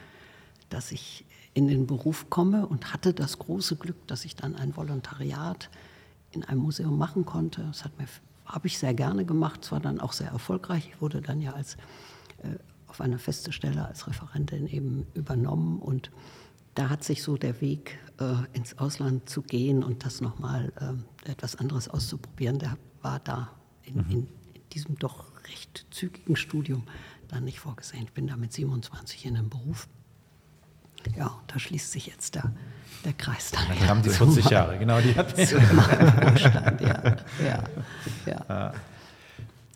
dass ich in den Beruf komme und hatte das große Glück, dass ich dann ein Volontariat in einem Museum machen konnte. Das hat mir habe ich sehr gerne gemacht, zwar dann auch sehr erfolgreich. Ich wurde dann ja als, äh, auf einer festen Stelle als Referentin eben übernommen und da hat sich so der Weg äh, ins Ausland zu gehen und das nochmal äh, etwas anderes auszuprobieren, der war da in, mhm. in, in, diesem doch recht zügigen Studium dann nicht vorgesehen. Ich bin da mit 27 in einem Beruf. Ja, und da schließt sich jetzt der, der Kreis dann. Dann haben die 40 Jahre, genau, die hat ja, ja, ja. ja.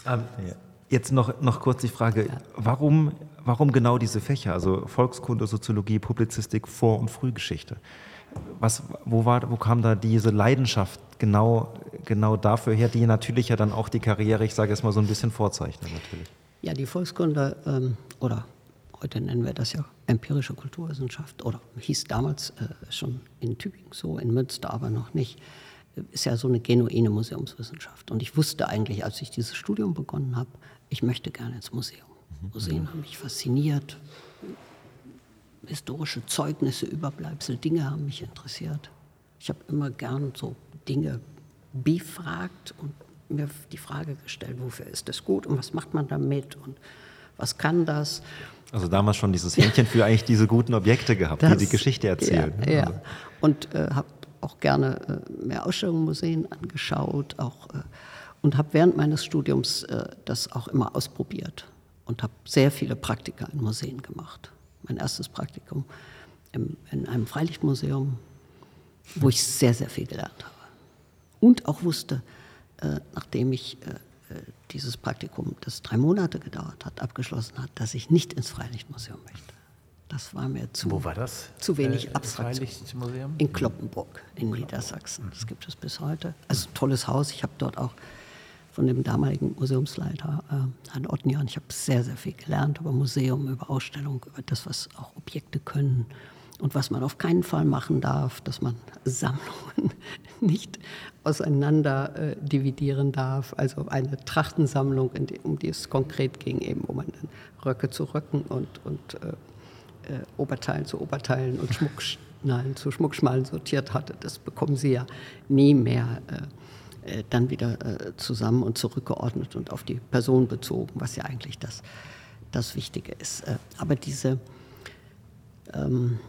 Ähm, jetzt noch, noch kurz die Frage, ja. warum, warum genau diese Fächer, also Volkskunde, Soziologie, Publizistik, Vor- und Frühgeschichte? Was, wo, war, wo kam da diese Leidenschaft genau, genau dafür her, die natürlich ja dann auch die Karriere, ich sage es mal so ein bisschen vorzeichnet natürlich? Ja, die Volkskunde ähm, oder heute nennen wir das ja empirische Kulturwissenschaft oder hieß damals äh, schon in Tübingen so, in Münster aber noch nicht, ist ja so eine genuine Museumswissenschaft. Und ich wusste eigentlich, als ich dieses Studium begonnen habe, ich möchte gerne ins Museum. Mhm. Museen haben mich fasziniert, historische Zeugnisse, Überbleibsel, Dinge haben mich interessiert. Ich habe immer gern so Dinge befragt und mir die Frage gestellt, wofür ist das gut und was macht man damit und was kann das? Also damals schon dieses Händchen für eigentlich diese guten Objekte gehabt, das, die die Geschichte erzählen. Ja, ja. Also. und äh, habe auch gerne äh, mehr Ausstellungen, Museen angeschaut auch, äh, und habe während meines Studiums äh, das auch immer ausprobiert und habe sehr viele Praktika in Museen gemacht. Mein erstes Praktikum im, in einem Freilichtmuseum, wo ich sehr, sehr viel gelernt habe. Und auch wusste, äh, nachdem ich äh, äh, dieses Praktikum, das drei Monate gedauert hat, abgeschlossen hat, dass ich nicht ins Freilichtmuseum möchte. Das war mir zu, Wo war das? zu wenig äh, Abstraktion. In Kloppenburg in Niedersachsen. Das gibt es bis heute. Also tolles Haus. Ich habe dort auch von dem damaligen Museumsleiter äh, Herrn Ottnian, ich habe sehr, sehr viel gelernt über Museum, über Ausstellung, über das, was auch Objekte können. Und was man auf keinen Fall machen darf, dass man Sammlungen nicht auseinander äh, dividieren darf. Also eine Trachtensammlung, die, um die es konkret ging, eben wo man Röcke zu Röcken und, und äh, äh, Oberteilen zu Oberteilen und Schmuckschnallen zu Schmuckschmalen sortiert hatte. Das bekommen Sie ja nie mehr äh, äh, dann wieder äh, zusammen und zurückgeordnet und auf die Person bezogen, was ja eigentlich das, das Wichtige ist. aber diese ähm,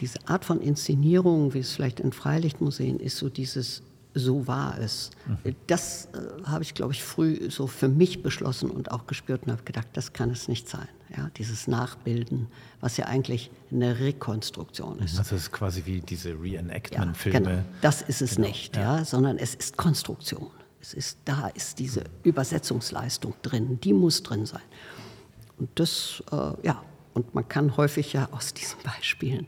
diese Art von Inszenierung, wie es vielleicht in Freilichtmuseen ist, so dieses so war es. Mhm. Das äh, habe ich, glaube ich, früh so für mich beschlossen und auch gespürt und habe gedacht, das kann es nicht sein. Ja, dieses Nachbilden, was ja eigentlich eine Rekonstruktion ist. Das ist quasi wie diese Reenactment-Filme. Ja, genau. Das ist es genau. nicht, ja. ja. sondern es ist Konstruktion. Es ist, da ist diese Übersetzungsleistung drin, die muss drin sein. Und das, äh, ja, und man kann häufig ja aus diesen Beispielen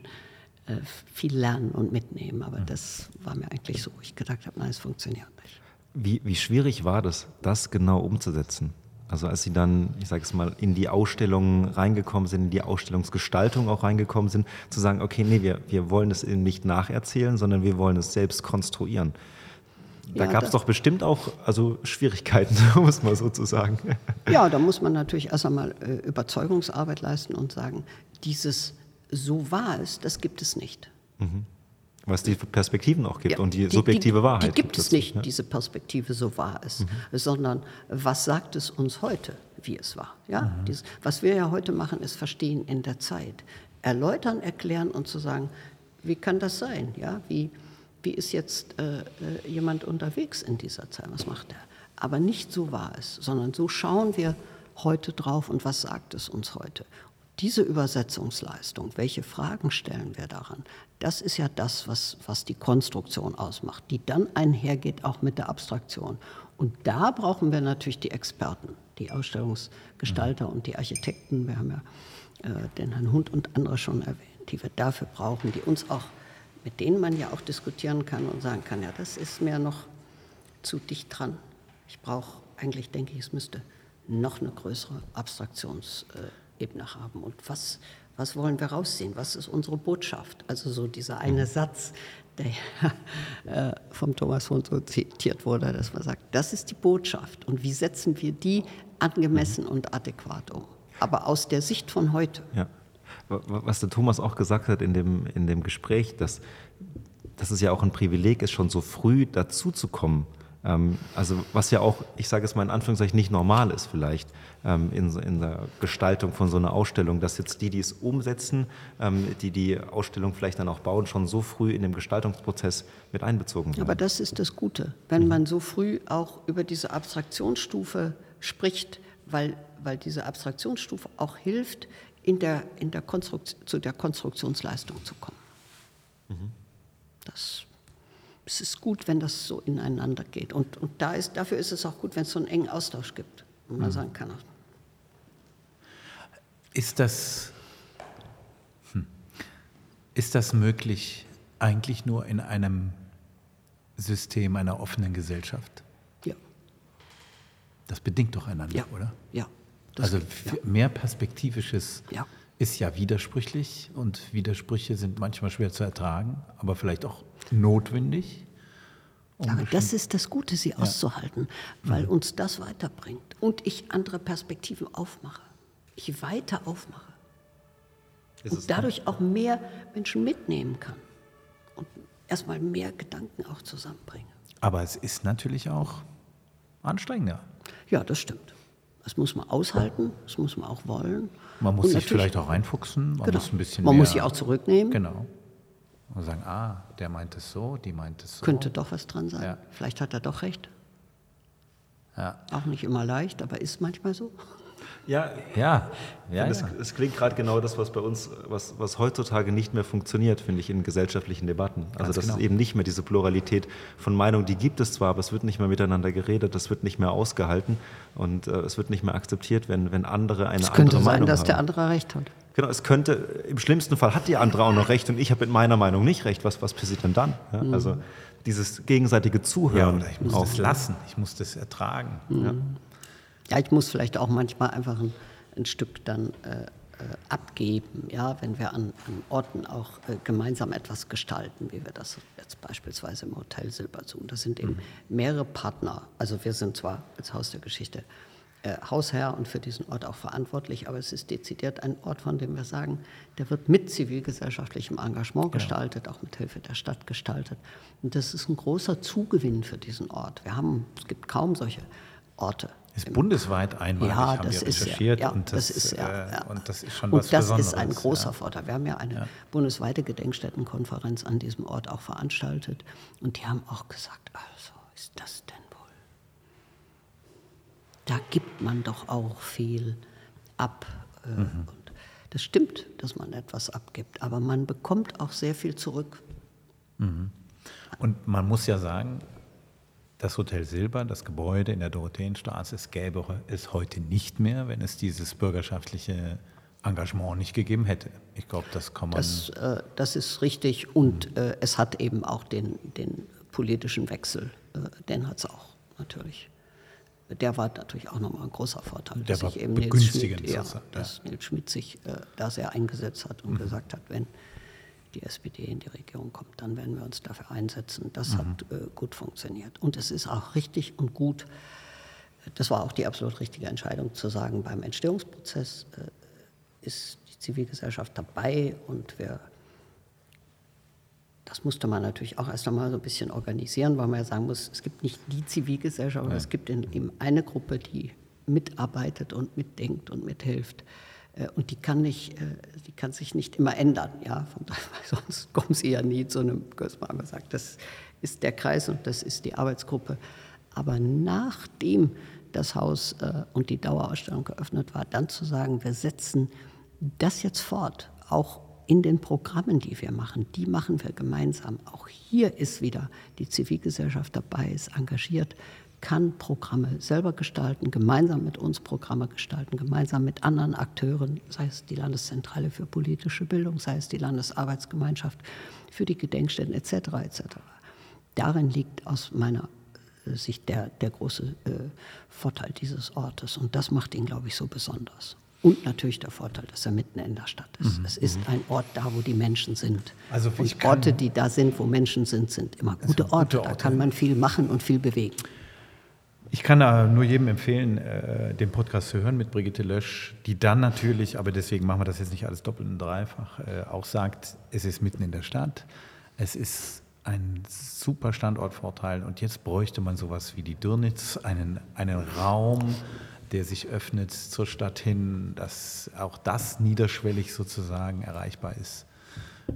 äh, viel lernen und mitnehmen. Aber mhm. das war mir eigentlich so, ich gedacht habe, nein, es funktioniert nicht. Wie, wie schwierig war das, das genau umzusetzen? Also als Sie dann, ich sage es mal, in die Ausstellung reingekommen sind, in die Ausstellungsgestaltung auch reingekommen sind, zu sagen, okay, nee, wir, wir wollen es eben nicht nacherzählen, sondern wir wollen es selbst konstruieren. Da ja, gab es doch bestimmt auch also Schwierigkeiten, muss man sozusagen. Ja, da muss man natürlich erst einmal äh, Überzeugungsarbeit leisten und sagen, dieses so war es, das gibt es nicht. Mhm. Was die Perspektiven auch gibt ja, und die, die subjektive die, Wahrheit. Die gibt es nicht, ne? diese Perspektive, so war es, mhm. sondern was sagt es uns heute, wie es war. Ja? Mhm. Dies, was wir ja heute machen, ist Verstehen in der Zeit. Erläutern, erklären und zu sagen, wie kann das sein? Ja? Wie, wie ist jetzt äh, äh jemand unterwegs in dieser Zeit? Was macht er? Aber nicht so war es, sondern so schauen wir heute drauf und was sagt es uns heute diese Übersetzungsleistung, welche Fragen stellen wir daran, das ist ja das, was, was die Konstruktion ausmacht, die dann einhergeht auch mit der Abstraktion. Und da brauchen wir natürlich die Experten, die Ausstellungsgestalter und die Architekten. Wir haben ja äh, den Herrn Hund und andere schon erwähnt, die wir dafür brauchen, die uns auch, mit denen man ja auch diskutieren kann und sagen kann, ja, das ist mir noch zu dicht dran. Ich brauche eigentlich, denke ich, es müsste noch eine größere Abstraktions- äh, Ebene haben. Und was, was wollen wir rausziehen? Was ist unsere Botschaft? Also so dieser eine. Satz, der äh, vom Thomas Hund so zitiert wurde, dass man sagt, das ist die Botschaft. Und wie setzen wir die angemessen und adäquat um? Aber aus der Sicht von heute. Ja. Was der Thomas auch gesagt hat in dem, in dem Gespräch, dass, dass es ja auch ein Privileg ist, schon so früh dazu zu kommen ähm, also was ja auch, ich sage es mal in Anführungszeichen, nicht normal ist vielleicht ähm, in, in, der Gestaltung von so einer Ausstellung, dass jetzt die, die es umsetzen, ähm, die die Ausstellung vielleicht dann auch bauen, schon so früh in dem Gestaltungsprozess mit einbezogen werden. Aber das ist das Gute, wenn mhm. man so früh auch über diese Abstraktionsstufe spricht, weil, weil diese Abstraktionsstufe auch hilft, in der, in der zu der Konstruktionsleistung zu kommen. Mhm. Das es ist gut, wenn das so ineinander geht. Und, und da ist, dafür ist es auch gut, wenn es so einen engen Austausch gibt. Und man mhm. sagen kann, ist das, hm, ist das möglich eigentlich nur in einem System einer offenen Gesellschaft? Ja. Das bedingt doch einander, ja. oder? Ja. Also geht, ja. mehr perspektivisches ja. ist ja widersprüchlich und Widersprüche sind manchmal schwer zu ertragen, aber vielleicht auch notwendig. Aber das ist das Gute, sie ja. auszuhalten, weil mhm. uns das weiterbringt und ich andere Perspektiven aufmache, ich weiter aufmache. und dadurch auch mehr Menschen mitnehmen kann und erstmal mehr Gedanken auch zusammenbringen. Aber es ist natürlich auch anstrengender. Ja, das stimmt. Das muss man aushalten, das muss man auch wollen. Man muss und sich vielleicht auch reinfuchsen, man genau. muss ein bisschen Man muss sich auch zurücknehmen. Genau. Und sagen, ah, der meint es so, die meint es so. Könnte doch was dran sein. Ja. Vielleicht hat er doch recht. Ja. Auch nicht immer leicht, aber ist manchmal so. Ja, ja. ja, es, ja. es, klingt gerade genau das, was bei uns, was, was heutzutage nicht mehr funktioniert, finde ich, in gesellschaftlichen Debatten. Also Ganz das genau. ist eben nicht mehr diese Pluralität von Meinungen, die gibt es zwar, aber es wird nicht mehr miteinander geredet, das wird nicht mehr ausgehalten und äh, es wird nicht mehr akzeptiert, wenn, wenn andere eine Es könnte andere sein, Meinung dass haben. der andere recht hat. Genau, es könnte, im schlimmsten Fall hat die andere auch noch recht und ich habe mit meiner Meinung nicht recht. Was, was passiert denn dann? Ja, Mhm. Also dieses gegenseitige Ja, Zuhören. oder ich muss auch. das lassen, ich muss das ertragen. Mhm. Ja, ich muss vielleicht auch manchmal einfach ein, ein Stück dann äh, äh, abgeben, ja, wenn wir an, an Orten auch äh, gemeinsam etwas gestalten, wie wir das jetzt beispielsweise im Hotel Silber tun. Das sind eben mehrere Partner. Also wir sind zwar als Haus der Geschichte äh, Hausherr und für diesen Ort auch verantwortlich, aber es ist dezidiert ein Ort, von dem wir sagen, der wird mit zivilgesellschaftlichem Engagement gestaltet, auch mit Hilfe der Stadt gestaltet. Und das ist ein großer Zugewinn für diesen Ort. Wir haben, es gibt kaum solche Orte. Ist bundesweit einmalig, Ja, haben das wir ist ja, recherchiert ja, und, das, das ist ja, äh, ja. und das ist schon Und was das Besonderes. ist ein großer ja. Vorteil. Wir haben ja eine bundesweite Gedenkstättenkonferenz an diesem Ort auch veranstaltet und die haben auch gesagt, also ist das denn? Da gibt man doch auch viel ab. äh, Mhm. Und das stimmt, dass man etwas abgibt, aber man bekommt auch sehr viel zurück. Und man muss ja sagen, das Hotel Silber, das Gebäude in der Dorotheenstraße, es gäbe es heute nicht mehr, wenn es dieses bürgerschaftliche Engagement nicht gegeben hätte. Ich glaube, das kann man. Das, äh, das ist richtig und äh, es hat eben auch den, den politischen Wechsel, äh, den hat es auch natürlich. Der war natürlich auch nochmal ein großer Vorteil. Der dass sich eben Nils Schmidt, ja, sozusagen, ja. dass Nils Schmidt sich äh, da sehr eingesetzt hat und Mhm. gesagt hat, wenn die SPD in die Regierung kommt, dann werden wir uns dafür einsetzen. Das Mhm. hat äh, gut funktioniert. Und es ist auch richtig und gut, das war auch die absolut richtige Entscheidung zu sagen, beim Entstehungsprozess äh, ist die Zivilgesellschaft dabei und wir, das musste man natürlich auch erst einmal so ein bisschen organisieren, weil man ja sagen muss, es gibt nicht die Zivilgesellschaft, aber es gibt eben eine Gruppe, die mitarbeitet und mitdenkt und mithilft. Äh, Und die kann, nicht, äh, die kann sich nicht immer ändern. Ja? Von daher, sonst kommen sie ja nie zu einem, man sagt, das ist der Kreis und das ist die Arbeitsgruppe. Aber nachdem das Haus äh, und die Dauerausstellung geöffnet war, dann zu sagen, wir setzen das jetzt fort, auch in den Programmen, die wir machen, die machen wir gemeinsam. Auch hier ist wieder die Zivilgesellschaft dabei, ist engagiert, kann Programme selber gestalten, gemeinsam mit uns Programme gestalten, gemeinsam mit anderen Akteuren, sei es die Landeszentrale für politische Bildung, sei es die Landesarbeitsgemeinschaft für die Gedenkstätten etc. etc. Darin liegt aus meiner äh, Sicht der, der große äh, Vorteil dieses Ortes und das macht ihn, glaube ich, so besonders. Und natürlich der Vorteil, dass er mitten in der Stadt ist. Es ist ein Ort da, wo die Menschen sind. Also ich und Orte, die da sind, wo Menschen sind, sind immer gute Orte. Da Orte. kann man viel machen und viel bewegen. Ich kann nur jedem empfehlen, äh, den Podcast zu hören mit Brigitte Lösch, die dann natürlich, aber deswegen machen wir das jetzt nicht alles doppelt und dreifach, äh, auch sagt, es ist mitten in der Stadt, es ist ein super Standortvorteil und jetzt bräuchte man sowas wie die Dürnitz, einen, einen Raum, der sich öffnet zur Stadt hin, dass auch das niederschwellig sozusagen erreichbar ist.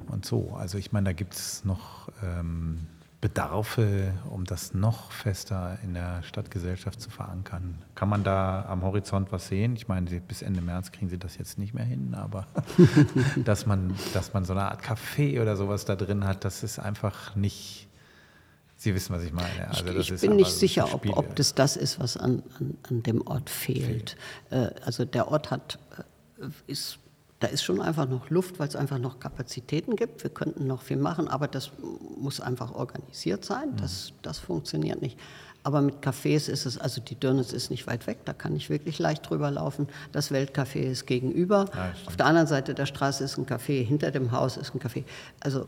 Und so, also ich meine, da gibt es noch ähm, Bedarfe, um das noch fester in der Stadtgesellschaft zu verankern. Kann man da am Horizont was sehen? Ich meine, bis Ende März kriegen Sie das jetzt nicht mehr hin, aber dass, man, dass man so eine Art Café oder sowas da drin hat, das ist einfach nicht. Sie wissen, was ich meine. Also das ich ist bin nicht so sicher, ob, ob das das ist, was an, an, an dem Ort fehlt. Äh, also der Ort hat, äh, ist, da ist schon einfach noch Luft, weil es einfach noch Kapazitäten gibt. Wir könnten noch viel machen, aber das muss einfach organisiert sein. Mhm. Das, das funktioniert nicht. Aber mit Cafés ist es, also die Dürnitz ist nicht weit weg, da kann ich wirklich leicht drüber laufen. Das Weltcafé ist gegenüber. Ja. Auf der anderen Seite der Straße ist ein Café, hinter dem Haus ist ein Café. Also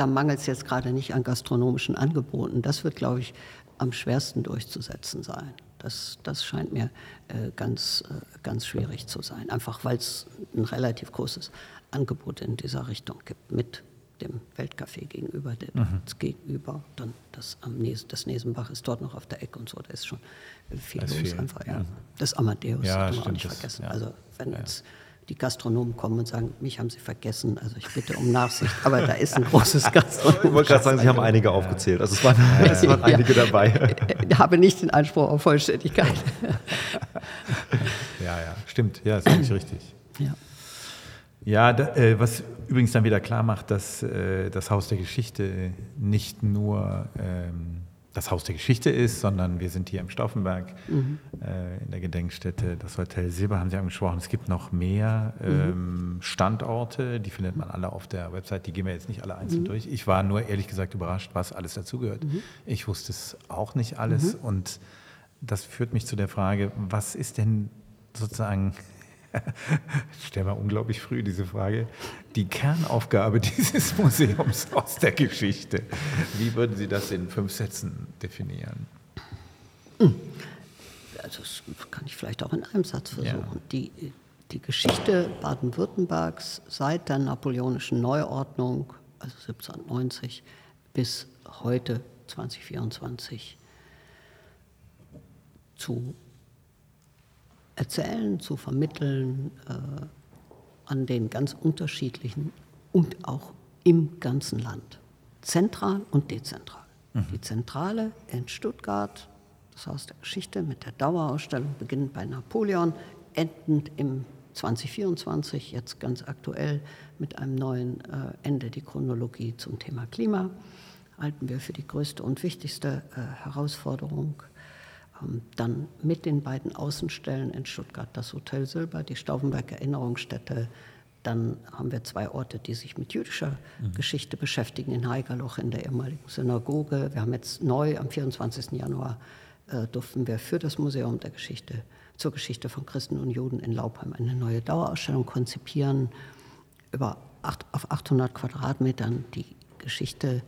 da mangelt es jetzt gerade nicht an gastronomischen Angeboten. Das wird, glaube ich, am schwersten durchzusetzen sein. Das, das scheint mir äh, ganz, äh, ganz schwierig zu sein, einfach weil es ein relativ großes Angebot in dieser Richtung gibt mit dem Weltcafé gegenüber, der mhm. gegenüber, dann das am Nes das Nesenbach ist dort noch auf der Ecke und so, da ist schon viel das los viel. einfach. Ja. Das Amadeus ja, darf man auch nicht vergessen. Ja. Also wenn ja. jetzt die Gastronomen kommen und sagen, mich haben sie vergessen, also ich bitte um Nachsicht, aber da ist ein großes Gastronom. Ich wollte gerade sagen, Sie haben einige aufgezählt, also es waren, es waren einige ja. dabei. Ich habe nicht den Anspruch auf Vollständigkeit. Ja, ja, stimmt, ja, ist eigentlich richtig. Ja. Ja, da, äh, was übrigens dann wieder klar macht, dass äh, das Haus der Geschichte nicht nur ähm, das Haus der Geschichte ist, sondern wir sind hier im Stauffenberg mhm. äh, in der Gedenkstätte. Das Hotel Silber haben Sie angesprochen. Es gibt noch mehr ähm, Standorte, die findet man alle auf der Website. Die gehen wir jetzt nicht alle einzeln mhm. durch. Ich war nur ehrlich gesagt überrascht, was alles dazugehört. Mhm. Ich wusste es auch nicht alles mhm. und das führt mich zu der Frage, was ist denn sozusagen ich stelle mal unglaublich früh diese Frage. Die Kernaufgabe dieses Museums aus der Geschichte. Wie würden Sie das in fünf Sätzen definieren? Also das kann ich vielleicht auch in einem Satz versuchen. Ja. Die, die Geschichte Baden-Württembergs seit der napoleonischen Neuordnung, also 1790, bis heute 2024 zu erzählen, zu vermitteln äh, an den ganz unterschiedlichen und auch im ganzen Land. Zentral und dezentral. Mhm. Die Zentrale in Stuttgart, das Haus der Geschichte mit der Dauerausstellung, beginnend bei Napoleon, endend im 2024, jetzt ganz aktuell mit einem neuen äh, Ende die Chronologie zum Thema Klima, halten wir für die größte und wichtigste äh, Herausforderung dann mit den beiden Außenstellen in Stuttgart das Hotel Silber, die Stauffenberg Erinnerungsstätte. Dann haben wir zwei Orte, die sich mit jüdischer mhm. Geschichte beschäftigen, in Heigerloch in der ehemaligen Synagoge. Wir haben jetzt neu, am 24. Januar äh, durften wir für das Museum der Geschichte, zur Geschichte von Christen und Juden in Laubheim eine neue Dauerausstellung konzipieren. Über acht, auf 800 Quadratmetern die Geschichte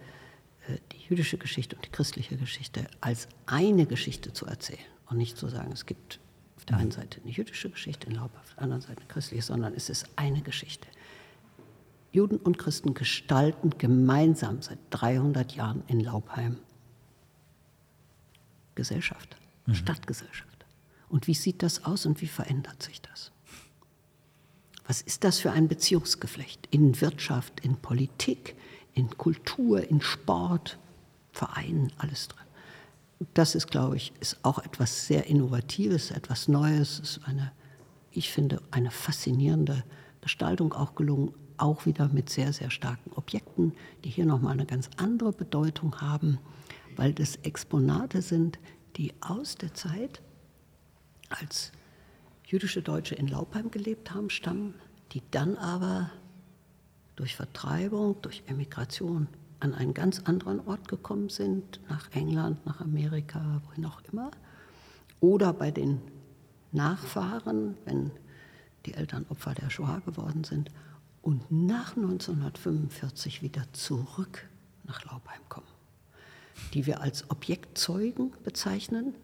die jüdische Geschichte und die christliche Geschichte als eine Geschichte zu erzählen und nicht zu sagen, es gibt auf der einen mhm. Seite eine jüdische Geschichte in Laub, auf der anderen Seite eine christliche, sondern es ist eine Geschichte. Juden und Christen gestalten gemeinsam seit 300 Jahren in Laubheim Gesellschaft, mhm. Stadtgesellschaft. Und wie sieht das aus und wie verändert sich das? Was ist das für ein Beziehungsgeflecht in Wirtschaft, in Politik, in Kultur, in Sport, Vereinen, alles drin. Das ist, glaube ich, ist auch etwas sehr Innovatives, etwas Neues. Es ist eine, ich finde, eine faszinierende Gestaltung auch gelungen, auch wieder mit sehr, sehr starken Objekten, die hier nochmal eine ganz andere Bedeutung haben, weil das Exponate sind, die aus der Zeit, als jüdische Deutsche in Laubheim gelebt haben, stammen, die dann aber durch Vertreibung, durch Emigration an einen ganz anderen Ort gekommen sind, nach England, nach Amerika, wohin auch immer. Oder bei den Nachfahren, wenn die Eltern Opfer der Shoah geworden sind und nach 1945 wieder zurück nach Laubheim kommen, die wir als Objektzeugen bezeichnen,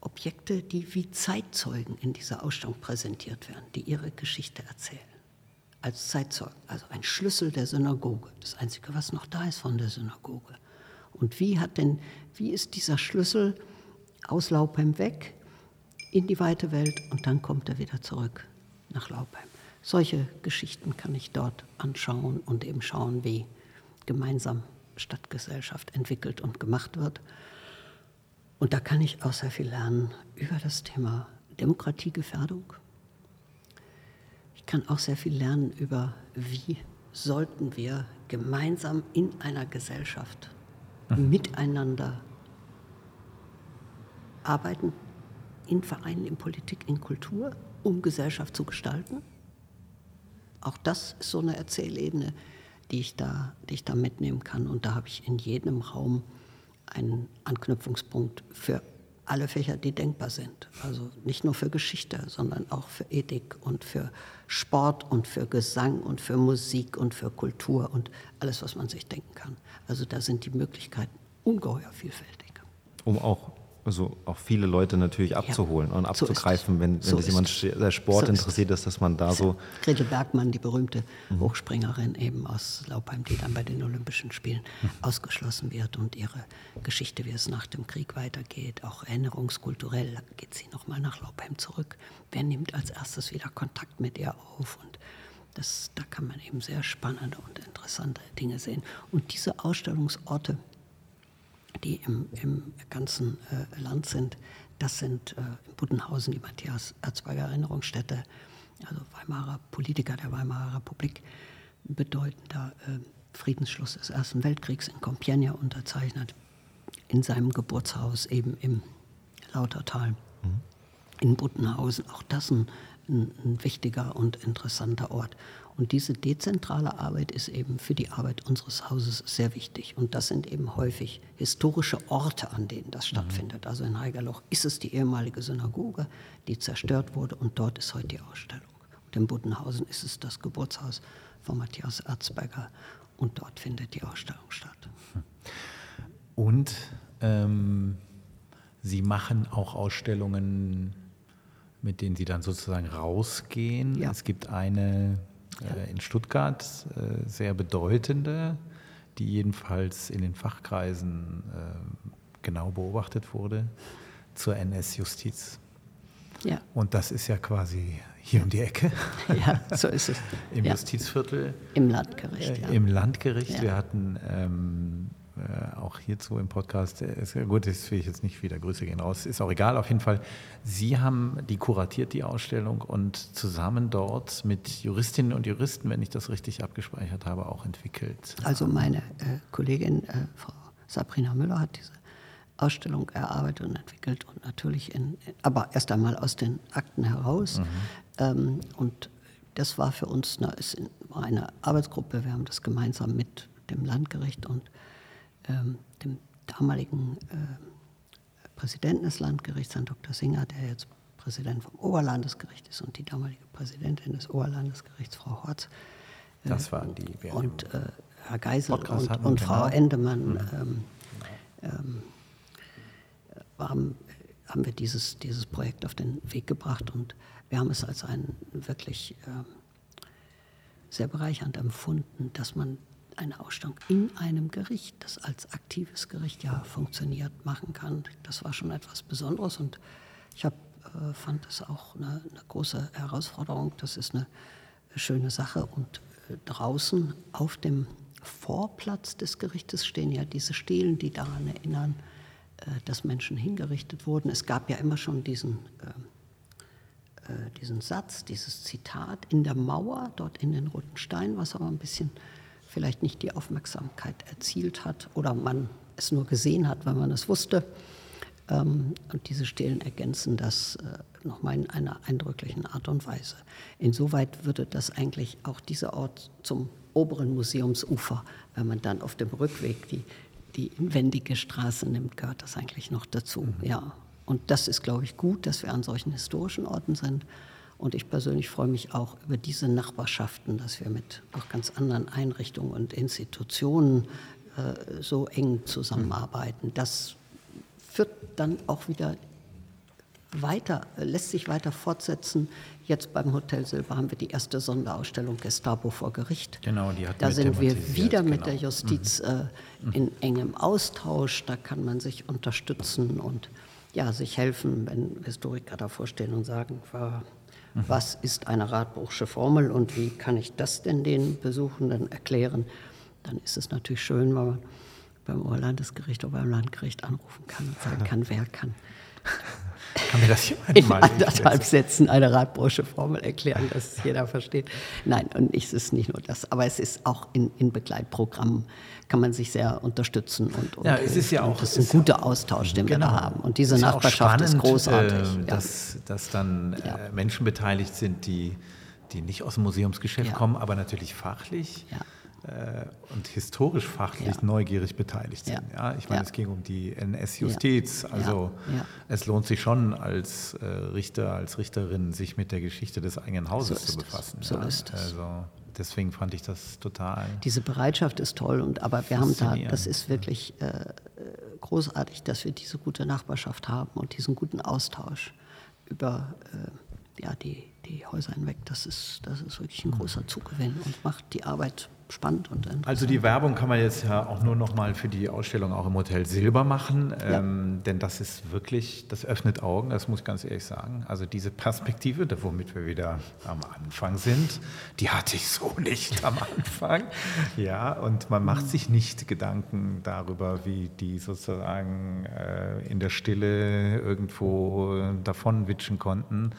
Objekte, die wie Zeitzeugen in dieser Ausstellung präsentiert werden, die ihre Geschichte erzählen als Zeitzeugen, also ein Schlüssel der Synagoge, das Einzige, was noch da ist von der Synagoge. Und wie hat denn, wie ist dieser Schlüssel aus Laubheim weg in die weite Welt und dann kommt er wieder zurück nach Laubheim? Solche Geschichten kann ich dort anschauen und eben schauen, wie gemeinsam Stadtgesellschaft entwickelt und gemacht wird. Und da kann ich auch sehr viel lernen über das Thema Demokratiegefährdung, ich kann auch sehr viel lernen über, wie sollten wir gemeinsam in einer Gesellschaft mhm. miteinander arbeiten, in Vereinen, in Politik, in Kultur, um Gesellschaft zu gestalten. Auch das ist so eine Erzählebene, die ich da, die ich da mitnehmen kann. Und da habe ich in jedem Raum einen Anknüpfungspunkt für alle Fächer, die denkbar sind. Also nicht nur für Geschichte, sondern auch für Ethik und für Sport und für Gesang und für Musik und für Kultur und alles, was man sich denken kann. Also da sind die Möglichkeiten ungeheuer vielfältig. Um auch also auch viele Leute natürlich abzuholen ja, und abzugreifen, so wenn, wenn so das jemand der Sport so interessiert ist, dass man da so. Gretel Bergmann, die berühmte mhm. Hochspringerin eben aus Laubheim, die dann bei den Olympischen Spielen mhm. ausgeschlossen wird und ihre Geschichte, wie es nach dem Krieg weitergeht, auch erinnerungskulturell, geht sie nochmal nach Laubheim zurück. Wer nimmt als erstes wieder Kontakt mit ihr auf? Und das, da kann man eben sehr spannende und interessante Dinge sehen. Und diese Ausstellungsorte, die im, im ganzen äh, Land sind. Das sind äh, in Buddenhausen die Matthias Erzberger Erinnerungsstätte, also Weimarer Politiker der Weimarer Republik, bedeutender äh, Friedensschluss des Ersten Weltkriegs in Compiègne unterzeichnet, in seinem Geburtshaus eben im Lautertal. Mhm. In Buddenhausen, auch das ein, ein, ein wichtiger und interessanter Ort. Und diese dezentrale Arbeit ist eben für die Arbeit unseres Hauses sehr wichtig. Und das sind eben häufig historische Orte, an denen das mhm. stattfindet. Also in Heigerloch ist es die ehemalige Synagoge, die zerstört wurde und dort ist heute die Ausstellung. Und in Buddenhausen ist es das Geburtshaus von Matthias Erzberger und dort findet die Ausstellung statt. Und ähm, Sie machen auch Ausstellungen, mit denen Sie dann sozusagen rausgehen. Ja. Es gibt eine äh, in Stuttgart äh, sehr bedeutende, die jedenfalls in den Fachkreisen äh, genau beobachtet wurde, zur NS-Justiz. Ja. Und das ist ja quasi hier um die Ecke. Ja, so ist es. Im ja. Justizviertel. Im Landgericht. Ja. Im Landgericht. Wir hatten ähm, äh, auch hierzu im Podcast, äh, ist, gut, das will ich jetzt nicht wieder, Grüße gehen raus, ist auch egal, auf jeden Fall. Sie haben die kuratiert, die Ausstellung, und zusammen dort mit Juristinnen und Juristen, wenn ich das richtig abgespeichert habe, auch entwickelt. Also meine äh, Kollegin, äh, Frau Sabrina Müller, hat diese Ausstellung erarbeitet und entwickelt und natürlich, in, aber erst einmal aus den Akten heraus. Mhm. Ähm, und das war für uns eine, eine Arbeitsgruppe, wir haben das gemeinsam mit dem Landgericht und ähm, dem damaligen äh, Präsidenten des Landgerichts, Herrn Dr. Singer, der jetzt Präsident vom Oberlandesgericht ist, und die damalige Präsidentin des Oberlandesgerichts, Frau Horz. Äh, das waren die. Und äh, Herr Geisel und, und Frau genau. Endemann. Mhm. Ähm, ähm, haben, haben wir dieses, dieses Projekt auf den Weg gebracht und wir haben es als ein wirklich äh, sehr bereichernd empfunden, dass man eine Ausstellung in einem Gericht, das als aktives Gericht ja funktioniert, machen kann. Das war schon etwas Besonderes und ich hab, äh, fand es auch eine, eine, große Herausforderung. Das ist eine schöne Sache und äh, draußen auf dem Vorplatz des Gerichtes stehen ja diese Stelen, die daran erinnern, äh, dass Menschen hingerichtet wurden. Es gab ja immer schon diesen, äh, äh, diesen Satz, dieses Zitat in der Mauer, dort in den Roten Stein, was aber ein bisschen vielleicht nicht die Aufmerksamkeit erzielt hat oder man es nur gesehen hat, weil man es wusste. Ähm, und diese Stelen ergänzen das äh, nochmal in einer eindrücklichen Art und Weise. Insoweit würde das eigentlich auch dieser Ort zum oberen Museumsufer, wenn man dann auf dem Rückweg die, die inwendige Straße nimmt, gehört das eigentlich noch dazu. Mhm. Ja. Und das ist, glaube ich, gut, dass wir an solchen historischen Orten sind. Und ich persönlich freue mich auch über diese Nachbarschaften, dass wir mit auch ganz anderen Einrichtungen und Institutionen äh, so eng zusammenarbeiten. Das führt dann auch wieder weiter, lässt sich weiter fortsetzen. Jetzt beim Hotel Silber haben wir die erste Sonderausstellung Gestapo vor Gericht. Genau, die hat Da sind wir wieder genau. mit der Justiz mhm. äh, in engem Austausch. Da kann man sich unterstützen und ja, sich helfen, wenn Historiker davor stehen und sagen, Mhm. Was ist eine Radbruchsche Formel und wie kann ich das denn den Besuchenden erklären? Dann ist es natürlich schön, wenn man beim Oberlandesgericht oder beim Landgericht anrufen kann und sagen kann, wer kann. Kann mir das jemand in mal anderthalb Sätzen eine Radbrosche Formel erklären, dass es jeder versteht? Nein, und es ist nicht nur das, aber es ist auch in, in Begleitprogrammen kann man sich sehr unterstützen und, und ja, es ist ja auch das ist ein guter Austausch, den genau. wir da haben. Und diese Nachbarschaft spannend, ist großartig. Äh, dass, ja. dass dann ja. äh, Menschen beteiligt sind, die, die nicht aus dem Museumsgeschäft ja. kommen, aber natürlich fachlich. Äh, und historisch fachlich neugierig beteiligt sind. Ja. Ich meine, es ging um die NS-Justiz. Also es lohnt sich schon als äh, Richter, als Richterin, sich mit der Geschichte des eigenen Hauses so zu befassen. Es. So ist es. Also deswegen fand ich das total. Diese Bereitschaft ist toll und aber wir haben da, das ist wirklich äh, großartig, dass wir diese gute Nachbarschaft haben und diesen guten Austausch über äh, ja, die, die Häuser hinweg. Das ist, das ist wirklich ein großer Zugewinn und macht die Arbeit spannend und interessant. Also die Werbung kann man jetzt ja auch nur noch mal für die Ausstellung auch im Hotel Silber machen, ja. ähm, denn das ist wirklich, das öffnet Augen, das muss ich ganz ehrlich sagen. Also diese Perspektive, womit wir wieder am Anfang sind, die hatte ich so nicht am Anfang. Ja, und man macht sich nicht Gedanken darüber, wie die sozusagen äh, in der Stille irgendwo davon witschen konnten.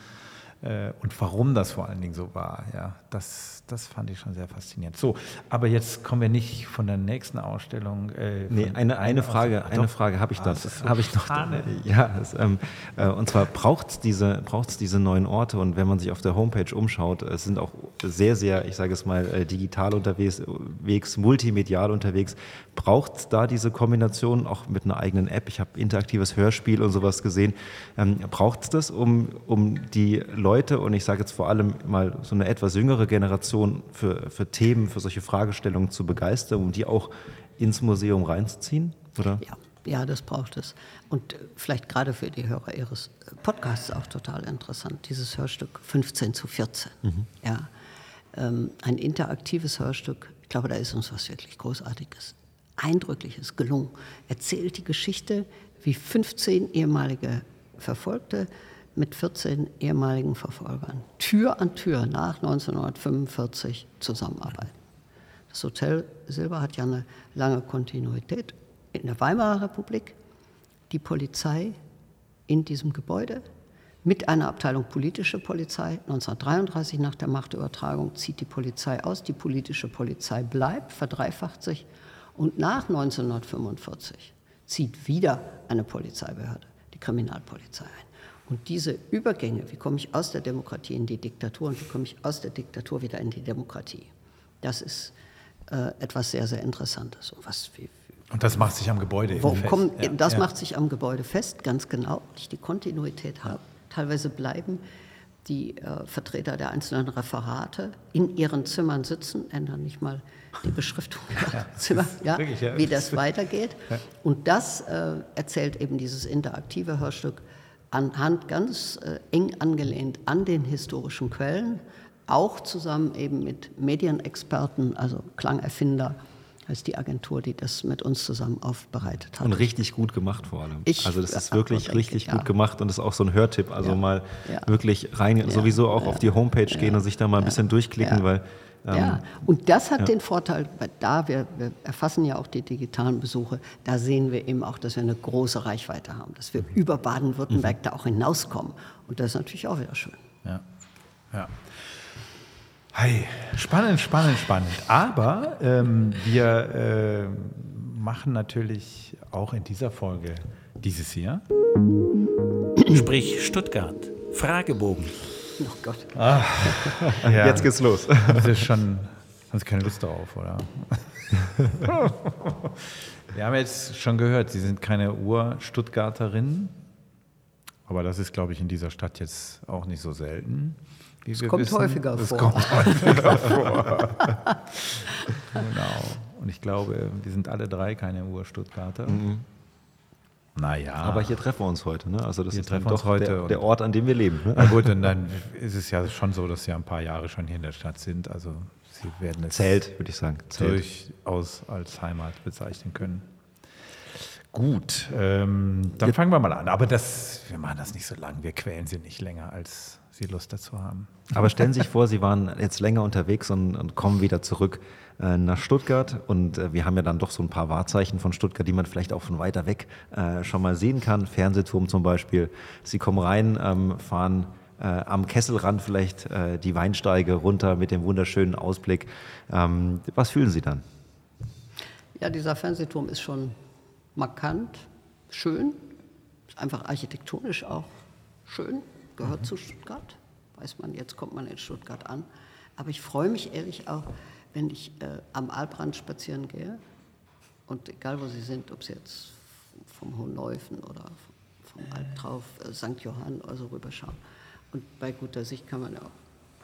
Äh, und warum das vor allen Dingen so war. Ja, das, das fand ich schon sehr faszinierend. So, aber jetzt kommen wir nicht von der nächsten Ausstellung. Äh, nee, eine, eine Frage, eine Frage habe ich ah, das. So habe ich noch. Ja, das, ähm, äh, und zwar braucht es diese, braucht's diese neuen Orte und wenn man sich auf der Homepage umschaut, es sind auch sehr, sehr, ich sage es mal, äh, digital unterwegs, multimedial unterwegs. Braucht es da diese Kombination auch mit einer eigenen App? Ich habe interaktives Hörspiel und sowas gesehen. Ähm, braucht es das, um, um die Leute und ich sage jetzt vor allem mal so eine etwas jüngere Generation für, für Themen, für solche Fragestellungen zu begeistern, um die auch ins Museum reinzuziehen? Oder? Ja. Ja, das braucht es. Und äh, vielleicht gerade für die Hörer Ihres Podcasts auch total interessant, dieses Hörstück 15 zu 14. Mhm. Ja, ähm, ein interaktives Hörstück, ich glaube, da ist uns was wirklich Großartiges, Eindrückliches gelungen. Erzählt die Geschichte, wie 15 ehemalige Verfolgte mit 14 ehemaligen Verfolgern Tür an Tür nach 1945 zusammenarbeiten. Das Hotel Silber hat ja eine lange Kontinuität in der Weimarer Republik. Die Polizei in diesem Gebäude mit einer Abteilung politische Polizei. 1933 nach der Machtübertragung zieht die Polizei aus. Die politische Polizei bleibt, verdreifacht sich. Und nach 1945 zieht wieder eine Polizeibehörde, die Kriminalpolizei ein. Und diese Übergänge, wie komme ich aus der Demokratie in die Diktatur und wie komme ich aus der Diktatur wieder in die Demokratie, das ist äh, etwas sehr, sehr Interessantes. Und, was, wie, und das macht sich am Gebäude fest. Kommen, ja, das ja. macht sich am Gebäude fest, ganz genau, weil ich die Kontinuität habe. Teilweise bleiben die äh, Vertreter der einzelnen Referate in ihren Zimmern sitzen, ändern nicht mal die Beschriftung ja, Zimmer, ja, wirklich, ja, wie das weitergeht. Und das äh, erzählt eben dieses interaktive Hörstück anhand ganz äh, eng angelehnt an den historischen Quellen, auch zusammen eben mit Medienexperten, also Klangerfinder heißt die Agentur, die das mit uns zusammen aufbereitet hat. Und richtig gut gemacht vor allem. Ich, also das ist wirklich denke, richtig ja. gut gemacht und das ist auch so ein Hörtipp. Also ja. mal ja. wirklich rein, sowieso auch auf die Homepage gehen und sich da mal ein bisschen durchklicken, weil ja, ähm, und das hat ja. den Vorteil, weil da wir, wir, erfassen ja auch die digitalen Besuche, da sehen wir eben auch, dass wir eine große Reichweite haben, dass wir mhm. über Baden-Württemberg mhm. da auch hinauskommen. Und das ist natürlich auch wieder schön. Ja, ja. Hey, spannend, spannend, spannend. Aber ähm, wir äh, machen natürlich auch in dieser Folge dieses hier. Sprich Stuttgart. Fragebogen. Oh Gott. Ah, ja. Jetzt geht's los. Das ist schon, haben Sie keine Lust darauf, oder? Wir haben jetzt schon gehört, Sie sind keine Ur-Stuttgarterin, aber das ist, glaube ich, in dieser Stadt jetzt auch nicht so selten. Es kommt wissen. häufiger es vor. kommt häufiger vor. genau. Und ich glaube, wir sind alle drei keine Ur-Stuttgarter. Mhm. Naja. Aber hier treffen wir uns heute. Ne? Also das hier ist treffen doch heute der, der, Ort, an dem wir leben. Ne? Na gut, und dann ist es ja schon so, dass Sie ein paar Jahre schon hier in der Stadt sind. Also Sie werden es Zelt, würde ich sagen. Zelt. durchaus als Heimat bezeichnen können. Gut, ähm, dann fangen wir mal an. Aber das, wir machen das nicht so lang. Wir quälen Sie nicht länger, als Sie Lust dazu haben. Aber stellen Sie sich vor, Sie waren jetzt länger unterwegs und, und kommen wieder zurück äh, nach Stuttgart. Und äh, wir haben ja dann doch so ein paar Wahrzeichen von Stuttgart, die man vielleicht auch von weiter weg äh, schon mal sehen kann. Fernsehturm zum Beispiel. Sie kommen rein, ähm, fahren am Kesselrand vielleicht die Weinsteige runter mit dem wunderschönen Ausblick. Ähm, was fühlen Sie dann? Ja, dieser Fernsehturm ist schon markant, schön, ist einfach architektonisch auch schön, gehört mhm. zu Stuttgart. Weiß man, jetzt kommt man in Stuttgart an. Aber ich freue mich ehrlich auch, wenn ich äh, am Albrand spazieren gehe, und egal wo Sie sind, ob Sie jetzt vom Hohen Neufen oder vom Alp drauf, äh, St. Johann oder so rüberschauen. Und bei guter Sicht kann man ja auch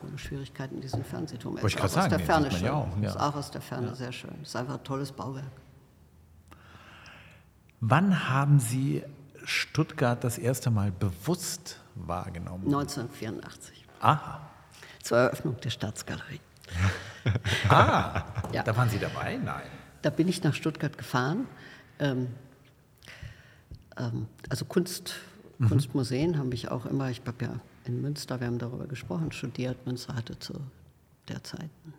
ohne Schwierigkeiten diesen Fernsehturm. Ich gerade sagen, aus der Ferne schön. Ja auch, ja. Ist auch aus der Ferne ja. sehr schön. Ist einfach ein tolles Bauwerk. Wann haben Sie Stuttgart das erste Mal bewusst wahrgenommen? 1984. Aha. Zur Eröffnung der Staatsgalerie. ah, ja. da waren Sie dabei? Nein. Da bin ich nach Stuttgart gefahren. Ähm, ähm, also Kunst, mhm. Kunstmuseen habe ich auch immer, ich habe ja in Münster, wir haben darüber gesprochen, studiert. Münster hatte zu der Zeit ein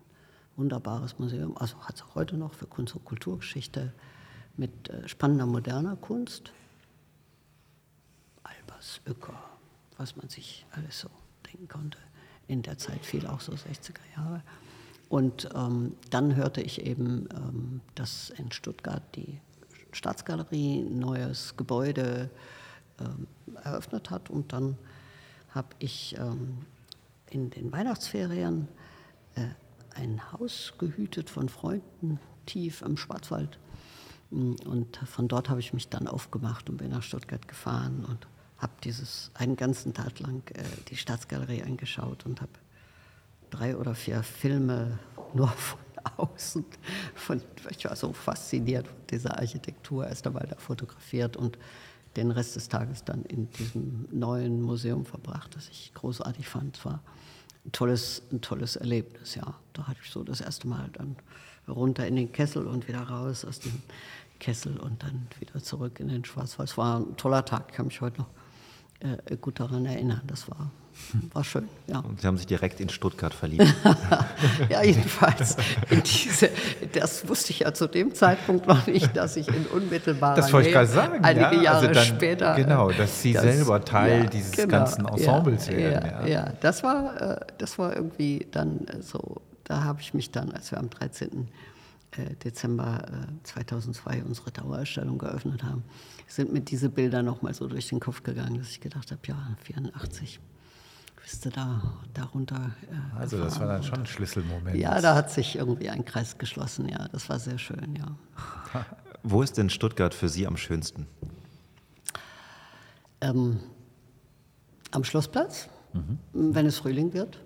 wunderbares Museum, also hat es auch heute noch für Kunst- und Kulturgeschichte mit äh, spannender moderner Kunst. Albers, Öcker, was man sich alles so denken konnte. In der Zeit fiel auch so 60er Jahre. Und ähm, dann hörte ich eben, ähm, dass in Stuttgart die Staatsgalerie ein neues Gebäude ähm, eröffnet hat. Und dann habe ich ähm, in den Weihnachtsferien äh, ein Haus gehütet von Freunden tief im Schwarzwald. Und von dort habe ich mich dann aufgemacht und bin nach Stuttgart gefahren und habe dieses einen ganzen Tag lang äh, die Staatsgalerie angeschaut und habe drei oder vier Filme nur von außen. Von, ich war so fasziniert von dieser Architektur, erst einmal da fotografiert und den Rest des Tages dann in diesem neuen Museum verbracht, das ich großartig fand. Es war ein tolles, ein tolles Erlebnis, ja. Da hatte ich so das erste Mal dann runter in den Kessel und wieder raus aus dem Kessel und dann wieder zurück in den Schwarzwald. Es war ein toller Tag, ich kann mich heute noch äh, gut daran erinnern. Das war, war schön. Ja. Und Sie haben sich direkt in Stuttgart verliebt. ja, jedenfalls. Diese, das wusste ich ja zu dem Zeitpunkt noch nicht, dass ich in unmittelbarer Das wollte ich gerade sagen. Einige ja, also Jahre dann, später. Genau, dass Sie das, selber Teil ja, dieses genau, ganzen Ensembles ja, werden. Ja, ja, das, war, äh, das war irgendwie dann so, da habe ich mich dann, als wir am 13. Äh, Dezember 2002 äh, unsere Dauerausstellung geöffnet haben, sind mir diese Bilder nochmal so durch den Kopf gegangen, dass ich gedacht habe, ja, 84 bist du da darunter. Äh, also das war dann schon ein Schlüsselmoment. Ja, da hat sich irgendwie ein Kreis geschlossen, ja, das war sehr schön, ja. Wo ist denn Stuttgart für Sie am schönsten? Ähm, am Schlossplatz, mhm. wenn es Frühling wird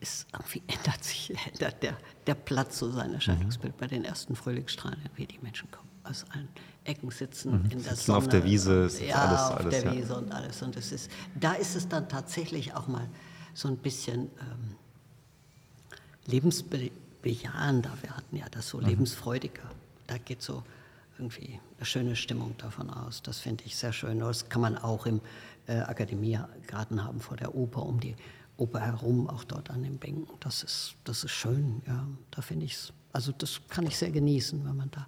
ist irgendwie ändert sich, ändert der, der Platz so sein Erscheinungsbild mhm. bei den ersten Frühlingsstrahlen, wie die Menschen kommen aus allen Ecken sitzen mhm. in der sitzen Sonne. auf der Wiese, und, ja, alles, auf alles, der ja. Wiese und alles. Und es ist, da ist es dann tatsächlich auch mal so ein bisschen ähm, lebensbejahender. Wir hatten ja das so mhm. lebensfreudiger. Da geht so irgendwie eine schöne Stimmung davon aus. Das finde ich sehr schön. Das kann man auch im äh, Akademiegarten haben vor der Oper um die Oper herum, auch dort an den Bänken. Das ist, das ist schön, ja. Da finde ich es, also das kann ich sehr genießen, wenn man da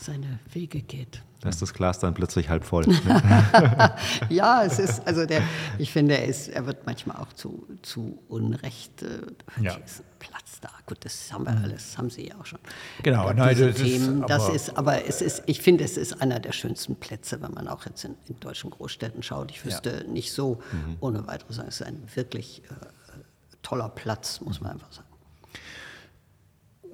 seine Wege geht. Da ist das Glas dann plötzlich halb voll. ja, es ist, also der, ich finde, er, ist, er wird manchmal auch zu, zu Unrecht, äh, ja. ist Platz da. Gut, das haben wir mhm. alles, haben Sie ja auch schon. Genau, nein, das, Themen, ist, das ist, aber es ist, ich finde, es ist einer der schönsten Plätze, wenn man auch jetzt in, in deutschen Großstädten schaut. Ich wüsste ja. nicht so mhm. ohne weiteres sagen, es ist ein wirklich äh, toller Platz, muss man einfach sagen.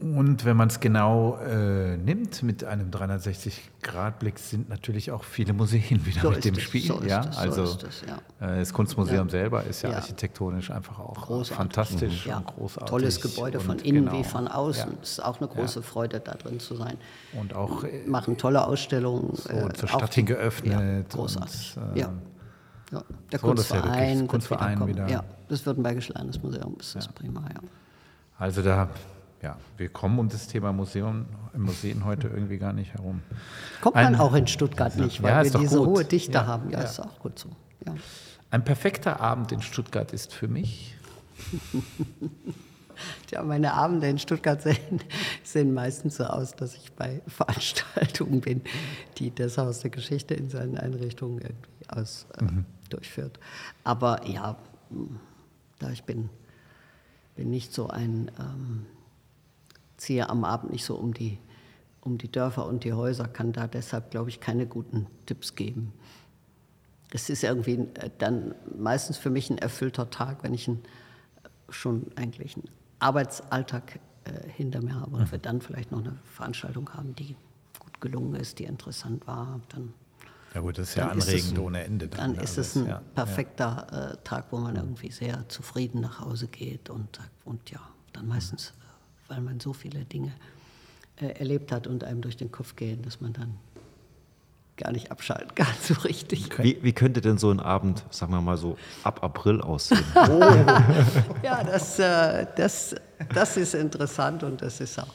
Und wenn man es genau äh, nimmt mit einem 360-Grad-Blick, sind natürlich auch viele Museen wieder so mit dem Spiel. So ja? Das, also so das, ja. Äh, das Kunstmuseum ja. selber ist ja, ja, architekt-tonisch einfach auch großartig. fantastisch mhm. und großartig. Tolles Gebäude von innen genau. wie von außen. Es ist auch eine große Freude, da drin zu sein. Und auch äh, machen tolle Ausstellungen. Äh, zur Stadt hin geöffnet. großartig. Und, ja. Ja, der so, Kunstverein, ja Kunstverein wieder, wieder. Ja, das Württembergische Landesmuseum ist das prima, ja. Also da ja, wir kommen um das Thema Museum, Museen heute irgendwie gar nicht herum. Kommt man Ein, auch in Stuttgart nicht, weil ja, wir diese gut. hohe Dichte ja, haben. Ja, ja, ist auch gut so. Ein perfekter Abend in Stuttgart ist für mich. ja, meine Abende in Stuttgart sehen, sehen meistens so aus, dass ich bei Veranstaltungen bin, die das Haus der Geschichte in seinen Einrichtungen irgendwie aus, äh, mhm. durchführt. Aber ja, da ich bin, bin nicht so ein ähm, ziehe am Abend nicht so um die, um die Dörfer und die Häuser, kann da deshalb, glaube ich, keine guten Tipps geben. Es ist irgendwie äh, dann meistens für mich ein erfüllter Tag, wenn ich einen, schon eigentlich einen Arbeitsalltag äh, hinter mir habe und mhm. wir dann vielleicht noch eine Veranstaltung haben, die gut gelungen ist, die interessant war, dann ja gut, das ist ja anregend es, ohne Ende. Dann, dann ist es ein ja, perfekter ja. Äh, Tag, wo man irgendwie sehr zufrieden nach Hause geht und, und ja, dann meistens weil man so viele Dinge äh, erlebt hat und einem durch den Kopf gehen, dass man dann gar nicht abschalten kann, so richtig. Wie, wie, könnte denn so ein Abend, sagen wir mal so, ab April aussehen? Oh. ja, das, äh, das, das ist interessant und das ist auch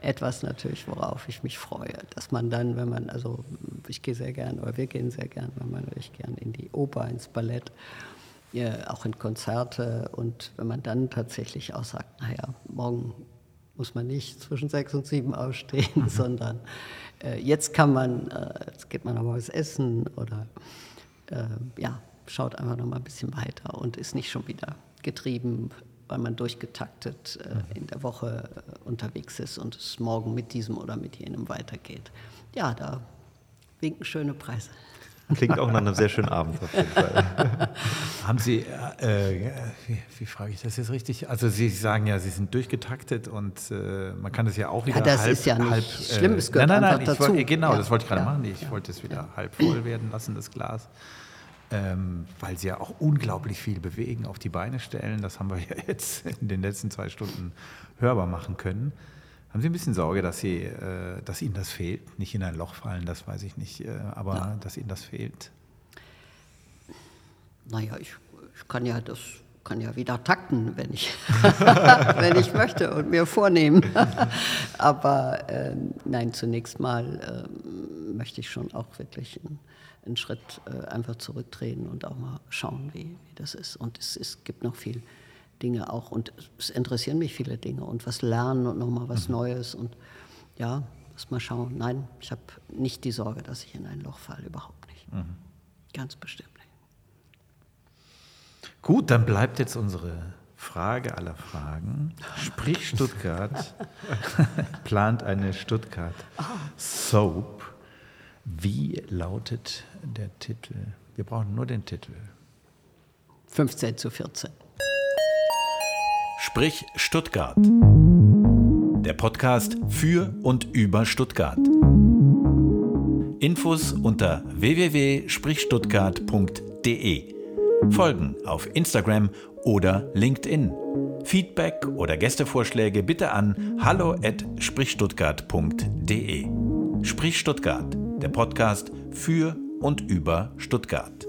etwas natürlich, worauf ich mich freue, dass man dann, wenn man, also ich gehe sehr gern, oder wir gehen sehr gern, wenn man wirklich gern in die Oper, ins Ballett, ja, auch in Konzerte und wenn man dann tatsächlich auch sagt, naja, morgen muss man nicht zwischen sechs und sieben aufstehen, mhm. sondern äh, jetzt kann man, äh, jetzt geht man aber was essen oder äh, ja, schaut einfach noch mal ein bisschen weiter und ist nicht schon wieder getrieben, weil man durchgetaktet äh, mhm. in der Woche äh, unterwegs ist und es morgen mit diesem oder mit jenem weitergeht. Ja, da winken schöne Preise. Klingt auch nach einem sehr schönen Abend auf jeden Fall. Haben Sie, äh, wie, wie, frage ich das jetzt richtig? Also Sie sagen ja, Sie sind durchgetaktet und äh, man kann das ja auch wieder ja, das halb, ist ja nicht halb, äh, schlimm, es gehört nein, nein, nein, dazu. Wollte, genau, ja. das wollte ich gerade ja. machen. Ich wollte es wieder halb voll werden lassen, das Glas. Ähm, weil sie ja auch unglaublich viel bewegen, auf die Beine stellen. Das haben wir ja jetzt in den letzten zwei Stunden hörbar machen können. Haben Sie ein bisschen Sorge, dass, Sie, äh, dass Ihnen das fehlt? Nicht in ein Loch fallen, das weiß ich nicht, äh, aber ja. dass Ihnen das fehlt? Naja, ich, ich kann ja das kann ja wieder takten, wenn ich, wenn ich möchte und mir vornehmen. aber äh, nein, zunächst mal äh, möchte ich schon auch wirklich einen, einen Schritt äh, einfach zurücktreten und auch mal schauen, wie, wie das ist. Und es, es gibt noch viel Dinge auch. Und es interessieren mich viele Dinge und was lernen und nochmal was mhm. Neues. Und ja, muss mal schauen. Nein, ich habe nicht die Sorge, dass ich in ein Loch falle, überhaupt nicht. Mhm. Ganz bestimmt nicht. Gut, dann bleibt jetzt unsere Frage aller Fragen. Sprich Stuttgart plant eine Stuttgart Soap. Wie lautet der Titel? Wir brauchen nur den Titel. 15 zu 14. Sprich Stuttgart. Der Podcast für und über Stuttgart. Infos unter www.sprichstuttgart.de. Folgen auf Instagram oder LinkedIn. Feedback oder Gästevorschläge bitte an hallo@sprichstuttgart.de. Sprich Stuttgart, der Podcast für und über Stuttgart.